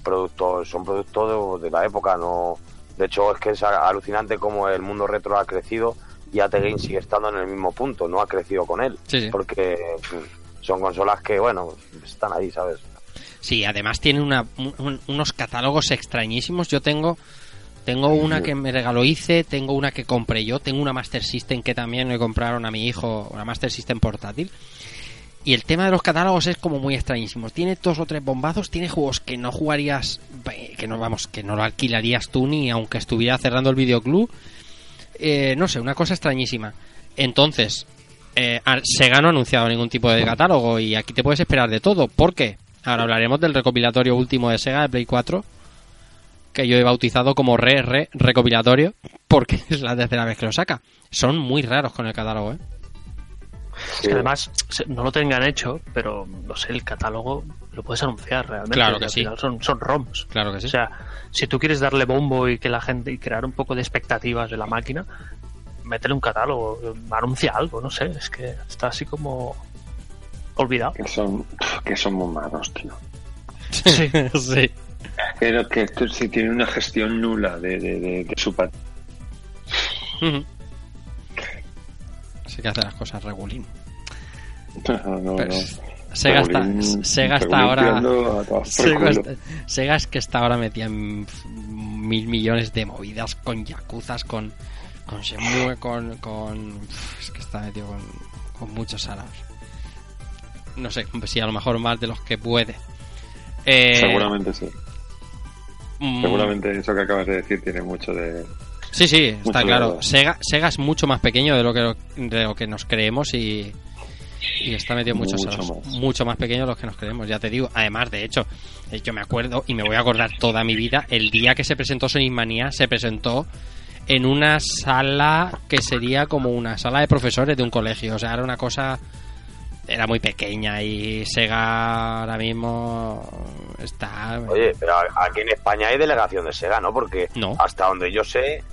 productos, son productos de, de la época, no. De hecho, es que es a- alucinante como el mundo retro ha crecido y AT Games sigue estando en el mismo punto, no ha crecido con él, Sí, sí. porque mm, son consolas que, bueno, están ahí, ¿sabes? Sí, además tiene una- un- unos catálogos extrañísimos. Yo tengo tengo una que me regaló Ice, tengo una que compré yo, tengo una Master System que también me compraron a mi hijo, una Master System portátil. Y el tema de los catálogos es como muy extrañísimo. Tiene dos o tres bombazos, tiene juegos que no jugarías, eh, que no vamos, que no lo alquilarías tú ni aunque estuviera cerrando el videoclub. Eh, no sé, una cosa extrañísima. Entonces, eh, Sega no ha anunciado ningún tipo de catálogo y aquí te puedes esperar de todo. ¿Por qué? Ahora hablaremos del recopilatorio último de Sega de Play 4, que yo he bautizado como re, re, recopilatorio, porque es la tercera vez que lo saca. Son muy raros con el catálogo, ¿eh? Es que además no lo tengan hecho, pero no sé, el catálogo lo puedes anunciar realmente. Claro que al sí. final Son, son ROMs. Claro que sí. O sea, si tú quieres darle bombo y que la gente y crear un poco de expectativas de la máquina, métele un catálogo, anuncia algo, no sé, es que está así como olvidado. Que son, que son muy malos, tío. Sí. sí. Pero que esto sí tiene una gestión nula de, de, de, de su pat- Ujú. Sí que hace las cosas regulín. No, no, Pero no. Sega está, Sega está ahora... Sega, es que está ahora metida en mil millones de movidas con yakuzas, con, con Shenmue, con, con... Es que está metido con, con muchos salados. No sé si a lo mejor más de los que puede. Eh, Seguramente sí. mm, Seguramente eso que acabas de decir tiene mucho de, Sí, sí, está Mucho claro. Sega, Sega es mucho más pequeño de lo que, de lo que nos creemos y, y está metido en muchos Mucho salos. más. Mucho más pequeño de los que nos creemos, ya te digo. Además, de hecho, eh, yo me acuerdo y me voy a acordar toda mi vida, el día que se presentó Sonic Mania, se presentó en una sala que sería como una sala de profesores de un colegio. O sea, era una cosa... Era muy pequeña y Sega ahora mismo está... Oye, pero a- aquí en España hay delegación de Sega, ¿no? Porque No. hasta donde yo sé,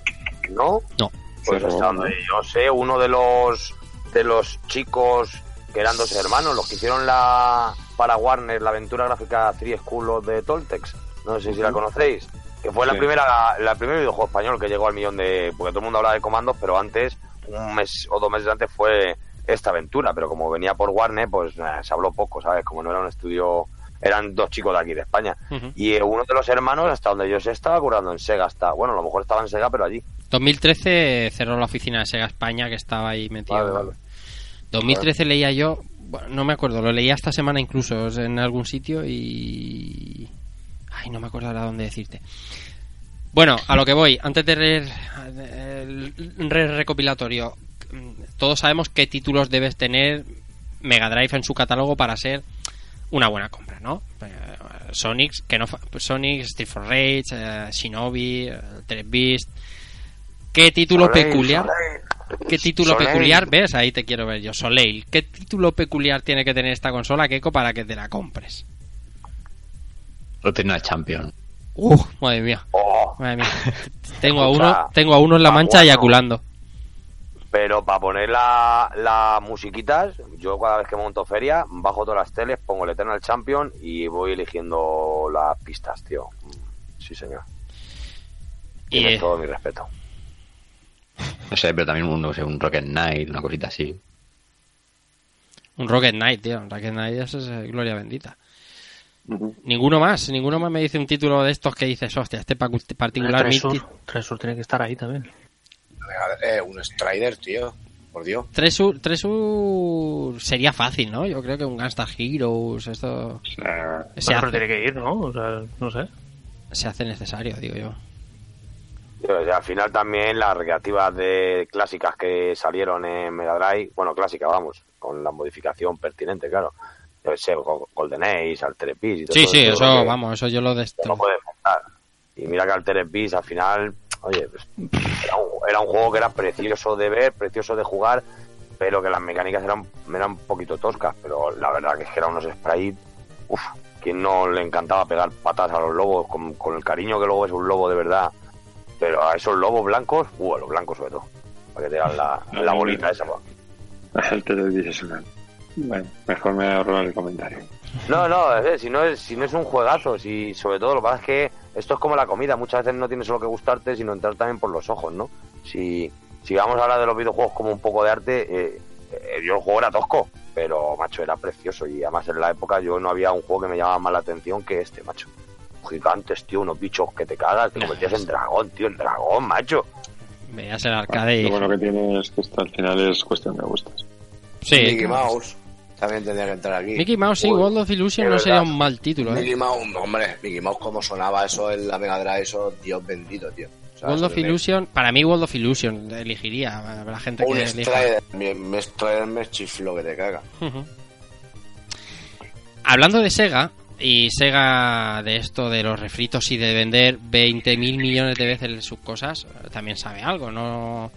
¿no? No. Pues hasta donde yo sé, uno de los de los chicos que eran dos hermanos, los que hicieron la para Warner la aventura gráfica Three School of de Toltecs, no sé si la conocéis, que fue la primera la primer videojuego español que llegó al millón de porque todo el mundo hablaba de comandos, pero antes un mes o dos meses antes fue esta aventura, pero como venía por Warner, pues nada, se habló poco, ¿sabes? Como no era un estudio eran dos chicos de aquí de España. Y eh, uno de los hermanos, hasta donde yo sé, estaba curando en Sega. Hasta, bueno, a lo mejor estaba en Sega, pero allí. 2013 cerró la oficina de Sega España que estaba ahí metido. Vale, vale. 2013 leía yo, bueno, no me acuerdo, lo leía esta semana incluso en algún sitio y... Ay, no me acuerdo ahora dónde decirte. Bueno, a lo que voy, antes de re- el re- recopilatorio, todos sabemos qué títulos debes tener Mega Drive en su catálogo para ser una buena compra, ¿no? Eh, Sonic, que no Sonic, Street for Rage, eh, Shinobi, eh, Altered Beast. ¿Qué título Soleil, peculiar? Soleil. ¿Qué título Soleil. peculiar? ¿Ves? Ahí te quiero ver yo. Soleil. ¿Qué título peculiar tiene que tener esta consola, Keiko, para que te la compres? No tiene una Champion. Uh, madre mía. Oh, Madre mía. Tengo a uno, tengo a uno en la mancha eyaculando. pero para poner la, las musiquitas, yo cada vez que monto feria, bajo todas las teles, pongo el Eternal Champion y voy eligiendo las pistas, tío. Sí, señor. Y, Tienes eh, todo mi respeto. No sé, pero también un, no sé, un Rocket Knight, una cosita así. un Rocket Knight, tío. Un Rocket Knight, eso es eh, gloria bendita. Ninguno más, ninguno más me dice un título de estos que dices, hostia, este pa- particular. mi Tresur, Tresur tiene que estar ahí también. Eh, un Strider, tío. Por Dios. Tresur, Tresur sería fácil, ¿no? Yo creo que un Gunstar Heroes, esto sea, se hace, tiene que ir, ¿no? O sea, no sé. se hace necesario, digo yo. Al final también las recreativas de clásicas que salieron en Mega Drive, bueno, clásicas, vamos, con la modificación pertinente, claro. Yo sé, Go- Golden Age, Altered Beast y todo Sí, sí, eso, que vamos, eso yo lo No destro. puede faltar. Y mira que Altered Beast al final, oye, pues, era, un, era un juego que era precioso de ver, precioso de jugar, pero que las mecánicas eran, eran un poquito toscas, pero la verdad que es que eran unos sprites, uff, quien no le encantaba pegar patas a los lobos con, con el cariño que luego es un lobo de verdad, pero a esos lobos blancos, uh, a los blancos sobre todo, para que te dan la, la bolita esa. el televisor es una- Bueno, mejor me ahorro el comentario. No, no, si no es, si no es un juegazo, si sobre todo lo que pasa es que esto es como la comida, muchas veces no tiene solo que gustarte, sino entrar también por los ojos, ¿no? Si, si vamos a hablar de los videojuegos como un poco de arte, eh, eh, yo el juego era tosco, pero macho, era precioso y además en la época yo no había un juego que me llamaba más la atención que este, macho. Gigantes, tío, unos bichos que te cagas, te convertías en dragón, tío, en dragón, macho. Veías el arcade y... Lo bueno que tiene es que esto al final es cuestión de gustos. Sí. Mickey Mouse también tendría que entrar aquí. Mickey Mouse, sí, Uy, World of Illusion no sería un mal título, ¿eh? Mickey Mouse, hombre, Mickey Mouse, cómo sonaba eso en la Mega Drive, eso, Dios bendito, tío. World of me- Illusion, para mí World of Illusion elegiría, habrá gente Un que. Strider, mi Strider me chiflo que te caga. Hablando de Sega, y Sega de esto de los refritos y de vender 20.000 millones de veces sus cosas, también sabe algo, no,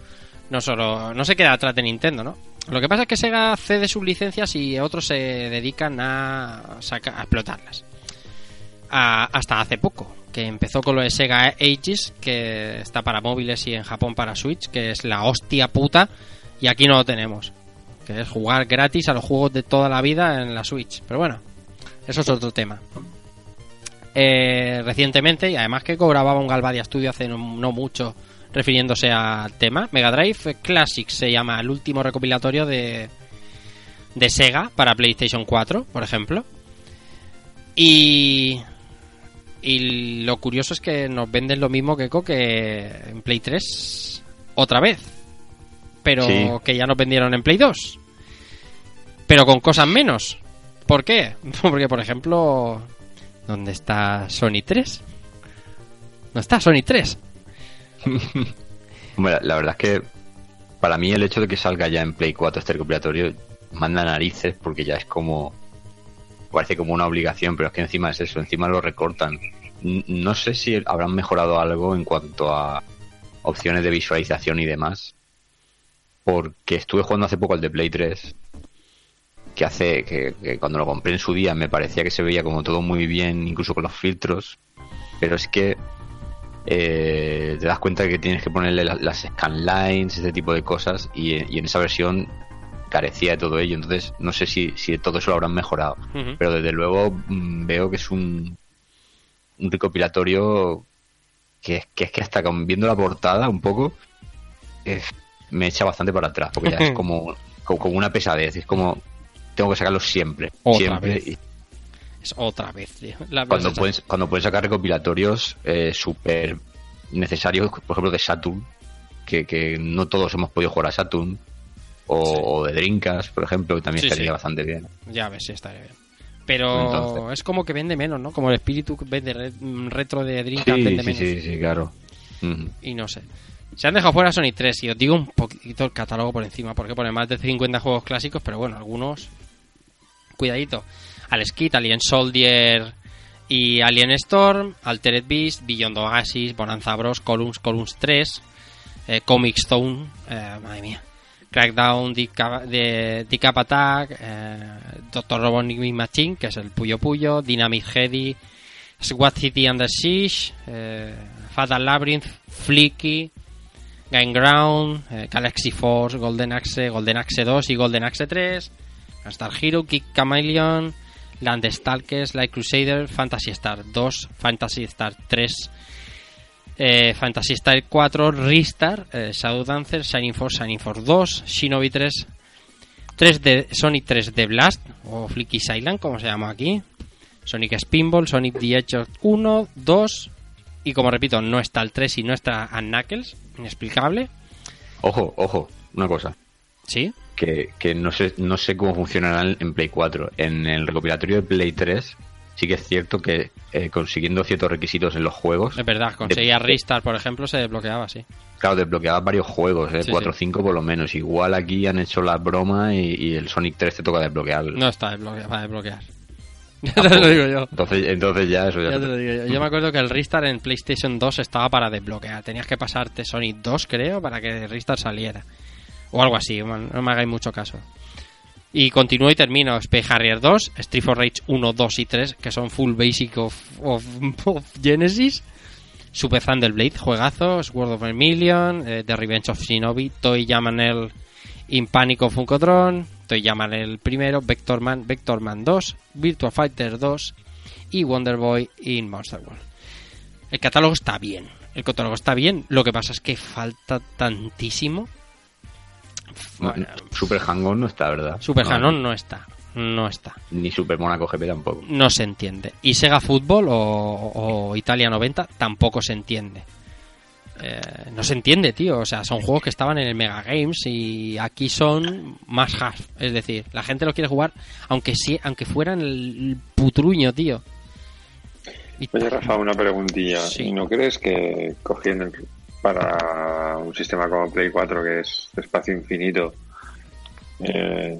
no solo no se queda atrás de Nintendo, ¿no? Lo que pasa es que Sega cede sus licencias y otros se dedican a, saca- a explotarlas. Hasta hace poco, que empezó con lo de Sega Ages, que está para móviles y en Japón para Switch, que es la hostia puta, y aquí no lo tenemos que es jugar gratis a los juegos de toda la vida en la Switch. Pero bueno, eso es otro tema. Eh, recientemente, y además que cobraba un Galvadia Studio hace no, no mucho refiriéndose al tema, Mega Drive Classic se llama el último recopilatorio de, de Sega para PlayStation 4, por ejemplo. Y, y lo curioso es que nos venden lo mismo que Eco que en Play 3 otra vez. Pero Sí. que ya nos vendieron en Play 2 pero con cosas menos. ¿Por qué? Porque, por ejemplo, ¿dónde está Sony 3? No está Sony 3. Hombre, la, verdad es que para mí el hecho de que salga ya en Play 4 este recopilatorio manda narices porque ya es como parece como una obligación, pero es que encima es eso, encima lo recortan. No sé si habrán mejorado algo en cuanto a opciones de visualización y demás, porque estuve jugando hace poco al de Play 3, que hace que, que cuando lo compré en su día me parecía que se veía como todo muy bien, incluso con los filtros, pero es que eh, te das cuenta de que tienes que ponerle la- las scan lines, ese tipo de cosas, y, y en esa versión carecía de todo ello. Entonces, no sé si, si todo eso lo habrán mejorado, pero desde luego mm, veo que es un, un recopilatorio que, es- que es que hasta con- viendo la portada un poco eh, me echa bastante para atrás, porque ya es como, como, como una pesadez, es como tengo que sacarlo siempre, Otra siempre. vez. Es otra vez, tío. La cuando puedes cuando puedes sacar recopilatorios eh, súper necesarios por ejemplo de Saturn que, que no todos hemos podido jugar a Saturn o, Sí. o de Drinkas por ejemplo que también Sí, estaría sí. bastante bien Ya ves, sí, estaría bien. Pero Entonces. es como que vende menos, ¿no? Como el espíritu vende re- mm, retro de sí vende sí, menos. sí sí claro. Y no sé. Se han dejado fuera Sonic 3 y os digo un poquito el catálogo por encima, porque pone más de 50 juegos clásicos, pero bueno, algunos. Cuidadito. Al Skit, Alien Soldier y Alien Storm, Altered Beast, Beyond Oasis, Bonanza Bros, Columns, Columns 3, eh, Comic Stone, eh, madre mía. Crackdown, de, Decap Attack, eh, Doctor Robotnik Machine, que es el Puyo Puyo, Dynamic Heady, SWAT City Under Siege, eh, Fatal Labyrinth, Flicky, Game Ground, eh, Galaxy Force, Golden Axe, Golden Axe 2 y Golden Axe 3, Star Hero, Kick Chameleon, Landstalkers, Light Crusader, Fantasy Star 2, Fantasy Star 3, eh, Fantasy Star 4, Ristar, eh, Shadow Dancer, Shining Force, Shining Force 2, Shinobi 3, 3 de Sonic 3 de Blast, o Flicky Island, como se llama aquí, Sonic Spinball, Sonic the Hedgehog 1, 2, y como repito, no está el 3 y no está a Knuckles, inexplicable, ojo ojo una cosa ¿sí? que, que no sé no sé cómo funcionará en- Play 4 en el recopilatorio de Play 3 sí que es cierto que eh, consiguiendo ciertos requisitos en los juegos Es verdad, conseguía Ristar, por ejemplo, se desbloqueaba, sí. Claro, desbloqueabas varios juegos, ¿eh? Sí, 4 o sí. 5 por lo menos. Igual aquí han hecho la broma y, y el Sonic 3 te toca desbloquearlo. No está desbloqueado, para desbloquear. Ya te lo digo yo. Entonces, entonces ya eso ya Ya te lo digo yo. Yo me acuerdo que el Ristar en PlayStation 2 estaba para desbloquear. Tenías que pasarte Sonic 2, creo, para que Ristar saliera. O algo así, no me hagáis mucho caso. Y continúo y termino. Space Harrier 2, Street for Rage 1, 2 y 3, que son full basic of, of, of Genesis. Super Thunder Blade, juegazos, World of Vermilion, eh, The Revenge of Shinobi, Toy Yamanel In Panic of Funkotron, Toy Yamanel primero, Vectorman, Vectorman 2, Virtua Fighter 2 y Wonder Boy in Monster World. El catálogo está bien, el catálogo está bien, lo que pasa es que falta tantísimo. Bueno, Super Hang-On no está, ¿verdad? Super No, Hanon no está, no está. Ni Super Monaco GP tampoco. no se entiende. Y Sega Football o, o Italia 90 tampoco se entiende. Eh, no se entiende, tío. O sea, son juegos que estaban en el Mega Games y aquí son más half. Es decir, la gente lo quiere jugar aunque sí, aunque fueran el putruño, tío. Y- Oye, Rafa, una preguntilla. Sí. ¿Y no crees que cogiendo el- para un sistema como Play 4, que es espacio infinito, eh,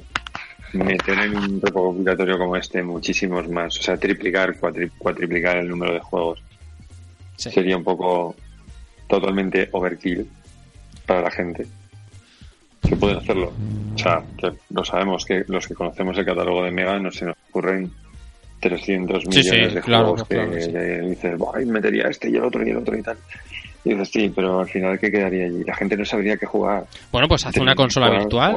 meter en un recopilatorio como este muchísimos más, o sea, triplicar, cuatri- cuatriplicar el número de juegos, Sí. sería un poco totalmente overkill para la gente? Que pueden hacerlo. O sea, que lo sabemos que los que conocemos el catálogo de Mega no se nos ocurren 300 Sí, millones sí, de claro, juegos que, claro que sí. que dices, "Buah, y metería este y el otro y el otro y tal. Y dices, sí, pero al final, ¿qué quedaría allí? La gente no sabría qué jugar. Bueno, pues hace una consola virtual.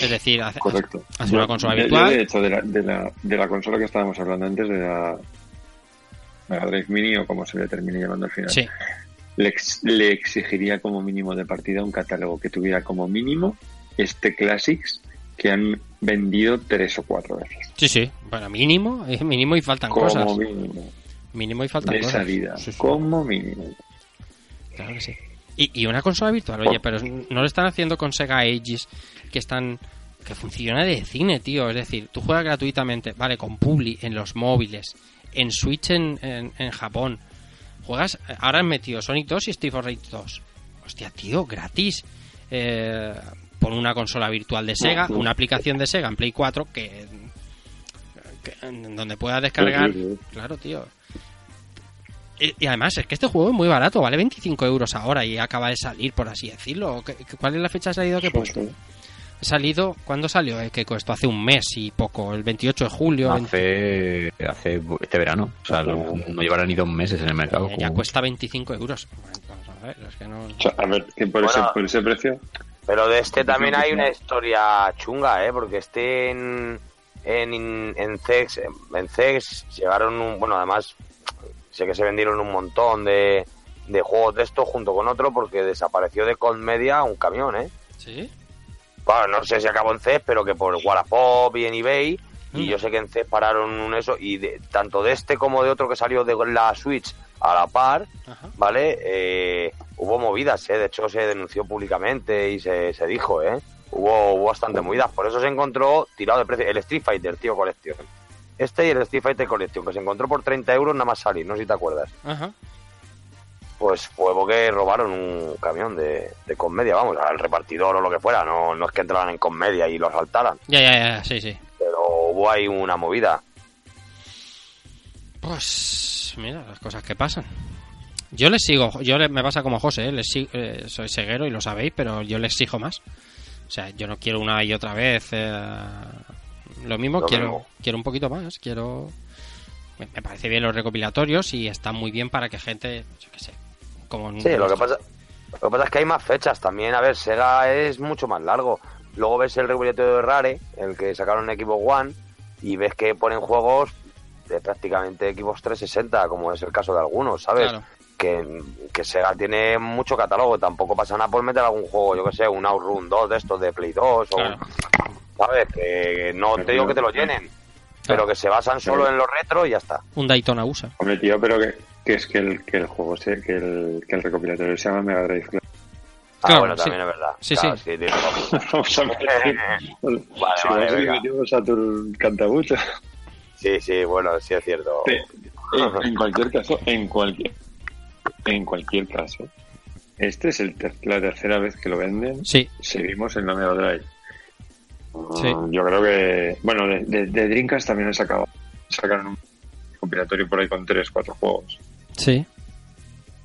Es decir, hace, Correcto. hace Yo- una consola yo- yo, virtual. de hecho, de la, de, la, de la consola que estábamos hablando antes, de la Mega Drive Mini o como se le termine llamando al final, Sí, le, ex- le exigiría como mínimo de partida un catálogo que tuviera como mínimo este Classics que han vendido tres o cuatro veces. sí, sí. Bueno, mínimo, eh, mínimo y faltan Como cosas. mínimo. Mínimo y faltan De cosas. salida. Sí, sí. Como mínimo. Claro que sí. Y, y una consola virtual, oye, pero no lo están haciendo con Sega Aegis, que están que funciona de cine, tío. Es decir, tú juegas gratuitamente, vale, con Publi en los móviles, en Switch en, en, en Japón. Juegas, ahora han metido Sonic 2 y Street Rage 2. hostia, tío, gratis. Eh, pon una consola virtual de Sega, una aplicación de Sega en Play 4 que, donde puedas descargar. Claro, tío. Y, y además, es que este juego es muy barato, vale 25 euros ahora y acaba de salir, por así decirlo. ¿Qué- qué- ¿Cuál es la fecha de salida que he puesto? Salido, ¿cuándo salió? Que esto hace un mes y poco, el 28 de julio. 20 Hace, hace este verano. O sea, no, no llevará ni dos meses en el mercado. Eh, ya como- cuesta 25 euros. Vamos a ver, es que no... O sea, a ver, que por, Bueno. ese, por ese precio. Pero de este también hay una historia chunga, ¿eh? Porque este en, en, en CEX, en CEX llegaron un... Bueno, además, sé que se vendieron un montón de, de juegos de estos junto con otro porque desapareció de Cold Media un camión, ¿eh? ¿Sí? Bueno, no sé si acabó en CES, pero que por Wallapop y en eBay. Y yo sé que en CES pararon un eso. Y de- tanto de este como de otro que salió de la Switch a la par, Ajá. ¿vale? Eh, hubo movidas, ¿eh? De hecho, se denunció públicamente y se, se dijo, ¿eh? Hubo, hubo bastante movidas. Por eso se encontró tirado de precio el Street Fighter, tío, Collection. Este y el Street Fighter Collection, que se encontró por 30 euros nada más salir, no sé si te acuerdas. Ajá. Pues fue porque robaron un camión de, de Conmedia, vamos, al repartidor o lo que fuera. No, no es que entraran en Conmedia y lo asaltaran, Ya, ya, ya, sí, sí. pero hubo ahí una movida. Pues mira, las cosas que pasan. Yo les sigo, yo le- me pasa como José, ¿eh? les si- eh, soy ceguero y lo sabéis, pero yo les exijo más. O sea, yo no quiero una y otra vez eh, lo mismo, Lo quiero mismo. quiero un poquito más, quiero... Me, parece bien los recopilatorios y está muy bien para que gente, yo qué sé, como... Sí, lo que pasa, lo que pasa es que hay más fechas también. A ver, Sega es mucho más largo. Luego ves el recopilatorio de Rare, el que sacaron en Xbox One, y ves que ponen juegos de prácticamente Xbox 360, como es el caso de algunos, ¿sabes? Claro. Que, que Sega tiene mucho catálogo. Tampoco pasa nada por meter algún juego, yo que sé, un Outrun 2 de estos de Play 2, o, Claro. ¿sabes? Que no te digo que te lo llenen, pero que se basan solo en lo retro y ya está. Un Daytona USA. Hombre, tío, pero que, que es que el, que el juego, se, que, el, que el recopilatorio se llama Mega Drive. Ah, Claro, bueno, sí. también es verdad. Sí, Claro, sí. razón. Vamos a meter. Vale, si vale, a venga. metimos a tu cantabucho. Sí, sí, bueno, sí es cierto. Sí. En, en cualquier caso, en cualquier, en cualquier caso, este es el ter- la tercera vez que lo venden. Sí, Seguimos en la Mega Drive. Sí. Mm, Yo creo que, bueno, de, de, de Dreamcast también he sacado, sacaron un compilatorio por ahí con tres, cuatro juegos sí.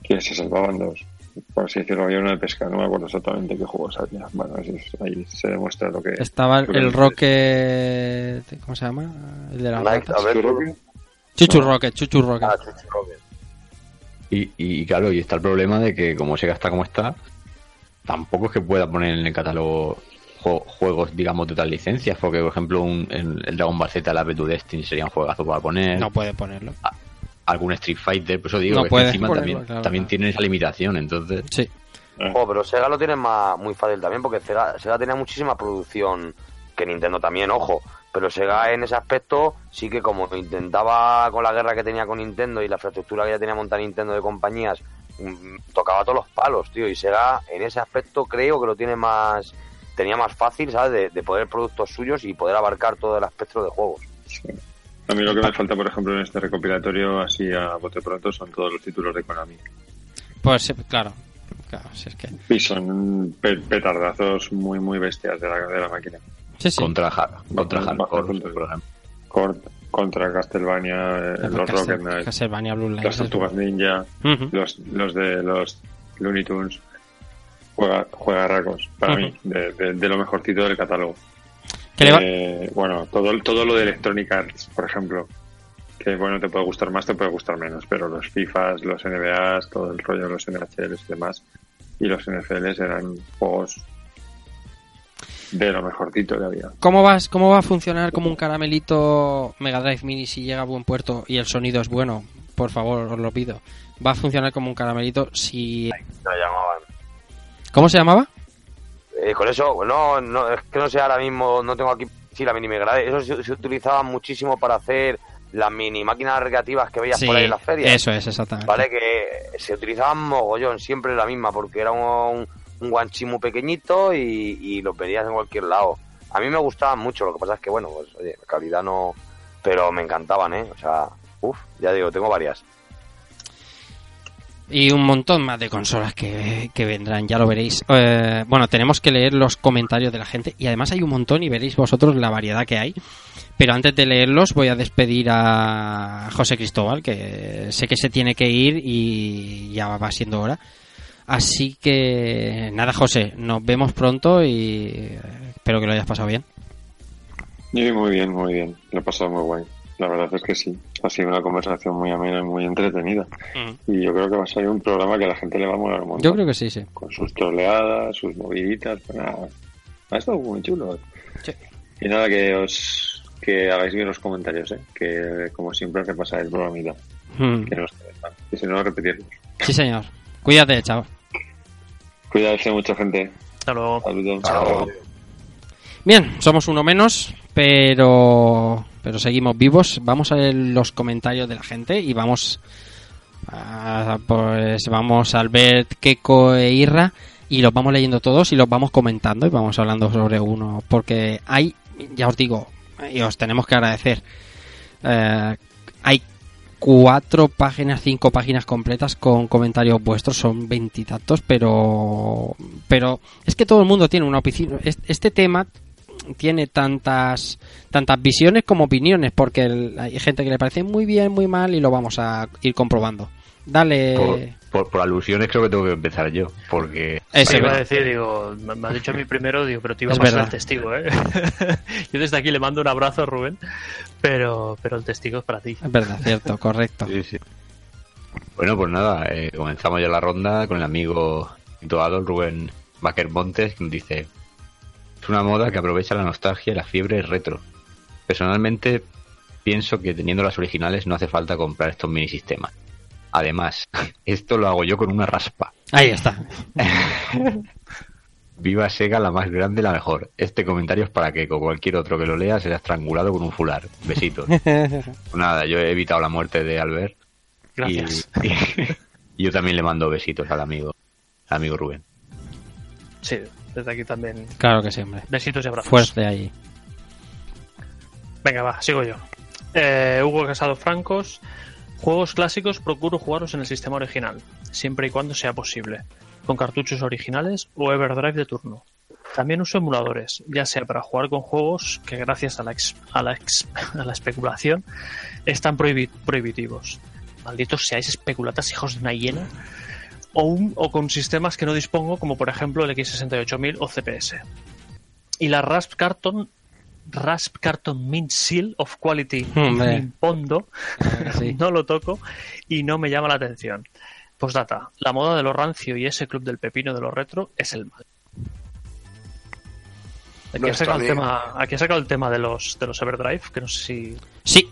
que se salvaban dos. Por así decirlo, había uno de pesca, no me acuerdo exactamente qué juegos había. Bueno, eso es- ahí se demuestra lo que. Estaba el dices. Rocket... ¿Cómo se llama? El de las Like, ratas. a ver, ¿Tú, Roque? Chuchu Rocket, Chuchu Rocket. Ah, Chuchu Rocket. Y, y claro, y está el problema de que como se gasta como está, tampoco es que pueda poner en el catálogo jue- juegos, digamos, de otras licencias, porque por ejemplo un, el, el Dragon Ball Z, la to Destiny sería un juegazo para poner, No puede ponerlo. Algún Street Fighter, por eso digo No que puedes encima también, claro, también claro. tiene esa limitación, entonces Sí. Oh, pero Sega lo tiene más, muy fácil también, porque Sega, Sega tenía muchísima producción que Nintendo también, ojo. Pero Sega en ese aspecto sí que como intentaba con la guerra que tenía con Nintendo y la infraestructura que ya tenía montada Nintendo de compañías, mm, tocaba todos los palos, tío. Y Sega en ese aspecto creo que lo tiene más, tenía más fácil, ¿sabes? De, de poder productos suyos y poder abarcar todo el espectro de juegos. Sí. A mí lo que me falta, por ejemplo, en este recopilatorio, así a bote pronto, son todos los títulos de Konami. Pues sí, claro. Claro, si es que... Y son pe- petardazos muy, muy bestias de la, de la máquina. Sí, sí. contra, Har- contra Hardcore, por ejemplo. Cort- contra Castlevania, eh, los Castle- Rocket Knight, Castlevania Blue Line. las Tortugas Ninja, Ujú. los, los de los Looney Tunes. Juega, juega racos, para Ujú. mí, de, de- de lo mejorcito del catálogo. Eh, bueno, todo, todo lo de Electronic Arts, por ejemplo, que bueno, te puede gustar más, te puede gustar menos, pero los FIFAs, los NBAs, todo el rollo de los NHLs y demás, y los NFLs eran juegos de lo mejorcito que había. ¿Cómo, vas, ¿Cómo va a funcionar como un caramelito Mega Drive Mini si llega a buen puerto y el sonido es bueno? Por favor, os lo pido. Va a funcionar como un caramelito si... Lo llamaban. ¿Cómo se llamaba? Eh, con eso, no, no, es que no sé ahora mismo, no tengo aquí sí, la mini Drive. Eso se, se utilizaba muchísimo para hacer las mini máquinas recreativas que veías Sí, por ahí en las ferias. eso es, exactamente. Vale, que se utilizaban mogollón, siempre la misma, porque era un, un guanchi muy pequeñito y, y lo pedías en cualquier lado. A mí me gustaban mucho, lo que pasa es que, bueno, pues, oye, la calidad no... Pero me encantaban, ¿eh? O sea, uff, ya digo, tengo varias. Y un montón más de consolas que, que vendrán, ya lo veréis. Eh, bueno, tenemos que leer los comentarios de la gente y además hay un montón y veréis vosotros la variedad que hay. Pero antes de leerlos voy a despedir a José Cristóbal, que sé que se tiene que ir y ya va siendo hora. Así que nada, José, nos vemos pronto y eh, espero que lo hayas pasado bien. Muy bien, muy bien. Lo he pasado muy guay. La verdad es que sí. Ha sido una conversación muy amena y muy entretenida. Y yo creo que va a ser un programa que a la gente le va a molar un montón. Yo creo que sí, sí. Con sus troleadas, sus moviditas. pues nada. Ha estado muy chulo. Sí. Y nada, que os que hagáis bien los comentarios, ¿eh? que como siempre repasar el programita. Mm. Que no os. Y si no, repetirlos. Sí, señor. Cuídate, chao. Cuídate mucha gente. Hasta luego. Saludos. Bien, somos uno menos, pero pero seguimos vivos. Vamos a ver los comentarios de la gente y vamos a, pues vamos a Albert, Keko e Irra y los vamos leyendo todos y los vamos comentando y vamos hablando sobre uno porque hay, ya os digo, y os tenemos que agradecer. eh, hay cuatro páginas, cinco páginas completas con comentarios vuestros, son veintitantos, pero pero es que todo el mundo tiene una opinión. Este, tema tiene tantas tantas visiones como opiniones, porque el- hay gente que le parece muy bien, muy mal y lo vamos a ir comprobando. Dale. Por, por, por alusiones creo que tengo que empezar yo, porque Me iba a ¿verdad? decir, digo, me me ha dicho a mí primero, digo, pero te iba a Es pasar verdad. el testigo, ¿eh? Yo desde aquí le mando un abrazo a Rubén, pero, pero el testigo es para ti. Es verdad, cierto, correcto. Sí, sí. Bueno, pues nada, eh, comenzamos ya la ronda con el amigo situado, Rubén Baker Montes, que nos dice: Es una moda que aprovecha la nostalgia y la fiebre retro. Personalmente, pienso que teniendo las originales no hace falta comprar estos mini sistemas. Además, esto lo hago yo con una raspa. Ahí está. Viva Sega, la más grande, la mejor. Este comentario es para que, como cualquier otro que lo lea, será estrangulado con un fular. Besitos. Nada, yo he evitado la muerte de Albert. y- Gracias. Y, yo también le mando besitos al amigo, al amigo Rubén. Sí, desde aquí también. Claro que sí, hombre. Besitos y abrazos. Fuerte ahí. Venga, va, sigo yo. Eh, Hugo Casado Francos. Juegos clásicos procuro jugarlos en el sistema original, siempre y cuando sea posible, con cartuchos originales o Everdrive de turno. También uso emuladores, ya sea para jugar con juegos que gracias a la, ex- a la, ex- a la especulación están prohibi- prohibitivos. Malditos seáis especulatas, hijos de una hiena. O, un- o con sistemas que no dispongo, como por ejemplo el X68000 o CPS. Y la Rasp Carton Rasp Carton Mint Seal of Quality Claro que sí. no lo toco y no me llama la atención. Postdata, la moda de lo rancio y ese club del pepino de lo retro es el mal. Aquí ha, sacado el tema, aquí ha sacado el tema de los de los Everdrive, que no sé si Sí,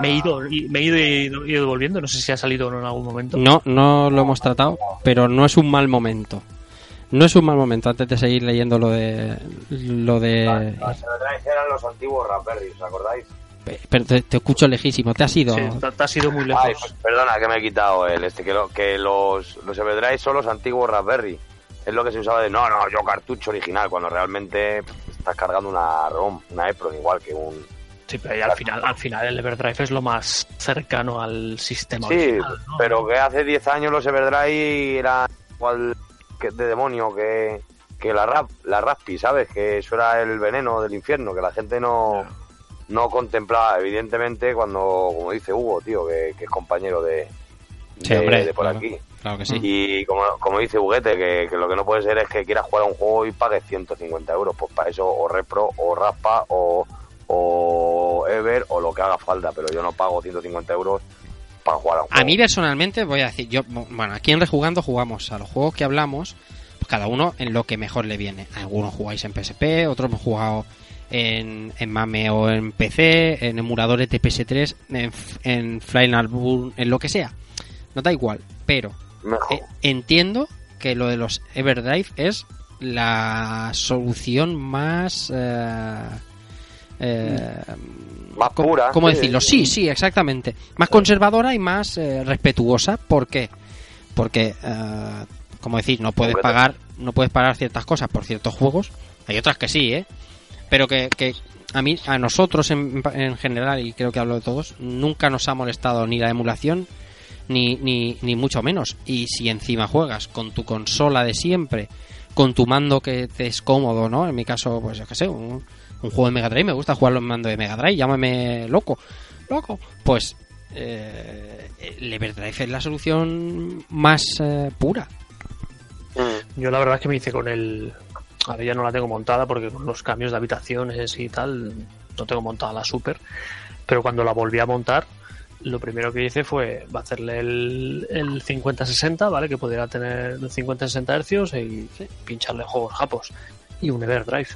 me, he ido y- me he ido y he ido, he ido volviendo, no sé si ha salido o no en algún momento. no, no lo hemos tratado, pero no es un mal momento. No es un mal momento antes de seguir leyendo lo de. Lo de. Las Everdrive eran los antiguos Raspberry, ¿os acordáis? Pero te, te escucho lejísimo, te has ido. Sí, te, te has ido muy lejos. Ay, pues, perdona que me he quitado el este, que, lo- que los, los Everdrive son los antiguos Raspberry. Es lo que se usaba de, no, no, yo cartucho original, cuando realmente estás cargando una ROM, una EPROM igual que un... Sí, pero al final, al final el Everdrive es lo más cercano al sistema Sí, original, ¿no? pero que hace 10 años los Everdrive eran igual que de demonio que, que la rap, la Raspi, ¿sabes? Que eso era el veneno del infierno, que la gente no, no contemplaba, evidentemente, cuando, como dice Hugo, tío, que, que es compañero de, Sí, de- hombre, de por claro. aquí. Claro que sí. Y como, como dice Huguete, que, que lo que no puede ser es que quieras jugar a un juego y pagues 150 euros. Pues para eso o Repro, o Raspa, o, o Ever, o lo que haga falta. Pero yo no pago 150 euros para jugar a un juego. A mí personalmente voy a decir, yo, bueno, aquí en Rejugando jugamos a los juegos que hablamos, pues cada uno en lo que mejor le viene. Algunos jugáis en PSP, otros hemos jugado en, en MAME o en PC, en emuladores de PS3, en, en Final Burn, en lo que sea. No da igual, pero eh, entiendo que lo de los Everdrive es la solución más... eh, eh, Más ¿cómo- pura, ¿Cómo sí. decirlo? Sí, sí, exactamente. Más conservadora y más eh, respetuosa. ¿Por qué? Porque, como decir, no puedes pagar, no puedes pagar ciertas cosas por ciertos juegos. Hay otras que sí, ¿eh? Pero que, que a mí, a nosotros en, en general, y creo que hablo de todos, nunca nos ha molestado ni la emulación, ni, ni, ni mucho menos. Y si encima juegas con tu consola de siempre, con tu mando que te es cómodo, ¿no? En mi caso, pues yo qué sé, un, juego de Mega Drive, me gusta jugarlo en mando de Mega Drive, llámame loco, loco. Pues eh, el es la solución más eh, pura. Yo la verdad es que me hice con el... Ahora ya no la tengo montada porque con los cambios de habitaciones y tal no tengo montada la Super. Pero cuando la volví a montar, lo primero que hice fue hacerle el, el 50-60, ¿vale? Que pudiera tener 50-60 hercios y pincharle juegos japos. Y un Everdrive.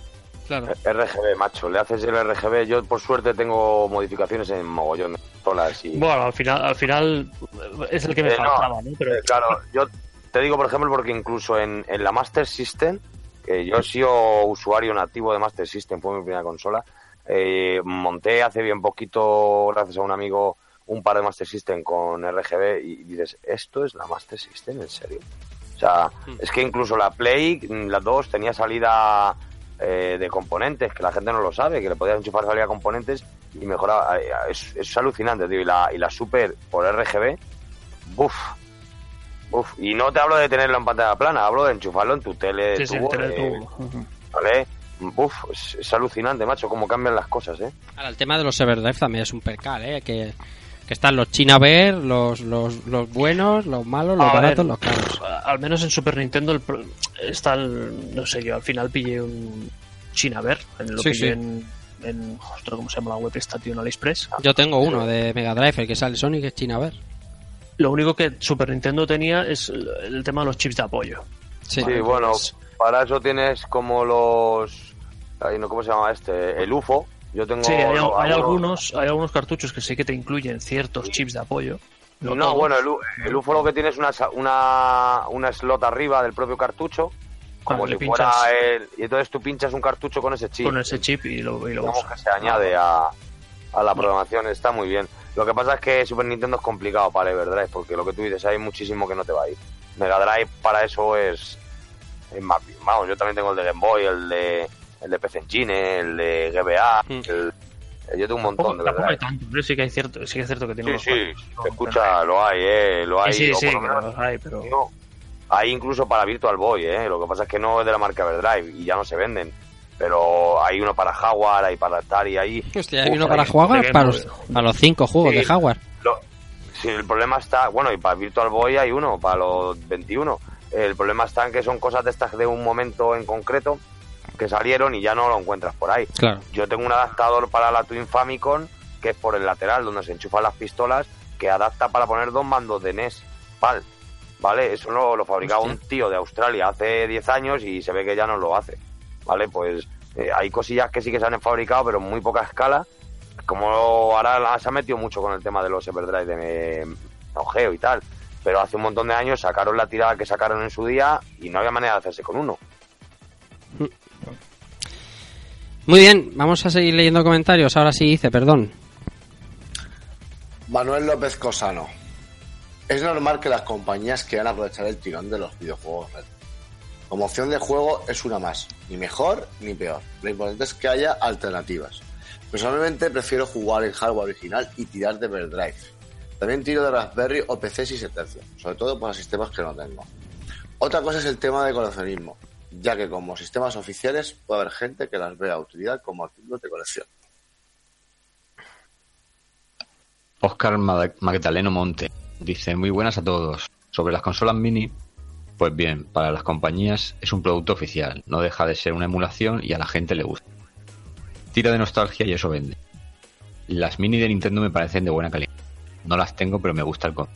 Claro. RGB, macho, le haces el RGB. Yo, por suerte, tengo modificaciones en mogollón de consolas y... Bueno, al final, al final es el que me Eh, faltaba, ¿no? Pero Eh, claro, yo te digo, por ejemplo, porque incluso en, en la Master System, que yo he sido usuario nativo de Master System, fue mi primera consola, eh, monté hace bien poquito, gracias a un amigo, un par de Master System con RGB y dices, ¿esto es la Master System? ¿En serio? O sea, es que incluso la Play, mm, la 2, tenía salida eh, de componentes, que la gente no lo sabe, que le podías enchufar salida de componentes y mejoraba. Eh, Es, es alucinante, tío. Y la, y la Super por RGB, ¡buf! Uf, y no te hablo de tenerlo en pantalla plana, hablo de enchufarlo en tu tele sí, tener eh, tubo. ¿vale? Uf, es, es alucinante, macho, cómo cambian las cosas, ¿eh? Ahora, el tema de los Everdrive también es un percal, ¿eh? Que, que están los Chinaver, los, los, los buenos, los malos, los A ver, baratos, los caros. Al menos en Super Nintendo el pro- está el, no sé yo, al final pillé un Chinaver, en lo Sí, pillé sí. en, en ostras, ¿cómo se llama la web esta, tío? En AliExpress. Yo tengo uno de Mega Drive, el que sale Sonic es Chinaver. Lo único que Super Nintendo tenía es el, el tema de los chips de apoyo. Sí. Sí, bueno, para eso tienes como los... ay, no, ¿Cómo se llama este? El UFO. Yo tengo... Sí, hay, no, hay algunos- algunos, hay algunos cartuchos que sí que te incluyen ciertos chips de apoyo. No, bueno, el, el UFO lo que tiene es una, una, una slot arriba del propio cartucho, como si le fuera el... Y entonces tú pinchas un cartucho con ese chip. con ese chip y lo, y lo digamos que se añade a, a la programación, está muy bien. Lo que pasa es que Super Nintendo es complicado para Everdrive, porque lo que tú dices, hay muchísimo que no te va a ir. Mega Drive para eso es, es más. Vamos, yo también tengo el de Game Boy, el de, el de PC Engine, el de GBA, Mm. el- yo tengo un montón de hay Everdrive. tanto, pero sí que hay cierto, sí que es cierto que tiene Sí, sí, se escucha, lo hay, eh, lo hay. Sí, sí, por sí, lo menos- hay, pero... no. Hay incluso para Virtual Boy, ¿eh? Lo que pasa es que no es de la marca Everdrive y ya no se venden. Pero hay uno para Jaguar, hay para Atari, ahí. Hostia, hay uno para hay- Game para los, para los cinco juegos Sí. de Jaguar. Lo- si el problema está, bueno, y para Virtual Boy hay uno, para los 21. El problema está en que son cosas de estas de un momento en concreto que salieron y ya no lo encuentras por ahí. Claro. Yo tengo un adaptador para la Twin Famicom que es por el lateral donde se enchufan las pistolas que adapta para poner dos mandos de NES PAL. ¿Vale? Eso lo, lo fabricaba Hostia. un tío de Australia hace 10 años y se ve que ya no lo hace. ¿Vale? Pues eh, hay cosillas que sí que se han fabricado, pero en muy poca escala. Como ahora se ha metido mucho con el tema de los Everdrive de Neo y tal. Pero hace un montón de años sacaron la tirada que sacaron en su día y no había manera de hacerse con uno. Muy bien, vamos a seguir leyendo comentarios. Ahora sí hice, perdón. Manuel López Cosano. Es normal que las compañías quieran aprovechar el tirón de los videojuegos retro. Como opción de juego es una más, ni mejor ni peor. Lo importante es que haya alternativas. Personalmente prefiero jugar en hardware original y tirar de Everdrive. También tiro de Raspberry o PC si se sobre todo para sistemas que no tengo. Otra cosa es el tema de coleccionismo, ya que como sistemas oficiales puede haber gente que las vea utilidad como artículos de colección. Oscar Mag- Magdaleno Monte dice: Muy buenas a todos. Sobre las consolas mini, pues bien, para las compañías es un producto oficial, no deja de ser una emulación y a la gente le gusta. Tira de nostalgia y eso vende. Las mini de Nintendo me parecen de buena calidad. No las tengo, pero me gusta el con.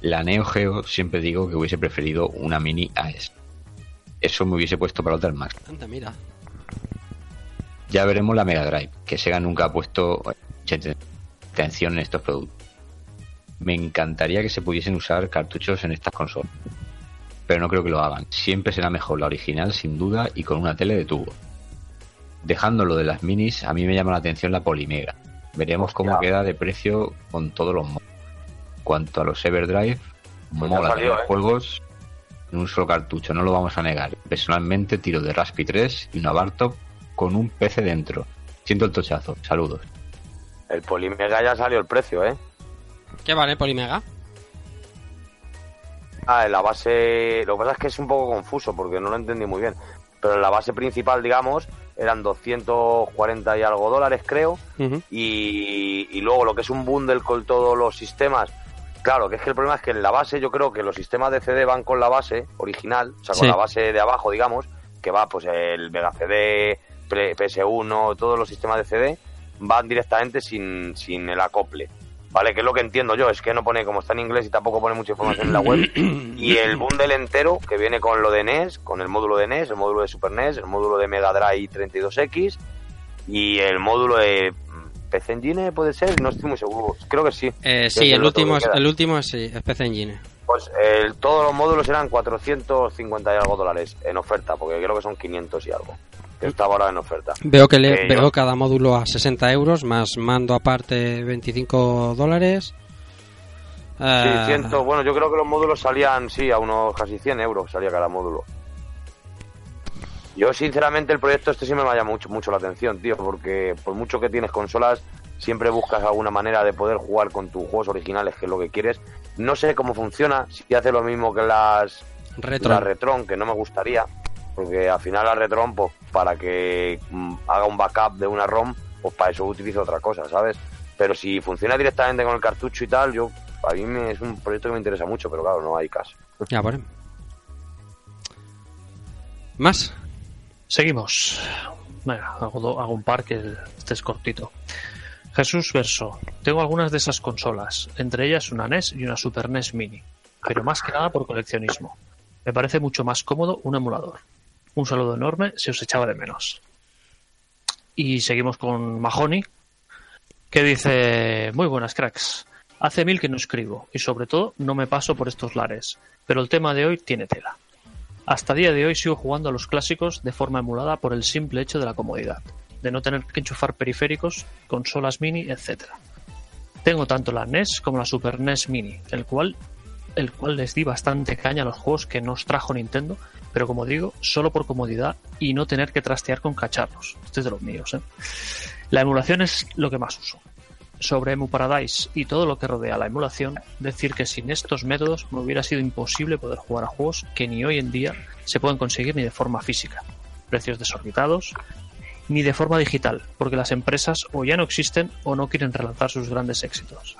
La Neo Geo siempre digo que hubiese preferido una mini a esa. Eso me hubiese puesto para otras más. Anda, mira. Ya veremos la Mega Drive, que Sega nunca ha puesto mucha atención en estos productos. Me encantaría que se pudiesen usar cartuchos en estas consolas, pero no creo que lo hagan. Siempre será mejor la original, sin duda, y con una tele de tubo. Dejando lo de las minis, a mí me llama la atención la Polimega. Veremos cómo queda de precio con todos los modos. Cuanto a los Everdrive, Pues mola salió, tener ¿eh? juegos en un solo cartucho, no lo vamos a negar. Personalmente tiro de Raspi 3 y una Bartop con un PC dentro. Siento el tochazo. Saludos. El Polimega ya salió el precio, ¿eh? ¿Qué vale Polimega? Ah, en la base. Lo que pasa es que es un poco confuso porque no lo entendí muy bien. Pero en la base principal, digamos, eran 240 y algo dólares, creo. Y, y luego lo que es un bundle con todos los sistemas. Claro, que es que el problema es que en la base, yo creo que los sistemas de CD van con la base original, o sea, con Sí. la base de abajo, digamos, que va pues el Mega CD, Pre- PS1, todos los sistemas de CD, van directamente sin, sin el acople. ¿Vale? Que es lo que entiendo yo, es que no pone, como está en inglés y tampoco pone mucha información en la web, y el bundle entero que viene con lo de NES, con el módulo de NES, el módulo de Super NES, el módulo de Mega Drive 32X y el módulo de PC Engine, puede ser, no estoy muy seguro, creo que sí. Eh, sí, el último, es, queda. el último es, sí, es PC Engine. Pues el- todos los módulos eran 450 y algo dólares en oferta, porque creo que son 500 y algo. Que estaba ahora en oferta. Veo que le, Que veo yo- cada módulo a 60 euros, más mando aparte 25 dólares. Sí, Eh, ciento, bueno, yo creo que los módulos salían, sí, a unos casi 100 euros salía cada módulo. Yo, sinceramente, el proyecto este sí me llama mucho, mucho la atención, tío, porque por mucho que tienes consolas, siempre buscas alguna manera de poder jugar con tus juegos originales, que es lo que quieres. No sé cómo funciona, si hace lo mismo que las, Retro. la Retron, que no me gustaría, porque al final la Retron, pues para que mm, haga un backup de una ROM, pues para eso utilizo otra cosa, ¿sabes? Pero si funciona directamente con el cartucho y tal, yo a mí me, es un proyecto que me interesa mucho, pero claro, no hay caso. Ya, bueno. ¿Más? Seguimos. Venga, hago, hago un par que este es cortito. Jesús Verso. Tengo algunas de esas consolas, entre ellas una NES y una Super NES Mini, pero más que nada por coleccionismo. Me parece mucho más cómodo un emulador. Un saludo enorme, se os echaba de menos. Y seguimos con Mahoney, que dice, muy buenas cracks. Hace mil que no escribo y sobre todo no me paso por estos lares, pero el tema de hoy tiene tela. Hasta día de hoy sigo jugando a los clásicos de forma emulada por el simple hecho de la comodidad, de no tener que enchufar periféricos, consolas mini, etc. Tengo tanto la NES como la Super NES Mini, el cual, el cual les di bastante caña a los juegos que nos trajo Nintendo, pero como digo, solo por comodidad y no tener que trastear con cacharros. Este es de los míos, ¿eh? La emulación es lo que más uso. Sobre Emu Paradise y todo lo que rodea la emulación, decir que sin estos métodos me hubiera sido imposible poder jugar a juegos que ni hoy en día se pueden conseguir ni de forma física, precios desorbitados, ni de forma digital, porque las empresas o ya no existen o no quieren relanzar sus grandes éxitos.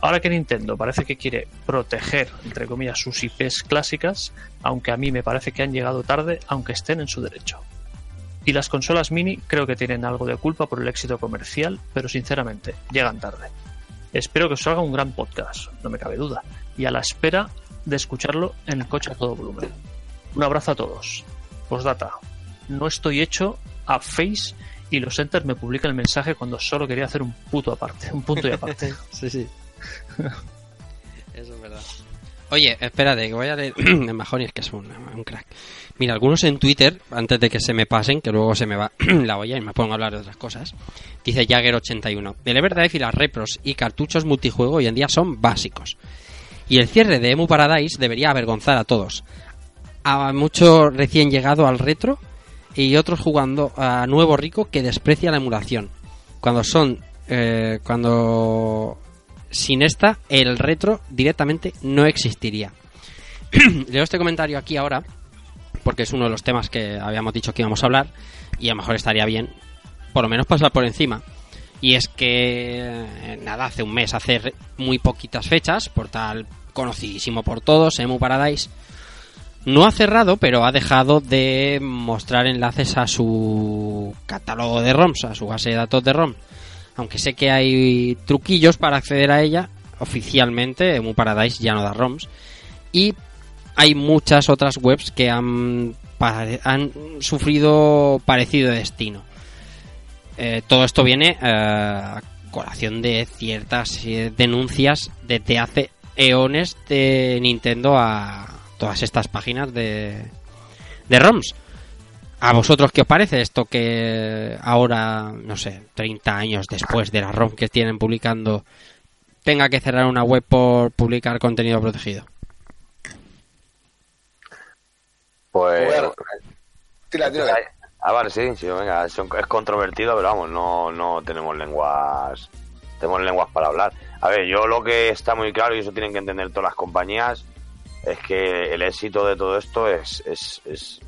Ahora que Nintendo parece que quiere proteger, entre comillas, sus IPs clásicas, aunque a mí me parece que han llegado tarde, aunque estén en su derecho. Y las consolas mini creo que tienen algo de culpa por el éxito comercial, pero sinceramente, llegan tarde. Espero que os salga un gran podcast, no me cabe duda, y a la espera de escucharlo en el coche a todo volumen. Un abrazo a todos. Postdata. No estoy hecho a Face y los Enter me publican el mensaje cuando solo quería hacer un puto aparte, un punto y aparte. sí, sí. Eso es verdad. Oye, espérate, que voy a leer. es que es un, un crack. Mira, algunos en Twitter, antes de que se me pasen, que luego se me va la olla y me pongo a hablar de otras cosas, dice Jagger81. El Everdrive y las repros y cartuchos multijuego hoy en día son básicos. Y el cierre de Emu Paradise debería avergonzar a todos. A mucho recién llegado al retro y otros jugando a nuevo rico que desprecia la emulación. Cuando son. eh, cuando. Sin esta, el retro directamente no existiría. Leo este comentario aquí ahora, porque es uno de los temas que habíamos dicho que íbamos a hablar, y a lo mejor estaría bien, por lo menos pasar por encima. Y es que, eh, nada, hace un mes, hace muy poquitas fechas, portal conocidísimo por todos, Emu Paradise, no ha cerrado, pero ha dejado de mostrar enlaces a su catálogo de ROMs, a su base de datos de ROM. Aunque sé que hay truquillos para acceder a ella, oficialmente Emu Paradise ya no da ROMs. Y hay muchas otras webs que han, sufrido parecido destino. Eh, todo esto viene eh, a colación de ciertas eh, denuncias desde hace eones de Nintendo a todas estas páginas de, de ROMs. ¿A vosotros qué os parece esto que ahora, no sé, 30 años después de la ROM que tienen publicando, tenga que cerrar una web por publicar contenido protegido? Pues. Bueno, Tira, tira. Ah, vale, sí, sí, venga, es, es controvertido, pero vamos, no, no tenemos lenguas, tenemos lenguas para hablar. A ver, yo lo que está muy claro, y eso tienen que entender todas las compañías, es que el éxito de todo esto es, es, es,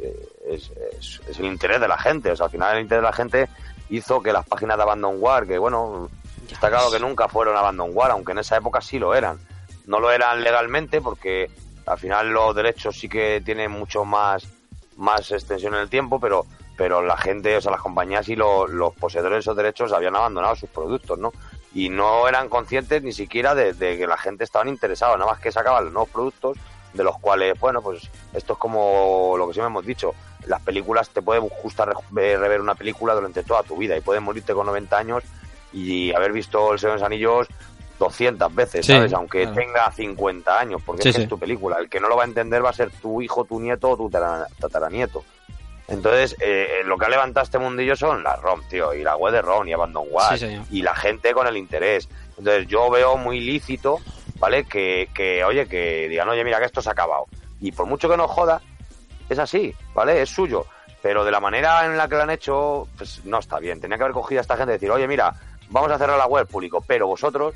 es, el interés de la gente. O sea, al final el interés de la gente hizo que las páginas de Abandonware, que bueno, está claro que nunca fueron Abandonware, aunque en esa época sí lo eran. No lo eran legalmente porque al final los derechos sí que tienen mucho más, más extensión en el tiempo, pero, pero la gente, o sea, las compañías y los, los poseedores de esos derechos habían abandonado sus productos, ¿no? Y no eran conscientes ni siquiera de, de que la gente estaba interesada, nada más que sacaban los nuevos productos, de los cuales, bueno, pues esto es como lo que siempre hemos dicho, las películas te puede gustar re- rever una película durante toda tu vida y puedes morirte con 90 años y haber visto El Señor de los Anillos 200 veces, Sí, ¿sabes? Aunque claro. tenga 50 años, porque Sí, es, que sí. es tu película. El que no lo va a entender va a ser tu hijo, tu nieto o tu tara- tataranieto. Entonces, eh, lo que ha levantado este mundillo son las ROM, tío, y la web de ROM y Abandonware, Sí, señor. y la gente con el interés. Entonces, yo veo muy lícito, ¿vale? Que, que, oye, que digan, oye, mira, que esto se ha acabado. Y por mucho que nos joda, es así, ¿vale? Es suyo. Pero de la manera en la que lo han hecho, pues no está bien. Tenía que haber cogido a esta gente y decir, oye, mira, vamos a cerrar la web público, pero vosotros,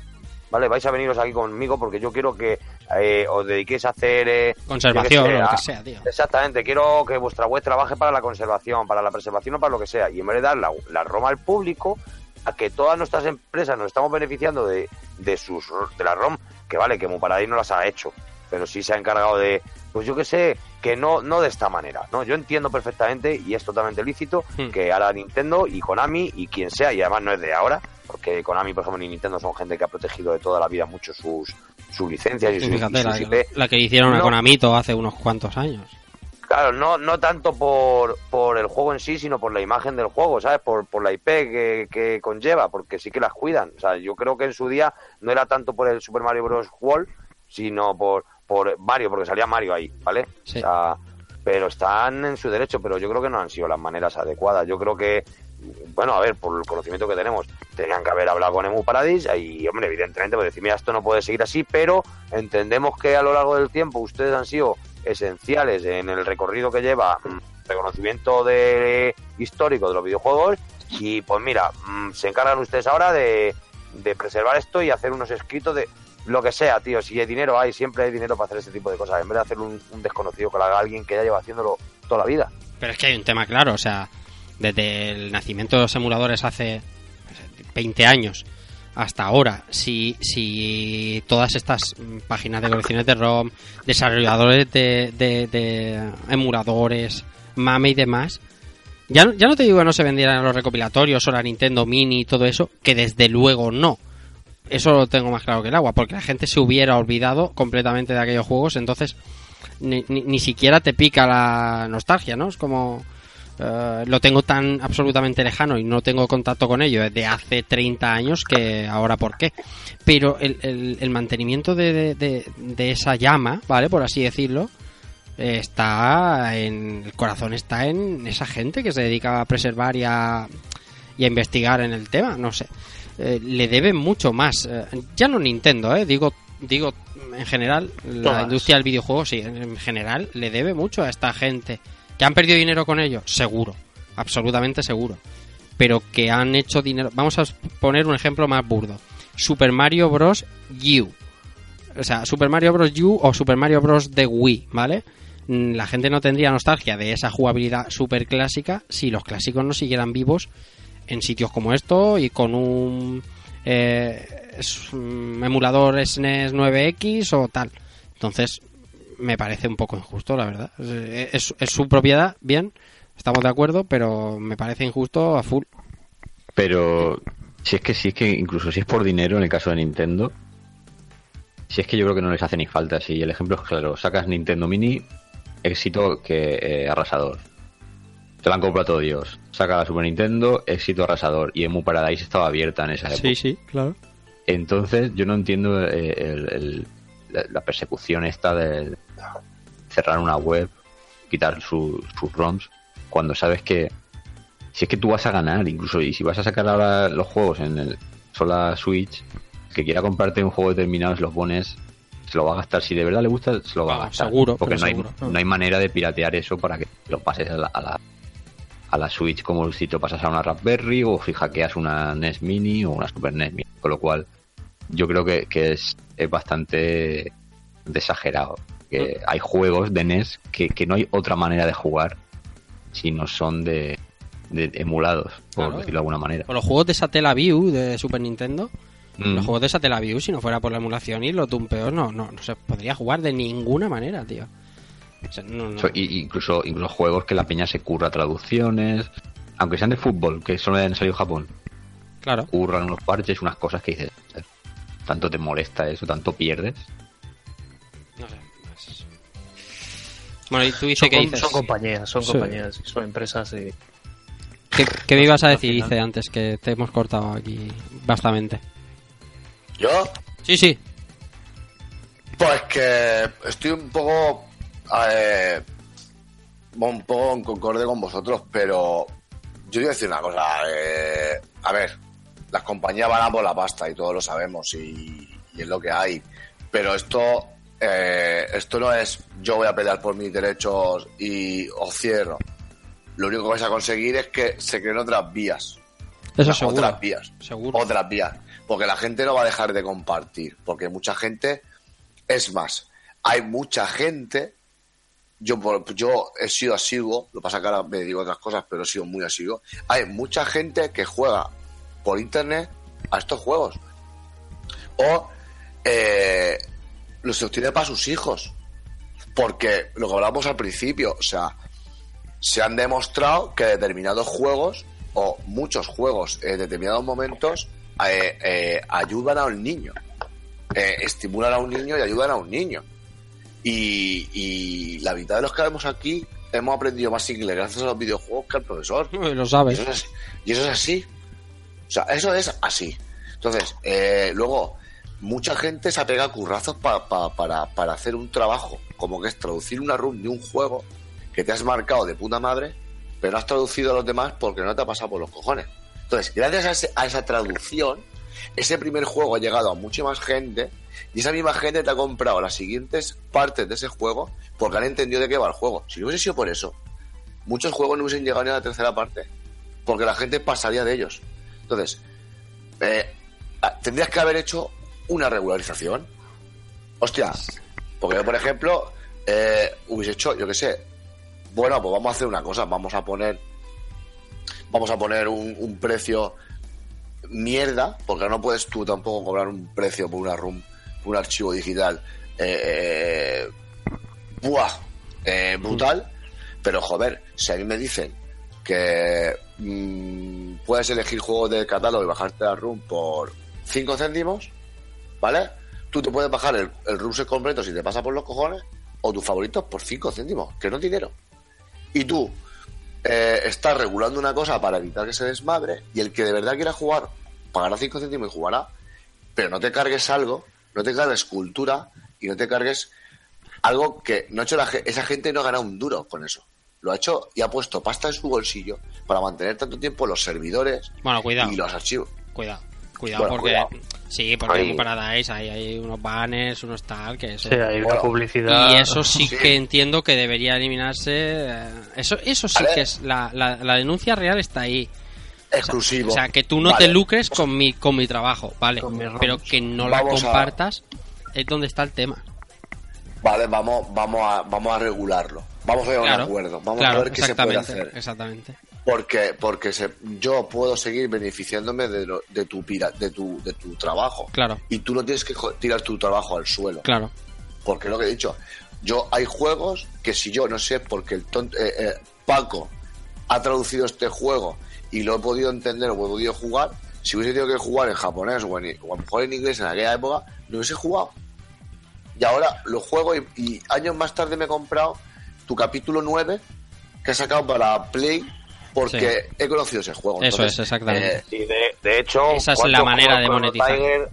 ¿vale? Vais a veniros aquí conmigo porque yo quiero que eh, os dediquéis a hacer... eh, Conservación o lo que sea, tío. Exactamente, quiero que vuestra web trabaje para la conservación, para la preservación o para lo que sea. Y en vez de dar la, la ROM al público, a que todas nuestras empresas nos estamos beneficiando de, de sus de la ROM, que vale, que Muparadis no las ha hecho, pero sí se ha encargado de, pues yo que sé, que no, no de esta manera. no Yo entiendo perfectamente y es totalmente lícito Hmm. que ahora Nintendo y Konami y quien sea, y además no es de ahora, porque Konami, por ejemplo, ni Nintendo son gente que ha protegido de toda la vida mucho sus, sus licencias y sus, y sus la, IP. la que hicieron a No. Konamito hace unos cuantos años. Claro, no, no tanto por, por el juego en sí, sino por la imagen del juego, ¿sabes? Por, por la IP que, que conlleva, porque sí que las cuidan. O sea, yo creo que en su día no era tanto por el Super Mario Bros. World, sino por, por Mario, porque salía Mario ahí, ¿vale? Sí. O sea, pero están en su derecho, pero yo creo que no han sido las maneras adecuadas. Yo creo que, bueno, a ver, por el conocimiento que tenemos, tenían que haber hablado con Emu Paradis y, hombre, evidentemente, pues decir, mira, esto no puede seguir así, pero entendemos que a lo largo del tiempo ustedes han sido esenciales en el recorrido que lleva mm, reconocimiento de histórico de los videojuegos y pues mira, mm, se encargan ustedes ahora de, de preservar esto y hacer unos escritos de lo que sea, tío, si hay dinero hay, siempre hay dinero para hacer este tipo de cosas, en vez de hacer un, desconocido que lo haga alguien que ya lleva haciéndolo toda la vida. Pero es que hay un tema claro, o sea, desde el nacimiento de los emuladores hace pues, 20 años hasta ahora, si, si todas estas páginas de colecciones de ROM, desarrolladores de, de- emuladores, mame y demás, ya, ya no te digo que no se vendieran los recopilatorios o la Nintendo Mini y todo eso, que desde luego no. Eso lo tengo más claro que el agua, porque la gente se hubiera olvidado completamente de aquellos juegos, entonces ni, ni, ni siquiera te pica la nostalgia, ¿no? Es como eh, lo tengo tan absolutamente lejano y no tengo contacto con ello desde hace 30 años que ahora por qué. Pero el, el- el mantenimiento de, de- de- de esa llama, ¿vale? Por así decirlo, está en el corazón está en esa gente que se dedica a preservar y a, y a investigar en el tema, no sé. Eh, le debe mucho más. eh, ya no Nintendo, eh, digo digo en general la Todas. industria del videojuego sí, en general le debe mucho a esta gente que han perdido dinero con ello, seguro, absolutamente seguro. Pero que han hecho dinero. Vamos a poner un ejemplo más burdo. Super Mario Bros. U. O sea, Super Mario Bros. U o Super Mario Bros. de Wii, ¿vale? Mm, La gente no tendría nostalgia de esa jugabilidad super clásica si los clásicos no siguieran vivos en sitios como esto y con un eh, emulador SNES 9X o tal. Entonces, me parece un poco injusto, la verdad. Es, es- es su propiedad, bien, estamos de acuerdo, pero me parece injusto a full. Pero si es que si es que incluso si es por dinero en el caso de Nintendo, si es que yo creo que no les hace ni falta. Si el ejemplo es claro, sacas Nintendo Mini, éxito que eh, arrasador. Te la han comprado todo Dios. Saca la Super Nintendo, éxito arrasador. Y Emu Paradise estaba abierta en esa época. sí, claro. Entonces, yo no entiendo eh, el- el- la, la persecución esta cerrar una web, quitar su- sus ROMs, cuando sabes que si es que tú vas a ganar, incluso, y si vas a sacar ahora los juegos en el sola Switch, que quiera comprarte un juego determinado, se lo pones, se lo va a gastar. Si de verdad le gusta, se lo va a Vamos, gastar. seguro, porque no hay, no hay manera de piratear eso para que lo pases a la, a la, a la Switch como si te pasas a una Raspberry o si hackeas una NES Mini o una Super NES Mini. Con lo cual, yo creo que, que es, es bastante exagerado Que hay juegos de NES que, que no hay otra manera de jugar si no son de, de emulados, por Claro. decirlo de alguna manera. O los juegos de Satellaview de Super Nintendo. Mm. Los juegos de Satellaview, si no fuera por la emulación y los tumpeos, no, no, no se podría jugar de ninguna manera, tío. O sea, no, no. So- y- incluso, incluso juegos que la peña se curra traducciones, aunque sean de fútbol, que solo han salido en Japón, Claro. curran unos parches, unas cosas que dices, "Eh, tanto te molesta eso, tanto pierdes. Bueno, y tú dices Son, dices. son compañías, son Sí. compañías, son empresas y... ¿Qué, qué me ibas a decir. Dice, antes que te hemos cortado aquí bastante? ¿Yo? Sí, sí. Pues que estoy un poco. eh, un poco en concorde con vosotros, pero yo voy a decir una cosa. eh, a ver, las compañías van a por la pasta y todos lo sabemos y, y es lo que hay. Pero esto, eh, esto no es yo voy a pelear por mis derechos y os cierro. Lo único que vais a conseguir es que se creen otras vías. Eso Otras seguro. vías Seguro. otras vías. Porque la gente no va a dejar de compartir. Porque mucha gente. Es más, hay mucha gente. Yo, yo he sido asiduo, lo pasa que ahora me digo otras cosas, pero he sido muy asiduo. Hay mucha gente que juega por internet a estos juegos. O eh, los obtiene para sus hijos. Porque lo que hablábamos al principio, o sea, se han demostrado que determinados juegos o muchos juegos en determinados momentos eh, eh, ayudan a un niño, eh, estimulan a un niño y ayudan a un niño. Y, y la mitad de los que vemos aquí hemos aprendido más inglés gracias a los videojuegos que al profesor. Lo Y sabes. eso, es. Y eso es así. O sea, eso es así. Entonces, eh, luego, mucha gente se apega a currazos pa- pa- para, para hacer un trabajo, como que es traducir una run de un juego que te has marcado de puta madre, pero no has traducido a los demás porque no te ha pasado por los cojones. Entonces, gracias a, esa traducción, ese primer juego ha llegado a mucha más gente y esa misma gente te ha comprado las siguientes partes de ese juego porque han entendido de qué va el juego. Si no hubiese sido por eso, muchos juegos no hubiesen llegado ni a la tercera parte porque la gente pasaría de ellos. Entonces, eh, tendrías que haber hecho una regularización. Hostia, porque yo, por ejemplo, eh, hubiese hecho, yo qué sé, bueno, pues vamos a hacer una cosa, vamos a poner, vamos a poner un, precio mierda, porque no puedes tú tampoco cobrar un precio por una room, un archivo digital, eh, buah, eh, brutal, pero joder, si a mí me dicen que mm, puedes elegir juegos de catálogo y bajarte la room por 5 céntimos, ¿vale? Tú te puedes bajar el, el completo si te pasa por los cojones, o tus favoritos por 5 céntimos, que no es dinero. Y tú eh, estás regulando una cosa para evitar que se desmadre, y el que de verdad quiera jugar, pagará 5 céntimos y jugará, pero no te cargues algo, no te cargues cultura y no te cargues algo que no ha hecho la ge- esa gente no ha ganado un duro con eso. Lo ha hecho y ha puesto pasta en su bolsillo para mantener tanto tiempo los servidores Bueno, cuidado. y los archivos. Cuidado. Cuidado Bueno, porque. cuidado. Sí, porque Ahí. en Paradise hay, hay unos banners, unos tal, que eso. Sí, hay una Bueno, publicidad. Y eso sí, Sí. que entiendo que debería eliminarse. eh, Eso, eso sí que es. La, la, la denuncia real está ahí. Exclusivo. O sea, que tú no Vale. te lucres con mi, con mi trabajo, ¿vale? Pero que no la Vamos a- compartas es donde está el tema. Vale, vamos, vamos, a, vamos a regularlo. Vamos a llegar a un acuerdo. Vamos claro, a ver qué se puede hacer. exactamente. Porque, porque se- yo puedo seguir beneficiándome de, lo- de, tu, pira- de, tu, de tu trabajo. Claro, Y tú no tienes que tirar tu trabajo al suelo. claro. Porque lo que he dicho. Yo hay juegos que si yo no sé porque el tonto, eh, eh, Paco ha traducido este juego y lo he podido entender o he podido jugar, si hubiese tenido que jugar en japonés o, en, o a lo mejor en inglés en aquella época, no hubiese jugado. Y ahora lo juego y, y años más tarde me he comprado tu capítulo 9 que he sacado para Play porque he conocido ese juego. Eso Entonces, es, exactamente. eh, Y de, de hecho, Esa es ¿cuántos la manera de monetizar. Tiger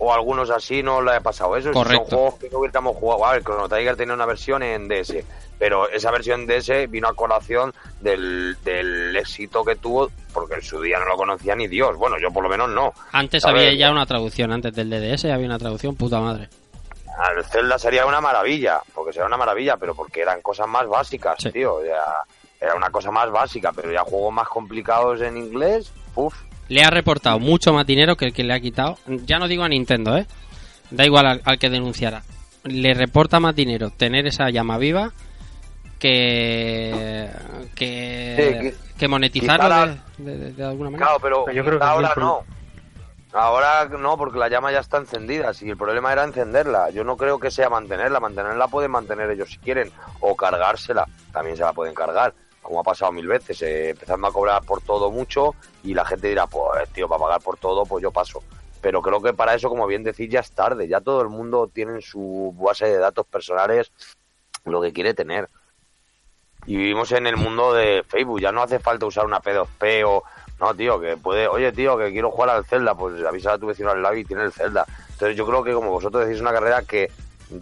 o algunos así no le ha pasado eso. Correcto. Son juegos que no hubiéramos jugado. A ver, Chrono Tiger tenía una versión en DS, pero esa versión DS vino a colación del, del éxito que tuvo, porque en su día no lo conocía ni Dios. Bueno, yo por lo menos no. Antes había ya una traducción, antes del DDS había una traducción, puta madre. Al Zelda sería una maravilla, porque sería una maravilla, pero porque eran cosas más básicas, Sí. tío. Ya, era una cosa más básica, pero ya juegos más complicados en inglés, uff. Le ha reportado mucho más dinero que el que le ha quitado. Ya no digo a Nintendo, ¿eh? Da igual al, al que denunciara. le reporta más dinero tener esa llama viva que que, Sí, que monetizarlo quizá de, de- de alguna manera. Claro, pero, Pero yo creo que ahora no. Ahora no, porque la llama ya está encendida. Si el problema era encenderla, yo no creo que sea mantenerla. Mantenerla pueden mantener ellos si quieren, o cargársela. También se la pueden cargar, como ha pasado mil veces, eh, empezando a cobrar por todo mucho y la gente dirá, pues tío, para pagar por todo, pues yo paso. Pero creo que para eso, como bien decís, ya es tarde. Ya todo el mundo tiene en su base de datos personales lo que quiere tener. Y vivimos en el mundo de Facebook. Ya no hace falta usar una P2P o... No, tío, que puede... Oye, tío, que quiero jugar al Zelda. Pues avisa a tu vecino al lado y tiene el Zelda. Entonces yo creo que como vosotros decís una carrera que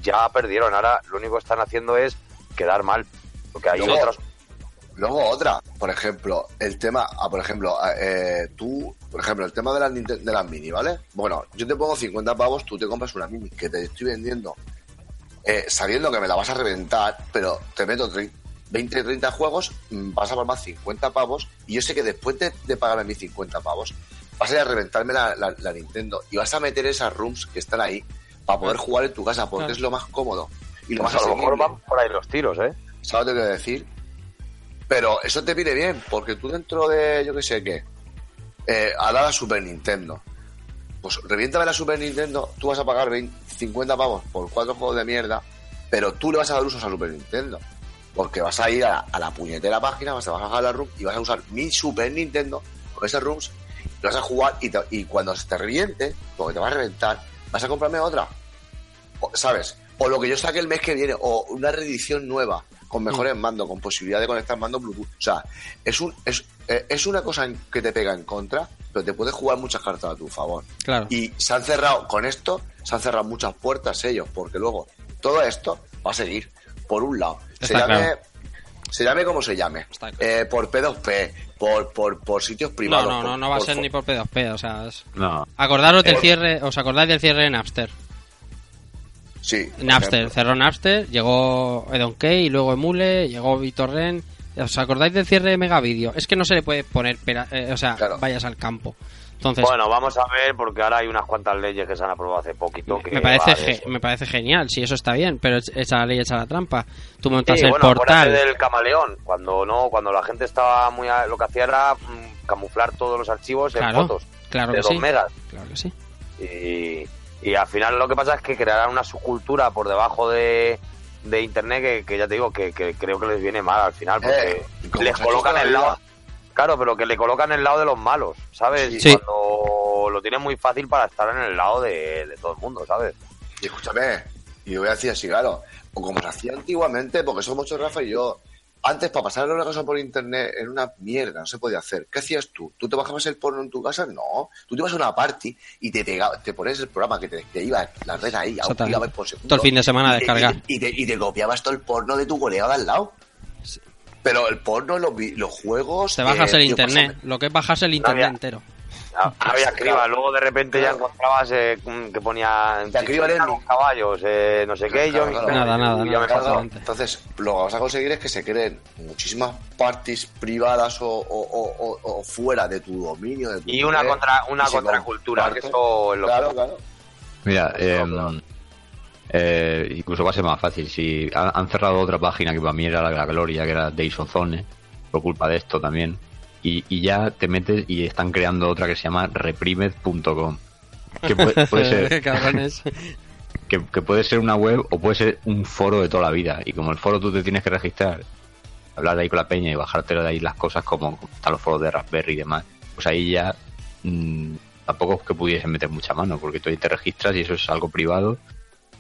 ya perdieron. Ahora lo único que están haciendo es quedar mal. Porque hay Luego- otras... Luego otra, por ejemplo, el tema, ah, por ejemplo, ah, eh, tú, por ejemplo, el tema de las, de las mini, ¿vale? Bueno, yo te pongo 50 pavos, tú te compras una mini que te estoy vendiendo eh, sabiendo que me la vas a reventar, pero te meto tre- 20, 30 juegos, mm, vas a por más 50 pavos, y yo sé que después de, de pagarme mis 50 pavos, vas a ir a reventarme la, la- la Nintendo y vas a meter esas rooms que están ahí para poder jugar en tu casa, porque Claro. es lo más cómodo y lo más Pues a lo mejor van por ahí los tiros, ¿eh? ¿Sabes lo que quiero decir? Pero eso te viene bien, porque tú dentro de, yo qué sé qué, eh, a la Super Nintendo, pues reviéntame la Super Nintendo, tú vas a pagar 20, 50 pavos por cuatro juegos de mierda, pero tú le vas a dar usos a Super Nintendo. Porque vas a ir a la, a la puñetera página, vas a bajar la room y vas a usar mi Super Nintendo con esas rooms, y vas a jugar y, te- y cuando se te reviente, porque te va a reventar, vas a comprarme otra. ¿Sabes? O lo que yo saque el mes que viene, o una reedición nueva, con mejores mandos, con posibilidad de conectar mando Bluetooth. O sea, es, un, es, eh, es una cosa en- que te pega en contra, pero te puedes jugar muchas cartas a tu favor. Claro. Y se han cerrado, con esto, se han cerrado muchas puertas ellos, porque luego todo esto va a seguir, por un lado. Se llame, claro. se llame como se llame, claro. eh, por P2P, por, por, por sitios No, privados. no, no, por- no va a ser ni por P2P, o sea, es- No. acordaros del Eh, cierre, os acordáis del cierre de Napster. Sí, Napster, ejemplo. cerró Napster, llegó Edon Key, luego Emule, llegó BitTorrent. ¿Os acordáis del cierre de Megavideo? Es que no se le puede poner, pera- eh, o sea, Claro. vayas al campo. Entonces, Bueno, vamos a ver, porque ahora hay unas cuantas leyes que se han aprobado hace poquito. Que me parece, me genial, si eso está bien, pero la ley, echa la trampa. Tú montas Sí, el bueno, portal. acuérdate del camaleón. Cuando no, cuando la gente estaba muy. a- Lo que hacía era mm, camuflar todos los archivos en Claro, fotos claro de que 2 sí. megas. Claro que sí. Y, y al final lo que pasa es que crearán una subcultura por debajo de, de internet que, que ya te digo que, que creo que les viene mal al final porque Eh, y como les colocan el la lado. Claro, pero que le colocan el lado de los malos, ¿sabes? Sí. Cuando lo tienen muy fácil para estar en el lado de, de todo el mundo, ¿sabes? Y escúchame, y yo voy a decir así, claro, o como se hacía antiguamente, porque somos Rafa y yo. Antes, para pasarle una cosa por internet, era una mierda, no se podía hacer. ¿Qué hacías tú? ¿Tú te bajabas el porno en tu casa? No. Tú te ibas a una party y te pegaba, te pones el programa que te, te iba la red ahí a un gigabyte por segundo. Todo el fin de semana a descargar. Y te, y, te, y te copiabas todo el porno de tu colega de al lado. Pero el porno, los, los juegos. Te bajas eh, el tío, internet, pásame. lo que es bajarse el internet había- entero. Ah, Había escriba, luego de repente ya Claro. encontrabas eh, que ponía con caballos, eh, no sé qué, y yo, Claro, claro. Nada, nada, yo me nada. Entonces, lo que vamos a conseguir es que se creen muchísimas parties privadas o, o- o- o- o fuera de tu dominio. De tu Y una contra una contracultura, que eso es lo Claro, que- claro. Mira, eh, claro. eh, incluso va a ser más fácil. Si han, han cerrado otra página que para mí era la, la gloria, que era Days of Zone, por culpa de esto también. Y, y ya te metes y están creando otra que se llama reprimed.com. Que puede, puede ser, que, que puede ser una web o puede ser un foro de toda la vida. Y como el foro tú te tienes que registrar, hablar ahí con la peña y bajarte de ahí las cosas como, como están los foros de Raspberry y demás, pues ahí ya mm, tampoco es que pudiesen meter mucha mano, porque tú ahí te registras y eso es algo privado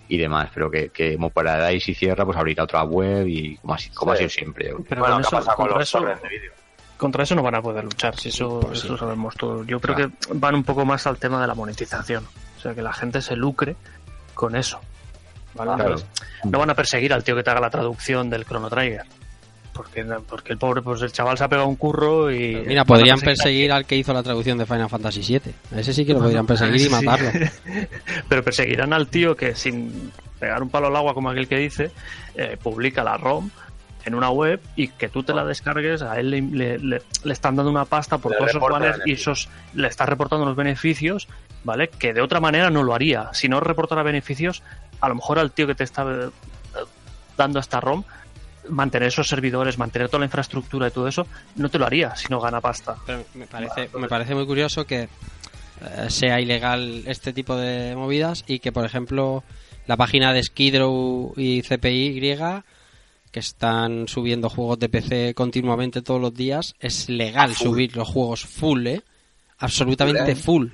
y demás. Pero que, que como para ahí si cierra, pues abrirá otra web y como, así, como Sí. ha sido siempre. Pero bueno, con ¿qué con los eso, de vídeo? Contra eso no van a poder luchar, si eso, Pues eso sí. sabemos todos. Yo creo que van un poco más al tema de la monetización. O sea, que la gente se lucre con eso. ¿vale? Claro. Entonces, no van a perseguir al tío que te haga la traducción del Chrono Trigger. Porque, porque el pobre, pues el chaval se ha pegado un curro y. Mira, podrían perseguir al que hizo la traducción de Final Fantasy VII. A ese sí que lo podrían perseguir y Sí. matarlo. Pero perseguirán al tío que sin pegar un palo al agua, como aquel que dice, eh, publica la ROM en una web y que tú te la descargues, a él le, le- le- le están dando una pasta por Le todos esos banners y esos le está reportando los beneficios, ¿vale? Que de otra manera no lo haría. Si no reportara beneficios, a lo mejor al tío que te está eh, dando esta ROM, mantener esos servidores, mantener toda la infraestructura y todo eso, no te lo haría si no gana pasta. Pero me parece, me parece muy curioso que eh, sea ilegal este tipo de movidas y que, por ejemplo, la página de Skidrow y CPI que están subiendo juegos de PC continuamente todos los días, es legal subir los juegos full, ¿eh? Absolutamente full.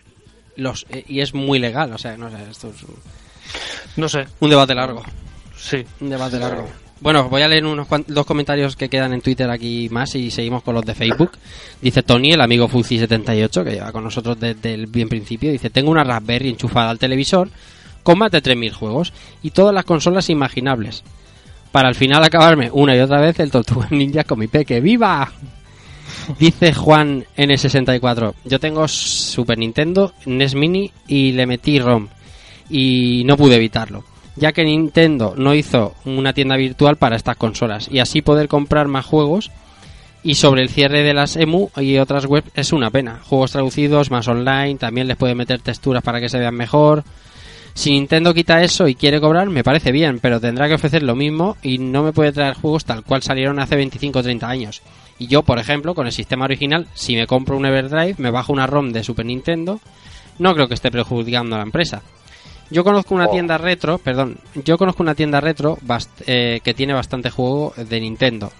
Los, eh, y es muy legal, o sea, no sé, esto es un- No sé, un debate largo. sí. Un debate largo. Bueno, voy a leer unos dos comentarios que quedan en Twitter aquí más y seguimos con los de Facebook. Dice Tony, el amigo Fuzi78, que lleva con nosotros desde el bien principio, dice, tengo una Raspberry enchufada al televisor con más de 3.000 juegos y todas las consolas imaginables. Para al final acabarme una y otra vez el Tortuga Ninja con mi peque. ¡Viva! Dice Juan N64, yo tengo Super Nintendo, NES Mini y le metí ROM y no pude evitarlo, ya que Nintendo no hizo una tienda virtual para estas consolas y así poder comprar más juegos y sobre el cierre de las EMU y otras webs es una pena. Juegos traducidos, más online, también les puede meter texturas para que se vean mejor. Si Nintendo quita eso y quiere cobrar, me parece bien, pero tendrá que ofrecer lo mismo y no me puede traer juegos tal cual salieron hace 25 o 30 años. Y yo, por ejemplo, con el sistema original, si me compro un Everdrive, me bajo una ROM de Super Nintendo, no creo que esté perjudicando a la empresa. Yo conozco una tienda retro, perdón, yo conozco una tienda retro bast- eh, que tiene bastante juego de Nintendo.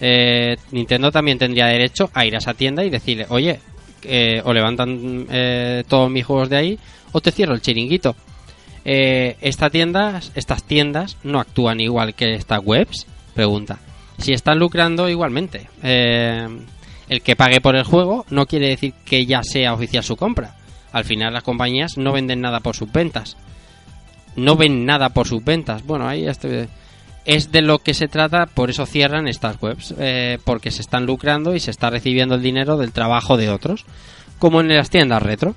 Eh, Nintendo también tendría derecho a ir a esa tienda y decirle, oye, eh, o levantan eh, todos mis juegos de ahí, o te cierro el chiringuito. Eh, estas tiendas no actúan igual que estas webs, pregunta. Si están lucrando igualmente. Eh, el que pague por el juego no quiere decir que ya sea oficial su compra. Al final las compañías no venden nada por sus ventas. No ven nada por sus ventas. Bueno, ahí este es de lo que se trata, por eso cierran estas webs, eh, porque se están lucrando y se está recibiendo el dinero del trabajo de otros, como en las tiendas retro.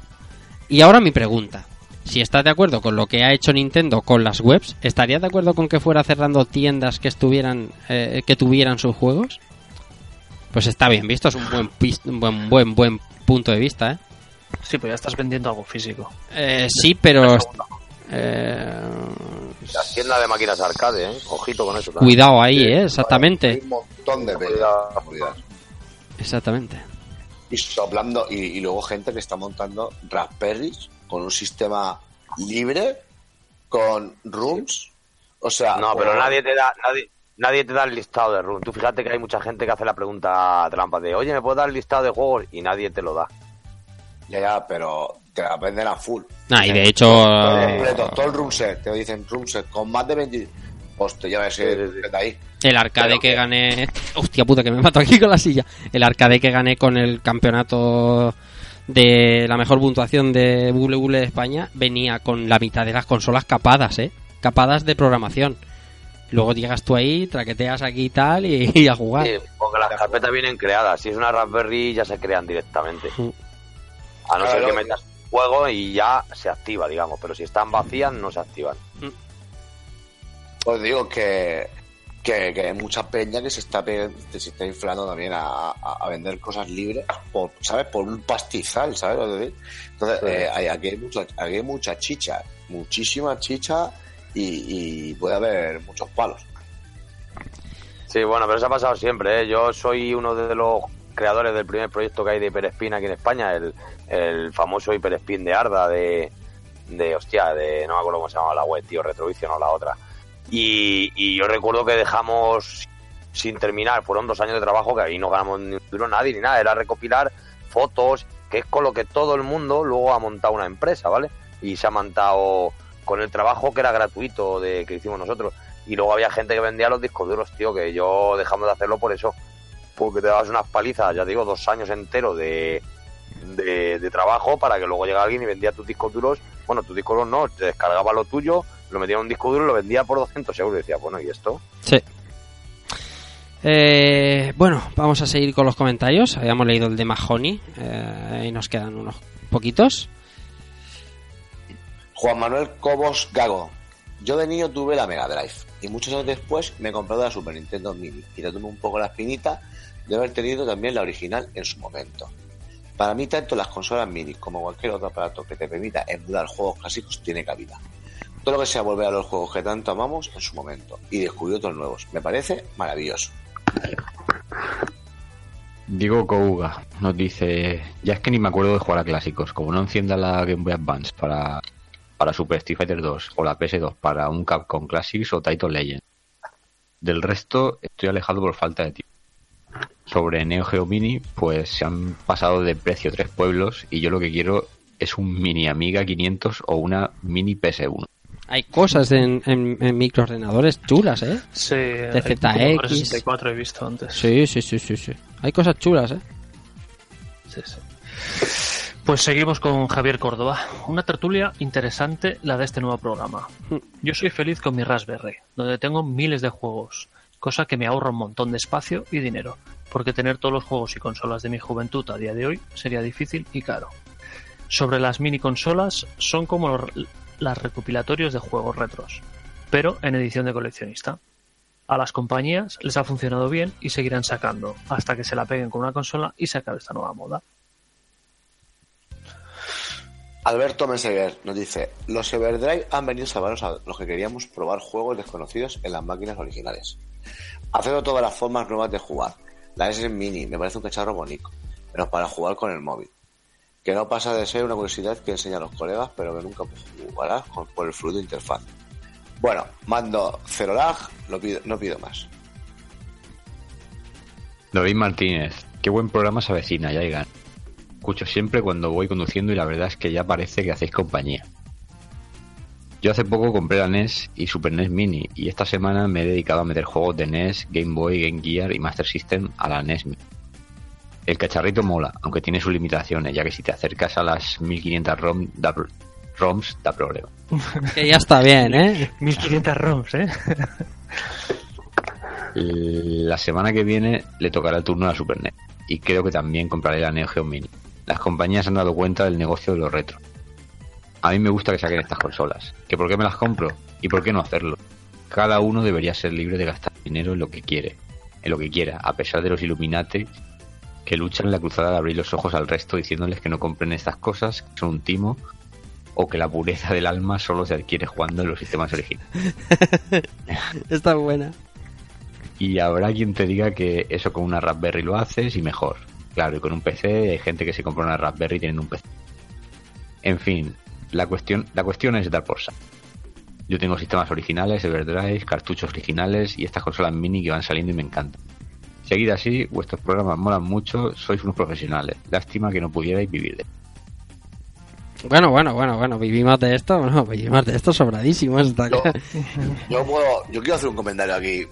Y ahora mi pregunta, si estás de acuerdo con lo que ha hecho Nintendo con las webs, ¿estarías de acuerdo con que fuera cerrando tiendas que estuvieran, eh, que tuvieran sus juegos? Pues está bien visto, es un buen, un buen, buen, buen punto de vista, ¿eh? Sí, pues ya estás vendiendo algo físico. Eh, sí, pero... eh, La tienda de máquinas arcade, ¿eh? Ojito con eso. también. cuidado ahí, ¿eh? Hay Exactamente. un montón de. Cuidado. Exactamente. Y soplando, y, y luego gente que está montando Raspberries con un sistema libre, con rooms. O sea, No, pero con- nadie te da, nadie, nadie te da el listado de room. Tú fíjate que hay mucha gente que hace la pregunta trampa de, oye, ¿me puedes dar el listado de juegos? Y nadie te lo da. Ya, ya, pero te la venden a full. Nah, y de hecho... completo, todo el room set, te dicen room set con más de 20. Hostia, ya ves está ahí. El arcade Pero que- gané. Hostia puta, que me mato aquí con la silla. El arcade que gané con el campeonato de la mejor puntuación de Bule Bule de España venía con la mitad de las consolas capadas, ¿eh? Capadas de programación. Luego llegas tú ahí, traqueteas aquí y tal y, y a jugar. Sí, porque las carpetas vienen creadas. Si es una Raspberry ya se crean directamente. Mm. A no ser que metas juego y ya se activa, digamos. Pero si están vacías, no se activan. Os digo que, que, que hay mucha peña que se está, pe- que se está inflando también a, a- a vender cosas libres, por, ¿sabes? Por un pastizal, ¿sabes? lo que decir? Entonces, Sí. eh, hay- aquí, hay mucha, aquí hay mucha chicha, muchísima chicha y, y puede haber muchos palos. Sí, bueno, pero eso ha pasado siempre. ¿eh? Yo soy uno de los creadores del primer proyecto que hay de Hyperspin aquí en España, el, el famoso Hyperspin de Arda, de, de, hostia, de, no me acuerdo cómo se llamaba la web, tío, Retrovision o la otra. Y, y yo recuerdo que dejamos sin terminar, fueron dos años de trabajo que ahí no ganamos ni un duro nadie ni nada, era recopilar fotos, que es con lo que todo el mundo luego ha montado una empresa, ¿vale? Y se ha montado con el trabajo que era gratuito de que hicimos nosotros. Y luego había gente que vendía los discos duros, tío, que yo dejamos de hacerlo por eso. Porque te dabas unas palizas, ya digo, dos años enteros de, de, trabajo para que luego llegara alguien y vendía tus discos duros. Bueno, tus discos duros no, te descargaba lo tuyo, lo metía en un disco duro y lo vendía por 200 euros. Y decía, bueno, ¿y esto? Sí. Eh, bueno, vamos a seguir con los comentarios. Habíamos leído el de Mahoney eh, y nos quedan unos poquitos. Juan Manuel Cobos Gago. Yo de niño tuve la Mega Drive y muchos años después me he comprado la Super Nintendo Mini y le tomé un poco la espinita de haber tenido también la original en su momento. Para mí tanto las consolas mini como cualquier otro aparato que te permita emular juegos clásicos tiene cabida. Todo lo que sea volver a los juegos que tanto amamos en su momento y descubrir otros nuevos. Me parece maravilloso. Diego Kouga nos dice, ya es que ni me acuerdo de jugar a clásicos, como no encienda la Game Boy Advance para, para Super Street Fighter 2 o la PS2 para un Capcom Classics o Title Legend. Del resto estoy alejado por falta de tiempo. Sobre Neo Geo Mini, pues se han pasado de precio tres pueblos y yo lo que quiero es un mini Amiga 500 o una mini PS1. Hay cosas en, en, en microordenadores chulas, ¿eh? Sí, De el ZX. Commodore 64 he visto antes. Sí, sí, sí, sí, sí. Hay cosas chulas, ¿eh? Sí, sí. Pues seguimos con Javier Córdoba. Una tertulia interesante la de este nuevo programa. Yo soy feliz con mi Raspberry, donde tengo miles de juegos, cosa que me ahorra un montón de espacio y dinero, porque tener todos los juegos y consolas de mi juventud a día de hoy sería difícil y caro. Sobre las mini consolas, son como los- las recopilatorios de juegos retros, pero en edición de coleccionista. A las compañías les ha funcionado bien y seguirán sacando hasta que se la peguen con una consola y se acabe esta nueva moda. Alberto Meseguer nos dice, los Everdrive han venido a salvarnos a los que queríamos probar juegos desconocidos en las máquinas originales. Haciendo todas las formas nuevas de jugar. La S Mini me parece un cacharro bonito, pero para jugar con el móvil. Que no pasa de ser una curiosidad que enseña a los colegas, pero que nunca jugarás por el fluido interfaz. Bueno, mando cero lag, no pido, no pido más. David Martínez, qué buen programa se avecina, ya llegan. Escucho siempre cuando voy conduciendo y la verdad es que ya parece que hacéis compañía. Yo hace poco compré la NES y Super NES Mini y esta semana me he dedicado a meter juegos de NES, Game Boy, Game Gear y Master System a la NES Mini. El cacharrito mola, aunque tiene sus limitaciones, ya que si te acercas a las 1500 ROM, da ROMs da problema. Que ya está bien, ¿eh? 1500 ROMs, ¿eh? La semana que viene le tocará el turno a la Super NES y creo que también compraré la Neo Geo Mini. Las compañías se han dado cuenta del negocio de los retro. A mí me gusta que saquen estas consolas. ¿Que por qué me las compro? ¿Y por qué no hacerlo? Cada uno debería ser libre de gastar dinero en lo que quiere, en lo que quiera, a pesar de los Illuminati que luchan en la cruzada de abrir los ojos al resto diciéndoles que no compren estas cosas, que son un timo, o que la pureza del alma solo se adquiere jugando en los sistemas originales. Está buena. Y habrá quien te diga que eso con una Raspberry lo haces y mejor. Claro, y con un PC hay gente que se compra una Raspberry teniendo un PC. En fin, la cuestión, la cuestión es dar por saco. Yo tengo sistemas originales, Everdrive, cartuchos originales y estas consolas mini que van saliendo y me encantan. Seguid así, vuestros programas molan mucho, sois unos profesionales. Lástima que no pudierais vivir de Bueno, bueno, bueno, bueno, vivimos de esto, bueno, vivimos de esto sobradísimo. Está Yo, puedo, yo quiero hacer un comentario aquí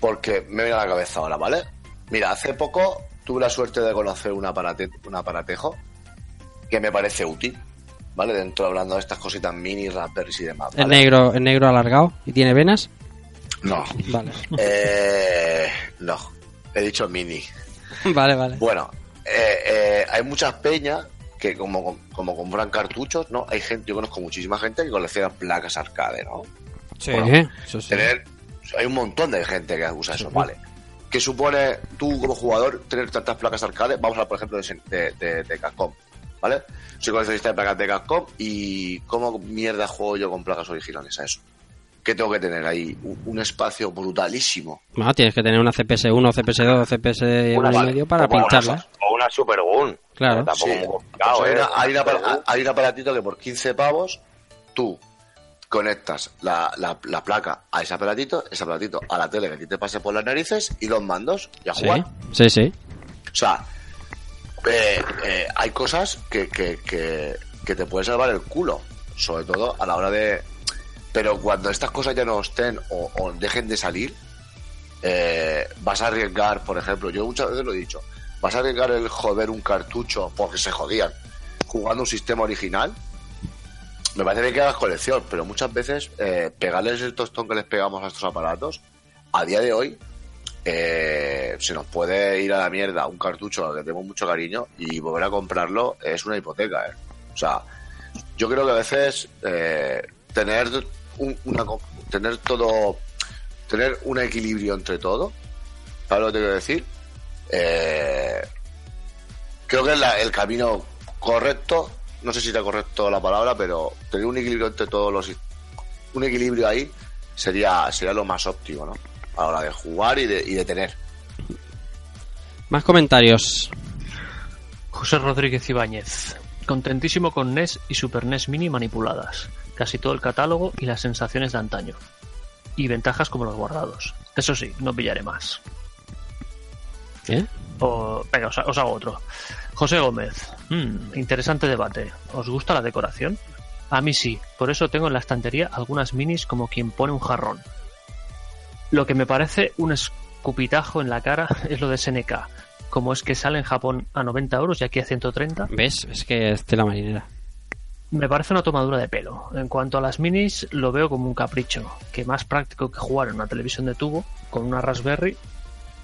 porque me viene a la cabeza ahora, ¿vale? Mira, hace poco tuve la suerte de conocer un, aparate, un aparatejo que me parece útil, ¿vale? Dentro hablando de estas cositas mini, raspberries y demás. Es ¿vale? negro, es negro alargado y tiene venas. No, Vale, eh, no, he dicho mini. vale, vale. Bueno, eh, eh, hay muchas peñas que como, como compran cartuchos, ¿no? Hay gente, yo conozco muchísima gente que colecciona placas arcade, ¿no? Sí, bueno, eso sí. tener hay un montón de gente que usa eso, ¿vale? ¿Qué supone tú como jugador tener tantas placas arcade? Vamos a hablar, por ejemplo, de, de, de, de Capcom, ¿vale? Soy coleccionista de placas de Capcom y ¿cómo mierda juego yo con placas originales a eso? ¿Qué tengo que tener ahí? Un, un espacio brutalísimo. No, tienes que tener una CPS1, CPS2, CPS1 Una, y medio para una- pincharla. O una Super Gun. Claro. Tampoco Sí. muy complicado, Pues hay, ¿eh? una- hay una- hay un aparatito que por 15 pavos tú conectas la, la, la placa a ese aparatito, ese aparatito a la tele que a ti te pase por las narices y los mandos y a Sí, jugar. sí, sí. O sea, eh, eh, hay cosas que, que, que, que te pueden salvar el culo, sobre todo a la hora de... Pero cuando estas cosas ya no estén o, dejen de salir, eh, vas a arriesgar, por ejemplo, yo muchas veces lo he dicho, vas a arriesgar el joder un cartucho porque se jodían jugando un sistema original. Me parece bien que hagas colección, pero muchas veces eh, pegarles el tostón que les pegamos a estos aparatos, a día de hoy, eh, se nos puede ir a la mierda un cartucho al que tenemos mucho cariño y volver a comprarlo es una hipoteca. ¿eh? O sea, yo creo que a veces tener un, una, co- tener todo, tener un equilibrio entre todo, ¿sabes lo que te quiero decir? Eh, creo que es la- el camino correcto, no sé si está correcto la palabra, pero tener un equilibrio entre todos los un equilibrio ahí sería, sería lo más óptimo, ¿no? A la hora de jugar y de, y de tener. Más comentarios. José Rodríguez Ibáñez. Contentísimo con NES y Super NES Mini manipuladas. Casi todo el catálogo y las sensaciones de antaño. Y ventajas como los guardados. Eso sí, no pillaré más. ¿Qué? O- venga, os, os hago otro. José Gómez. Mm, interesante debate. ¿Os gusta la decoración? A mí sí. Por eso tengo en la estantería algunas minis como quien pone un jarrón. Lo que me parece un escupitajo en la cara es lo de SNK. Como es que sale en Japón a 90 euros y aquí a 130, ¿Ves? Es que es tela marinera. Me parece una tomadura de pelo. En cuanto a las minis, lo veo como un capricho, que más práctico que jugar en una televisión de tubo, con una Raspberry,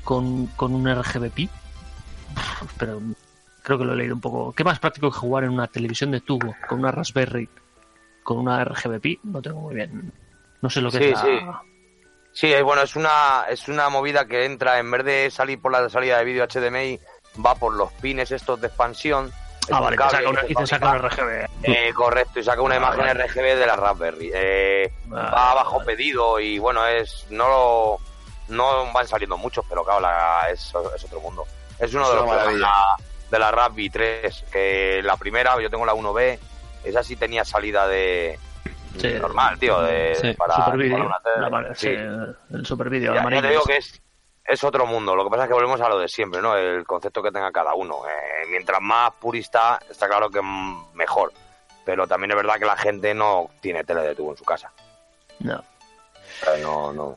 con, con un RGB Pero creo que lo he leído un poco. ¿Qué más práctico que jugar en una televisión de tubo, con una Raspberry, con una RGB No tengo muy bien. No sé lo que Sí, es la- sí. Sí, eh, bueno, es una, es una movida que entra, en vez de salir por la salida de vídeo HDMI, va por los pines estos de expansión. Ah, vale, te saca una- y te saca un fabrica- RGB. Eh, correcto, y saca una Ah, imagen vale. RGB de la Raspberry. Eh, Vale, va bajo vale. pedido y bueno, es no lo- no van saliendo muchos, pero claro, la- es, es otro mundo. Es uno Es de los una de la, de la Raspberry 3, que la primera, yo tengo la 1B, esa sí tenía salida de Sí. normal, tío, de, Sí, para, para una tele. la Sí. el Super Video. Ya, ya amarillo. te digo que es, es otro mundo. Lo que pasa es que volvemos a lo de siempre, ¿no? El concepto que tenga cada uno. Eh, mientras más purista, está claro que mejor. Pero también es verdad que la gente no tiene tele de tubo en su casa. No. No, no.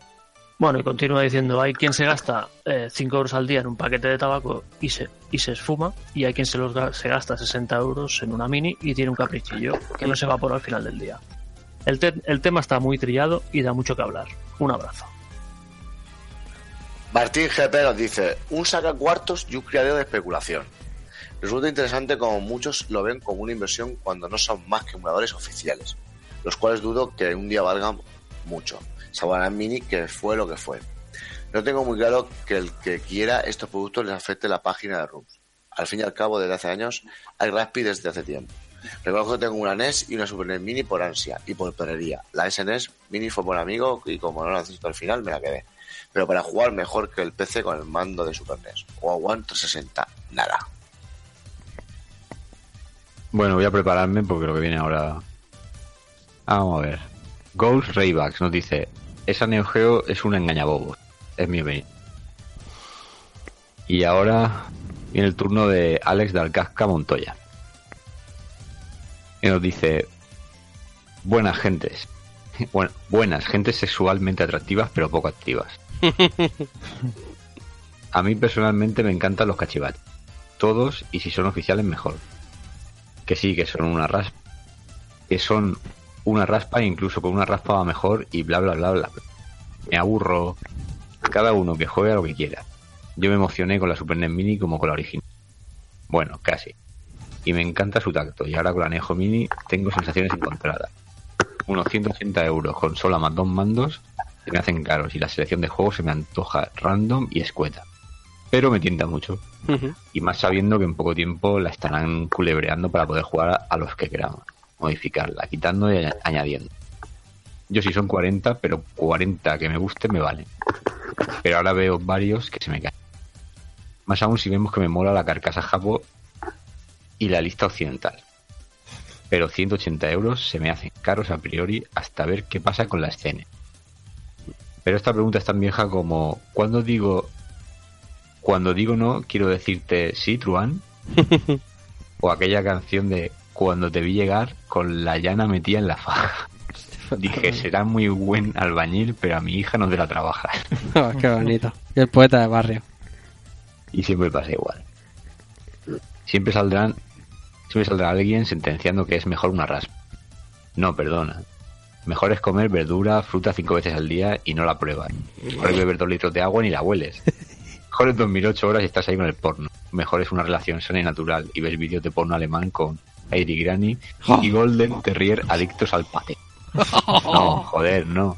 Bueno, y continúa diciendo, hay quien se gasta 5 euros al día en un paquete de tabaco y se, y se esfuma, y hay quien se, los, ga- se gasta 60 euros en una mini y tiene un caprichillo que no se va por al final del día. El, te- el tema está muy trillado y da mucho que hablar. Un abrazo. Martín GP nos dice, un sacacuartos y un criadero de especulación. Resulta interesante como muchos lo ven como una inversión cuando no son más que emuladores oficiales, los cuales dudo que un día valgan mucho. Sabrán Mini que fue lo que fue. No tengo muy claro que el que quiera estos productos les afecte la página de Rooms. Al fin y al cabo, desde hace años, hay Raspi desde hace tiempo. Reconozco que tengo una NES y una Super NES Mini por ansia y por perrería. La SNES Mini fue buen amigo y como no la necesito al final, me la quedé. Pero para jugar mejor que el PC con el mando de Super NES o a One 360, nada. Bueno, voy a prepararme porque lo que viene ahora. Ah, Vamos a ver. Ghost Raybacks nos dice: Esa Neo Geo es una engañabobos. Es mi opinión. Y ahora viene el turno de Alex de Alcasca Montoya. Y nos dice: Buenas gentes. Buenas gentes sexualmente atractivas pero poco activas. A mí personalmente me encantan los cachivaches. Todos y si son oficiales mejor que sí, que son una raspa, que son una raspa, incluso con una raspa va mejor y bla bla bla bla. Me aburro. Cada uno que juegue a lo que quiera. Yo me emocioné con la Super NES Mini como con la original. Bueno, casi. Y me encanta su tacto. Y ahora con la Neo Mini tengo sensaciones encontradas. Unos 180 euros, consola más dos mandos, se me hacen caros y la selección de juegos se me antoja random y escueta. Pero me tienta mucho y más sabiendo que en poco tiempo la estarán culebreando para poder jugar a, los que queramos, modificarla, quitando y añ- añadiendo. Yo sí son 40, pero 40 que me guste me valen. Pero ahora veo varios que se me caen. Más aún si vemos que me mola la carcasa japo y la lista occidental. Pero 180 euros se me hacen caros a priori hasta ver qué pasa con la escena. Pero esta pregunta es tan vieja como ¿cuándo digo cuando digo no, quiero decirte sí, Truán. o aquella canción de Cuando te vi llegar con la llana metida en la faja. Dije, será muy buen albañil, pero a mi hija no te la trabaja. Oh, qué bonito. Y el poeta de barrio. y siempre pasa igual. Siempre saldrán, siempre saldrá alguien sentenciando que es mejor una raspa. No, perdona. Mejor es comer verdura, fruta cinco veces al día y no la pruebas. Mejor es beber dos litros de agua ni la hueles. Mejor es dormir ocho horas y estás ahí con el porno. Mejor es una relación sana y natural y ves vídeos de porno alemán con Airy Granny y Golden Terrier adictos al pate. No, joder, no.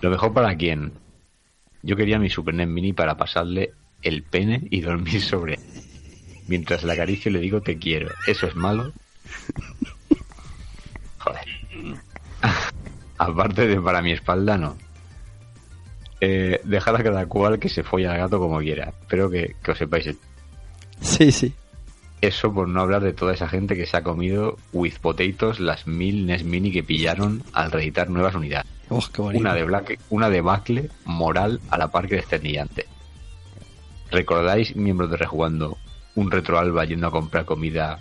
Lo mejor para quién. Yo quería mi Super NES Mini para pasarle el pene y dormir sobre él. Mientras la acaricio le digo te quiero. ¿Eso es malo? Aparte de para mi espalda, no. Eh, dejar a cada cual que se folle al gato como quiera. Espero que, que os sepáis Sí, sí. eso por no hablar de toda esa gente que se ha comido with potatoes las mil NES Mini que pillaron al reeditar nuevas unidades. Oh, qué. Una de Black, una debacle moral a la par que desternillante. ¿Recordáis, miembros de Rejugando, un retroalba yendo a comprar comida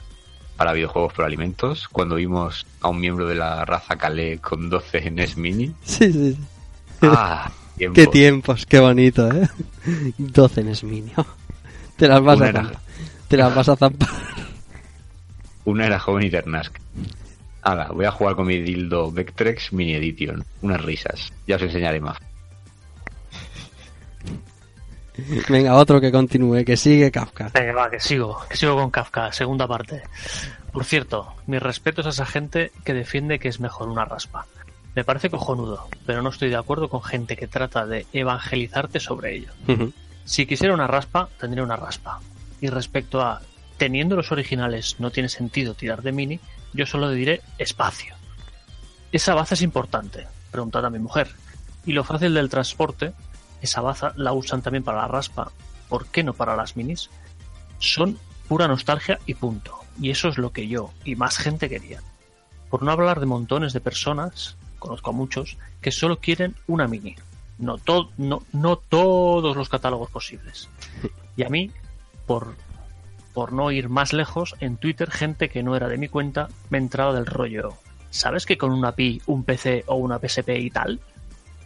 para videojuegos por alimentos? Cuando vimos a un miembro de la raza Calais con 12 NES Mini. Sí, sí. sí. ¡Ah! tiempos. Qué tiempos, qué bonito, ¿eh? 12 en Esminio. Te las vas Una a era- zampar. Te las vas a zampar. Una era joven y Ternask. Ahora, voy a jugar con mi dildo Vectrex Mini Edition. Unas risas. Ya os enseñaré más. Venga, otro que continúe, que sigue Kafka. Venga, va, que sigo, que sigo con Kafka, segunda parte. Por cierto, mis respetos a esa gente que defiende que es mejor una raspa. Me parece cojonudo, pero no estoy de acuerdo con gente que trata de evangelizarte sobre ello. Si quisiera una raspa, tendría una raspa. Y respecto a teniendo los originales no tiene sentido tirar de mini, yo solo diré espacio. Esa baza es importante, preguntad a mi mujer. Y lo fácil del transporte, esa baza la usan también para la raspa, ¿por qué no para las minis? Son pura nostalgia y punto. Y eso es lo que yo y más gente quería. Por no hablar de montones de personas, conozco a muchos, que solo quieren una mini. No, to- no, no todos los catálogos posibles. Y a mí, por, por no ir más lejos, en Twitter gente que no era de mi cuenta me entraba del rollo. ¿Sabes que con una Pi, un PC o una PSP y tal?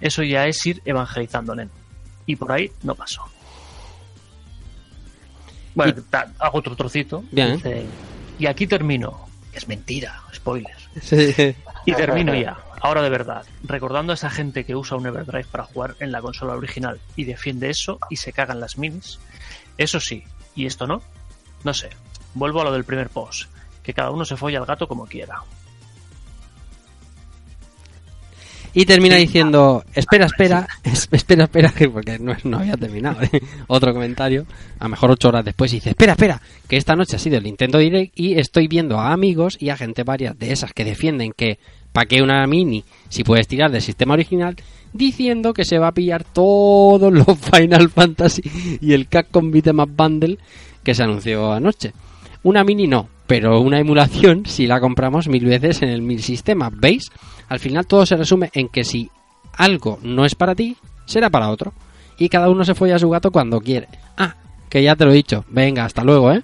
Eso ya es ir evangelizando, nen. Y por ahí no pasó. Bueno, ta- hago otro trocito. Bien. Dice, y aquí termino. Es mentira, spoiler. Sí. Y termino ya, ahora de verdad, recordando a esa gente que usa un Everdrive para jugar en la consola original y defiende eso y se cagan las minis. Eso sí, y esto no, no sé. Vuelvo a lo del primer post, que cada uno se folla al gato como quiera. Y termina diciendo, espera, espera, es- espera, espera, que- porque no, no había terminado. ¿eh? Otro comentario, a lo mejor ocho horas después, y dice, espera, espera, que esta noche ha sido el Nintendo Direct y estoy viendo a amigos y a gente varias de esas que defienden que pa' qué una mini si puedes tirar del sistema original, diciendo que se va a pillar todos los Final Fantasy y el Capcom Beat'em Up Bundle que se anunció anoche. Una mini no, pero una emulación si la compramos mil veces en el mil sistema. ¿Veis? Al final todo se resume en que si algo no es para ti, será para otro. Y cada uno se folla a su gato cuando quiere. Ah, que ya te lo he dicho. Venga, hasta luego, ¿eh?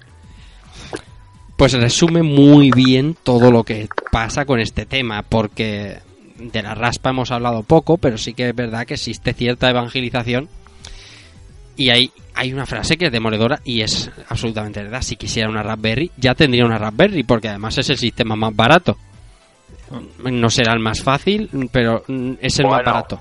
Pues resume muy bien todo lo que pasa con este tema, porque de la raspa hemos hablado poco, pero sí que es verdad que existe cierta evangelización y hay, hay una frase que es demoledora y es absolutamente verdad. Si quisiera una Raspberry, ya tendría una Raspberry, porque además es el sistema más barato. No será el más fácil, pero mm, es el más barato.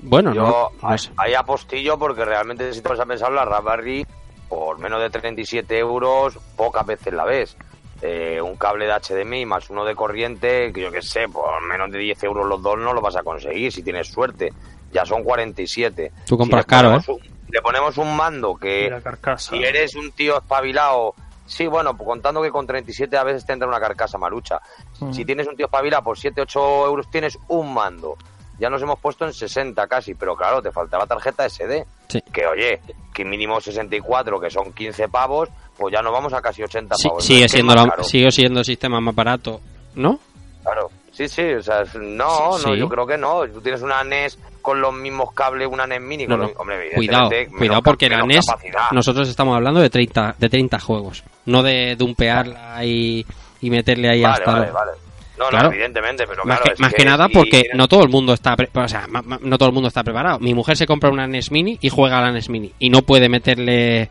Bueno, Yo no, no ahí- sé. ahí apostillo porque realmente si te vas a pensar la Raspberry por menos de 37 euros pocas veces la ves. Eh, un cable de HDMI más uno de corriente, que yo que sé, por menos de 10 euros los dos no lo vas a conseguir si tienes suerte. Ya son 47. Tú compras Si caro, ¿eh? ponemos un- le ponemos un mando que si eres un tío espabilado, sí, bueno, pues contando que con 37 a veces te entra una carcasa marucha. Mm. Si tienes un tío espabilado por 7, 8 euros tienes un mando. Ya nos hemos puesto en 60 casi, pero claro, te faltaba tarjeta SD. Sí. Que oye, que mínimo 64, que son 15 pavos, pues ya nos vamos a casi 80 Sí, pavos. sigue, siendo más la- caro. sigue siendo el sistema más barato, ¿no? Claro, sí, sí, o sea, no, Sí, no, yo creo que no. Tú tienes una NES con los mismos cables, una NES mini, No, con no. los- hombre, Cuidado, cuidado porque la NES, capacidad. nosotros estamos hablando de 30, de 30 juegos, no de dumpearla y, y meterle ahí Vale, hasta... vale, vale. No, Claro. no, evidentemente, pero más claro, que, más que nada porque no todo el mundo está pre- o sea, ma- ma- no todo el mundo está preparado. Mi mujer se compra una NES Mini y juega a la NES Mini y no puede meterle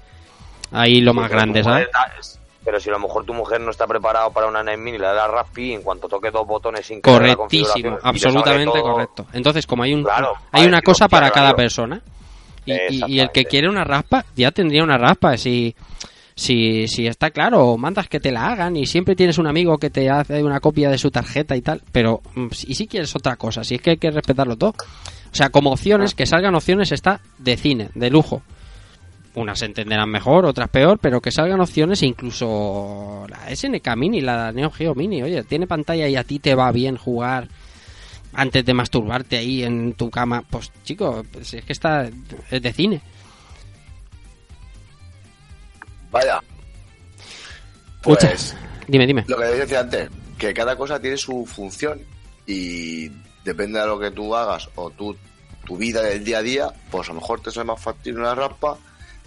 ahí lo más pero grande, ¿sabes? Pero si a lo mejor tu mujer no está preparada para una NES Mini, le da Raspi en cuanto toque dos botones sin Correctísimo, absolutamente todo- correcto. Entonces, como hay un Claro, hay una cosa para cada claro. persona y, y- y el que quiere una raspa ya tendría una raspa si si si está claro, mandas que te la hagan y siempre tienes un amigo que te hace una copia de su tarjeta y tal, pero mm, y si quieres otra cosa, si es que hay que respetarlo todo. O sea, como opciones, que salgan opciones está de cine, de lujo. Unas se entenderán mejor, otras peor, pero que salgan opciones, incluso la SNK Mini, la Neo Geo Mini, oye, tiene pantalla y a ti te va bien jugar antes de masturbarte ahí en tu cama, pues chico, pues es que está es de cine. Vaya. Pues, Dime, dime. lo que decía antes, que cada cosa tiene su función y depende de lo que tú hagas o tú, tu vida del día a día, pues a lo mejor te sale más factible una raspa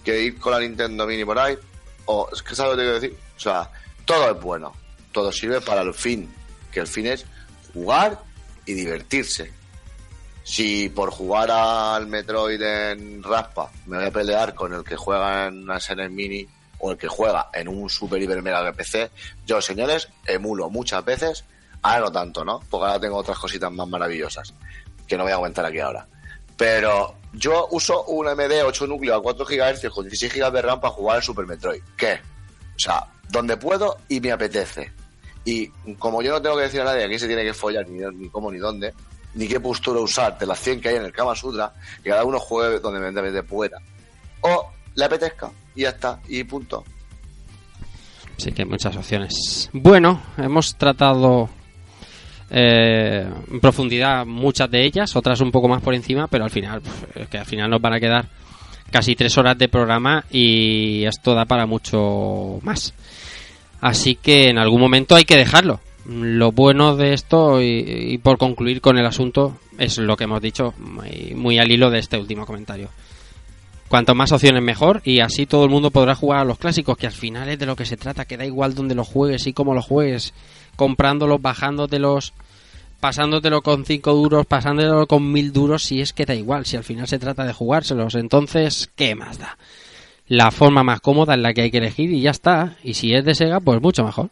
que ir con la Nintendo Mini por ahí. O es que sabes lo que quiero decir. O sea, todo es bueno. Todo sirve para el fin. Que el fin es jugar y divertirse. Si por jugar al Metroid en raspa me voy a pelear con el que juega en una serie mini o el que juega en un super hiper mega de PC, yo señores emulo muchas veces, ahora no tanto, ¿no? Porque ahora tengo otras cositas más maravillosas que no voy a comentar aquí ahora. Pero yo uso un AMD 8 núcleo a 4 GHz con 16 GB de RAM para jugar al Super Metroid. ¿Qué? O sea, donde puedo y me apetece. Y como yo no tengo que decir a nadie a quién se tiene que follar, ni, ni cómo, ni dónde, ni qué postura usar de las 100 que hay en el Kama Sutra, que cada uno juegue donde evidentemente pueda. O le apetezca, y ya está, y punto. Sí que hay muchas opciones. Bueno, hemos tratado eh, en profundidad muchas de ellas, otras un poco más por encima, pero al final, que al final nos van a quedar casi tres horas de programa y esto da para mucho más. Así que en algún momento hay que dejarlo. Lo bueno de esto, y, por concluir con el asunto, es lo que hemos dicho muy, al hilo de este último comentario. Cuanto más opciones mejor y así todo el mundo podrá jugar a los clásicos, que al final es de lo que se trata, que da igual donde los juegues y cómo los juegues, comprándolos, bajándotelos, pasándotelo con 5 duros, pasándotelo con 1000 duros, si es que da igual, si al final se trata de jugárselos, entonces, ¿qué más da? La forma más cómoda en la que hay que elegir y ya está, y si es de Sega, pues mucho mejor.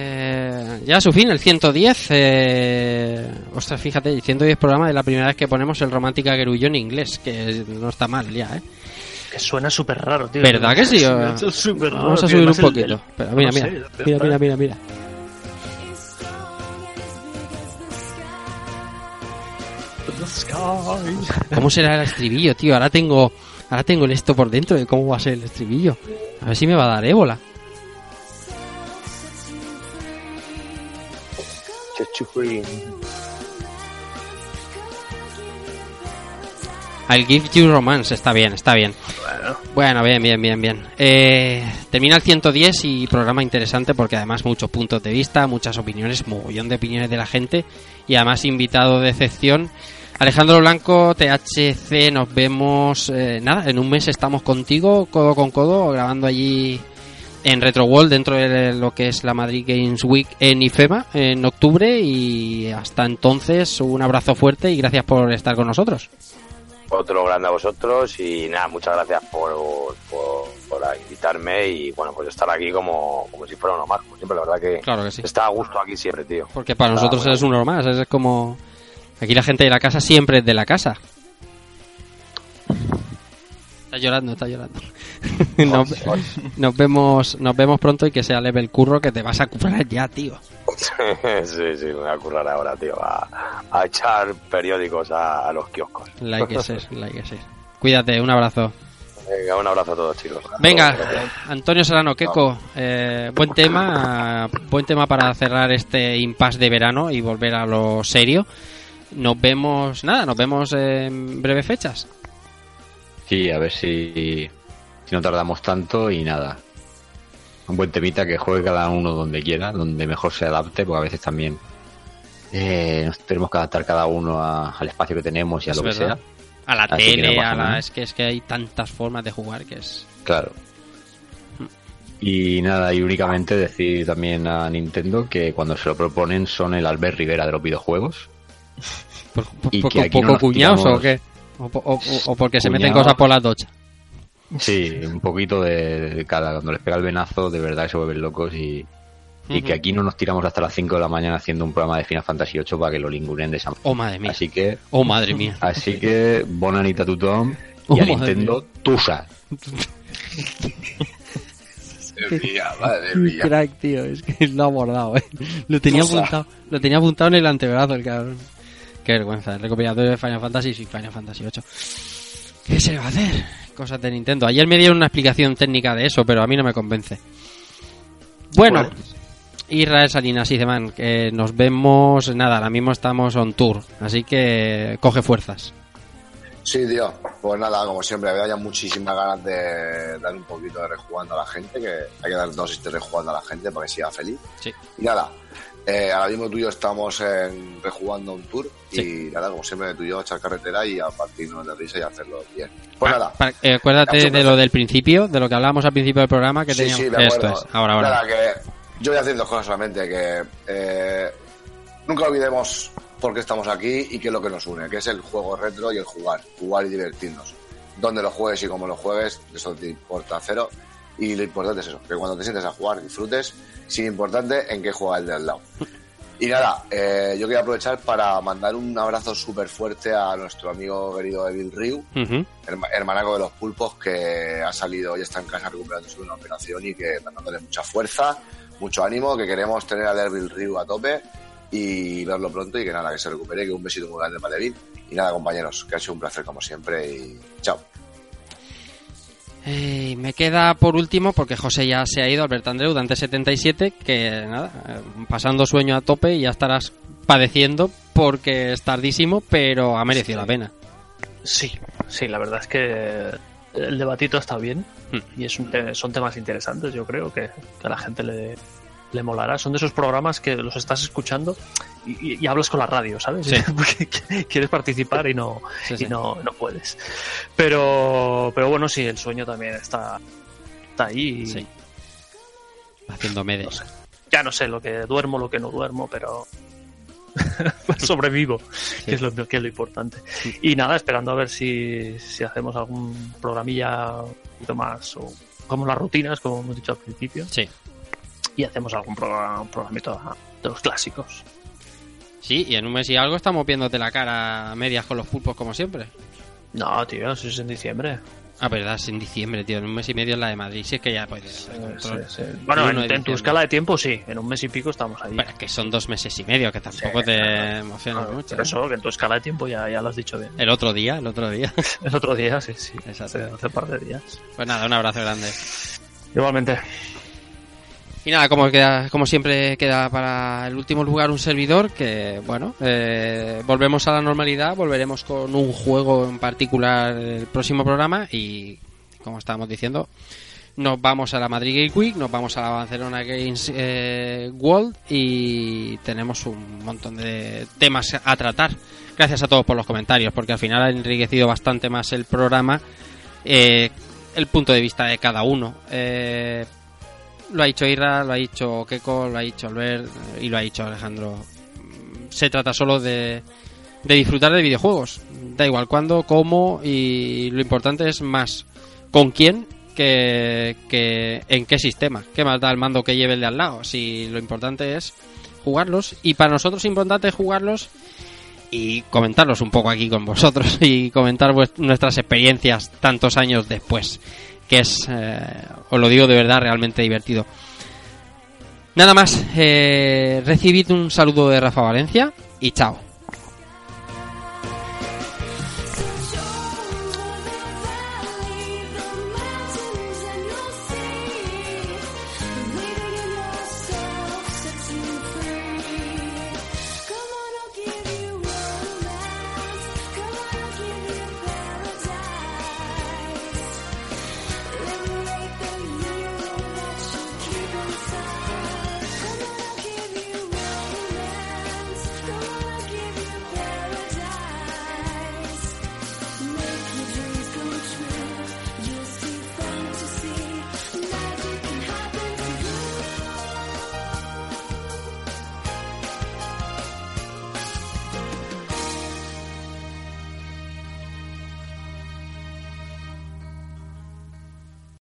eh, ya a su fin, el 110. Eh, ostras, fíjate, el 110 programa es la primera vez que ponemos el Romántica Gerullo en inglés, que no está mal ya, ¿eh? Que suena súper raro, tío. ¿Verdad que sí? Raro, Vamos a tío. subir un poquito. el- Pero mira, no mira, sé, mira, mira, mira, mira. ¿Cómo será el estribillo, tío? Ahora tengo, ahora tengo el esto por dentro de cómo va a ser el estribillo. A ver si me va a dar ébola. I'll give you romance, está bien, está bien. Bueno, bien, bien, bien, bien. Eh, termina el 110 y programa interesante porque además muchos puntos de vista, muchas opiniones, mogollón de opiniones de la gente y además invitado de excepción. Alejandro Blanco, THC, nos vemos, eh, nada, en un mes estamos contigo, codo con codo, grabando allí en Retro World dentro de lo que es la Madrid Games Week en IFEMA en octubre y hasta entonces un abrazo fuerte y gracias por estar con nosotros. Otro grande a vosotros y nada, muchas gracias por, por, por invitarme y bueno, pues estar aquí como, como si fuera uno más, como siempre, la verdad que, Claro que sí. está a gusto aquí siempre, tío. Porque para Está nosotros es uno más, es como... Aquí la gente de la casa siempre es de la casa. Está llorando, está llorando. nos, nos vemos nos vemos pronto y que sea leve el curro que te vas a currar ya, tío. sí, sí, me voy a currar ahora, tío, a, a echar periódicos a, a los kioscos. La hay que ser, la hay que ser. Cuídate, un abrazo. Venga, un abrazo a todos, chicos. Venga. Antonio Serrano, Keco, eh, buen tema, buen tema para cerrar este impasse de verano y volver a lo serio. Nos vemos, nada, nos vemos en breves fechas. Sí, a ver si, si no tardamos tanto y nada. Un buen temita que juegue cada uno donde quiera, donde mejor se adapte, porque a veces también eh, nos tenemos que adaptar cada uno a- al espacio que tenemos y a Es lo que sea. A la Así que tele, no a la... es que es que hay tantas formas de jugar que es. Claro. Y nada, y únicamente decir también a Nintendo que cuando se lo proponen son el Albert Rivera de los videojuegos. ¿Por, por- Y que aquí no poco cuñados tiramos- o qué? O, po- o- o porque se meten cosas por las dochas. Sí, un poquito de, de cada. Cuando les pega el venazo, de verdad que se vuelven locos y, y que aquí no nos tiramos hasta las 5 de la mañana haciendo un programa de Final Fantasy VIII para que lo lingunen de esa Oh, madre mía. Así que, Oh, madre mía. así que, bonanita tu Tom Oh, y a Nintendo, tusa. Mía, madre Qué mía. crack, tío. Es que lo ha abordado, eh. Lo tenía apuntado. Lo tenía apuntado en el antebrazo, el cabrón. Qué vergüenza. El recopilatorio de Final Fantasy y Final Fantasy 8. ¿Qué se va a hacer? Cosas de Nintendo. Ayer me dieron una explicación técnica de eso, pero a mí no me convence. Bueno. Israel Salinas y Zeman, que nos vemos, nada, ahora mismo estamos on tour, así que coge fuerzas. Sí, tío. Pues nada, como siempre, había ya muchísimas ganas de dar un poquito de rejugando a la gente, que hay que dar dosis de rejugando a la gente para que siga feliz. Sí. Y nada, eh, ahora mismo tú y yo estamos en rejugando un tour Sí. y nada, como siempre, tú y yo echar carretera y a partirnos de risa y hacerlo bien. Pues nada, eh, acuérdate de lo del principio, de lo que hablábamos al principio del programa, que sí, teníamos... sí, me Esto es, ahora, ahora. Nada, que yo voy a decir dos cosas solamente, que eh, nunca olvidemos por qué estamos aquí y qué es lo que nos une, que es el juego retro y el jugar, jugar y divertirnos. Donde lo juegues y cómo lo juegues, eso te importa cero. Y lo importante es eso, que cuando te sientes a jugar disfrutes, sin importante en qué juega el de al lado. Y nada, eh, yo quería aprovechar para mandar un abrazo súper fuerte a nuestro amigo querido Evil Ryu, Ujú. herma- hermanaco de los pulpos que ha salido y está en casa recuperándose de una operación y que dándole mucha fuerza, mucho ánimo, que queremos tener a Devil Ryu a tope y verlo pronto y que nada, que se recupere, que un besito muy grande para Devil. Y nada, compañeros, que ha sido un placer como siempre y chao. Eh, me queda por último, porque José ya se ha ido, Albert Andreu, Dante 77, que nada, eh, pasando sueño a tope y ya estarás padeciendo porque es tardísimo, pero ha merecido la pena. Sí, sí, la verdad es que el debatito está bien Hmm. y es un te- son temas interesantes, yo creo que, que a la gente le, le molará. Son de esos programas que los estás escuchando y, y- y hablas con la radio, ¿sabes? Sí. Porque quieres participar y no, Sí, sí. y no, no puedes. Pero, pero bueno, sí, el sueño también está, está ahí. No sé. Ya no sé lo que duermo, lo que no duermo, pero sobrevivo, que, es lo, que es lo importante. Y nada, esperando a ver si, si hacemos algún programilla un poquito más, o como las rutinas, como hemos dicho al principio, Sí. Y hacemos algún programa, un programito de los clásicos. Sí, y en un mes y algo estamos viéndote la cara a medias con los pulpos como siempre. No, tío, eso es en diciembre. Ah, verdad, es en diciembre, tío. En un mes y medio es la de Madrid. Si es que ya puedes. Sí, control. sí, sí. Bueno, en, tu escala de tiempo sí, en un mes y pico estamos ahí. Bueno, que son dos meses y medio, que tampoco te claro. emocionas Claro, mucho. por eso, que en tu escala de tiempo ya, ya lo has dicho bien. El otro día, el otro día. El otro día, sí, sí. Exacto. Hace, hace un par de días. Pues nada, un abrazo grande. Igualmente. Y nada, como, queda, como siempre queda para el último lugar un servidor que, bueno, eh, volvemos a la normalidad, volveremos con un juego en particular el próximo programa y, como estábamos diciendo, nos vamos a la Madrid Game Week, nos vamos a la Barcelona Games eh, World y tenemos un montón de temas a tratar. Gracias a todos por los comentarios, porque al final ha enriquecido bastante más el programa eh, el punto de vista de cada uno. Eh, lo ha dicho Irra, lo ha dicho Keko, lo ha dicho Albert eh, y lo ha dicho Alejandro. Se trata solo de, de disfrutar de videojuegos. Da igual cuándo, cómo y lo importante es más con quién que, que en qué sistema. ¿Qué más da el mando que lleve el de al lado? Si lo importante es jugarlos y para nosotros es importante jugarlos y comentarlos un poco aquí con vosotros y comentar nuestras experiencias tantos años después que es, eh, os lo digo de verdad, realmente divertido. Nada más, eh, recibid un saludo de Rafa Valencia y chao.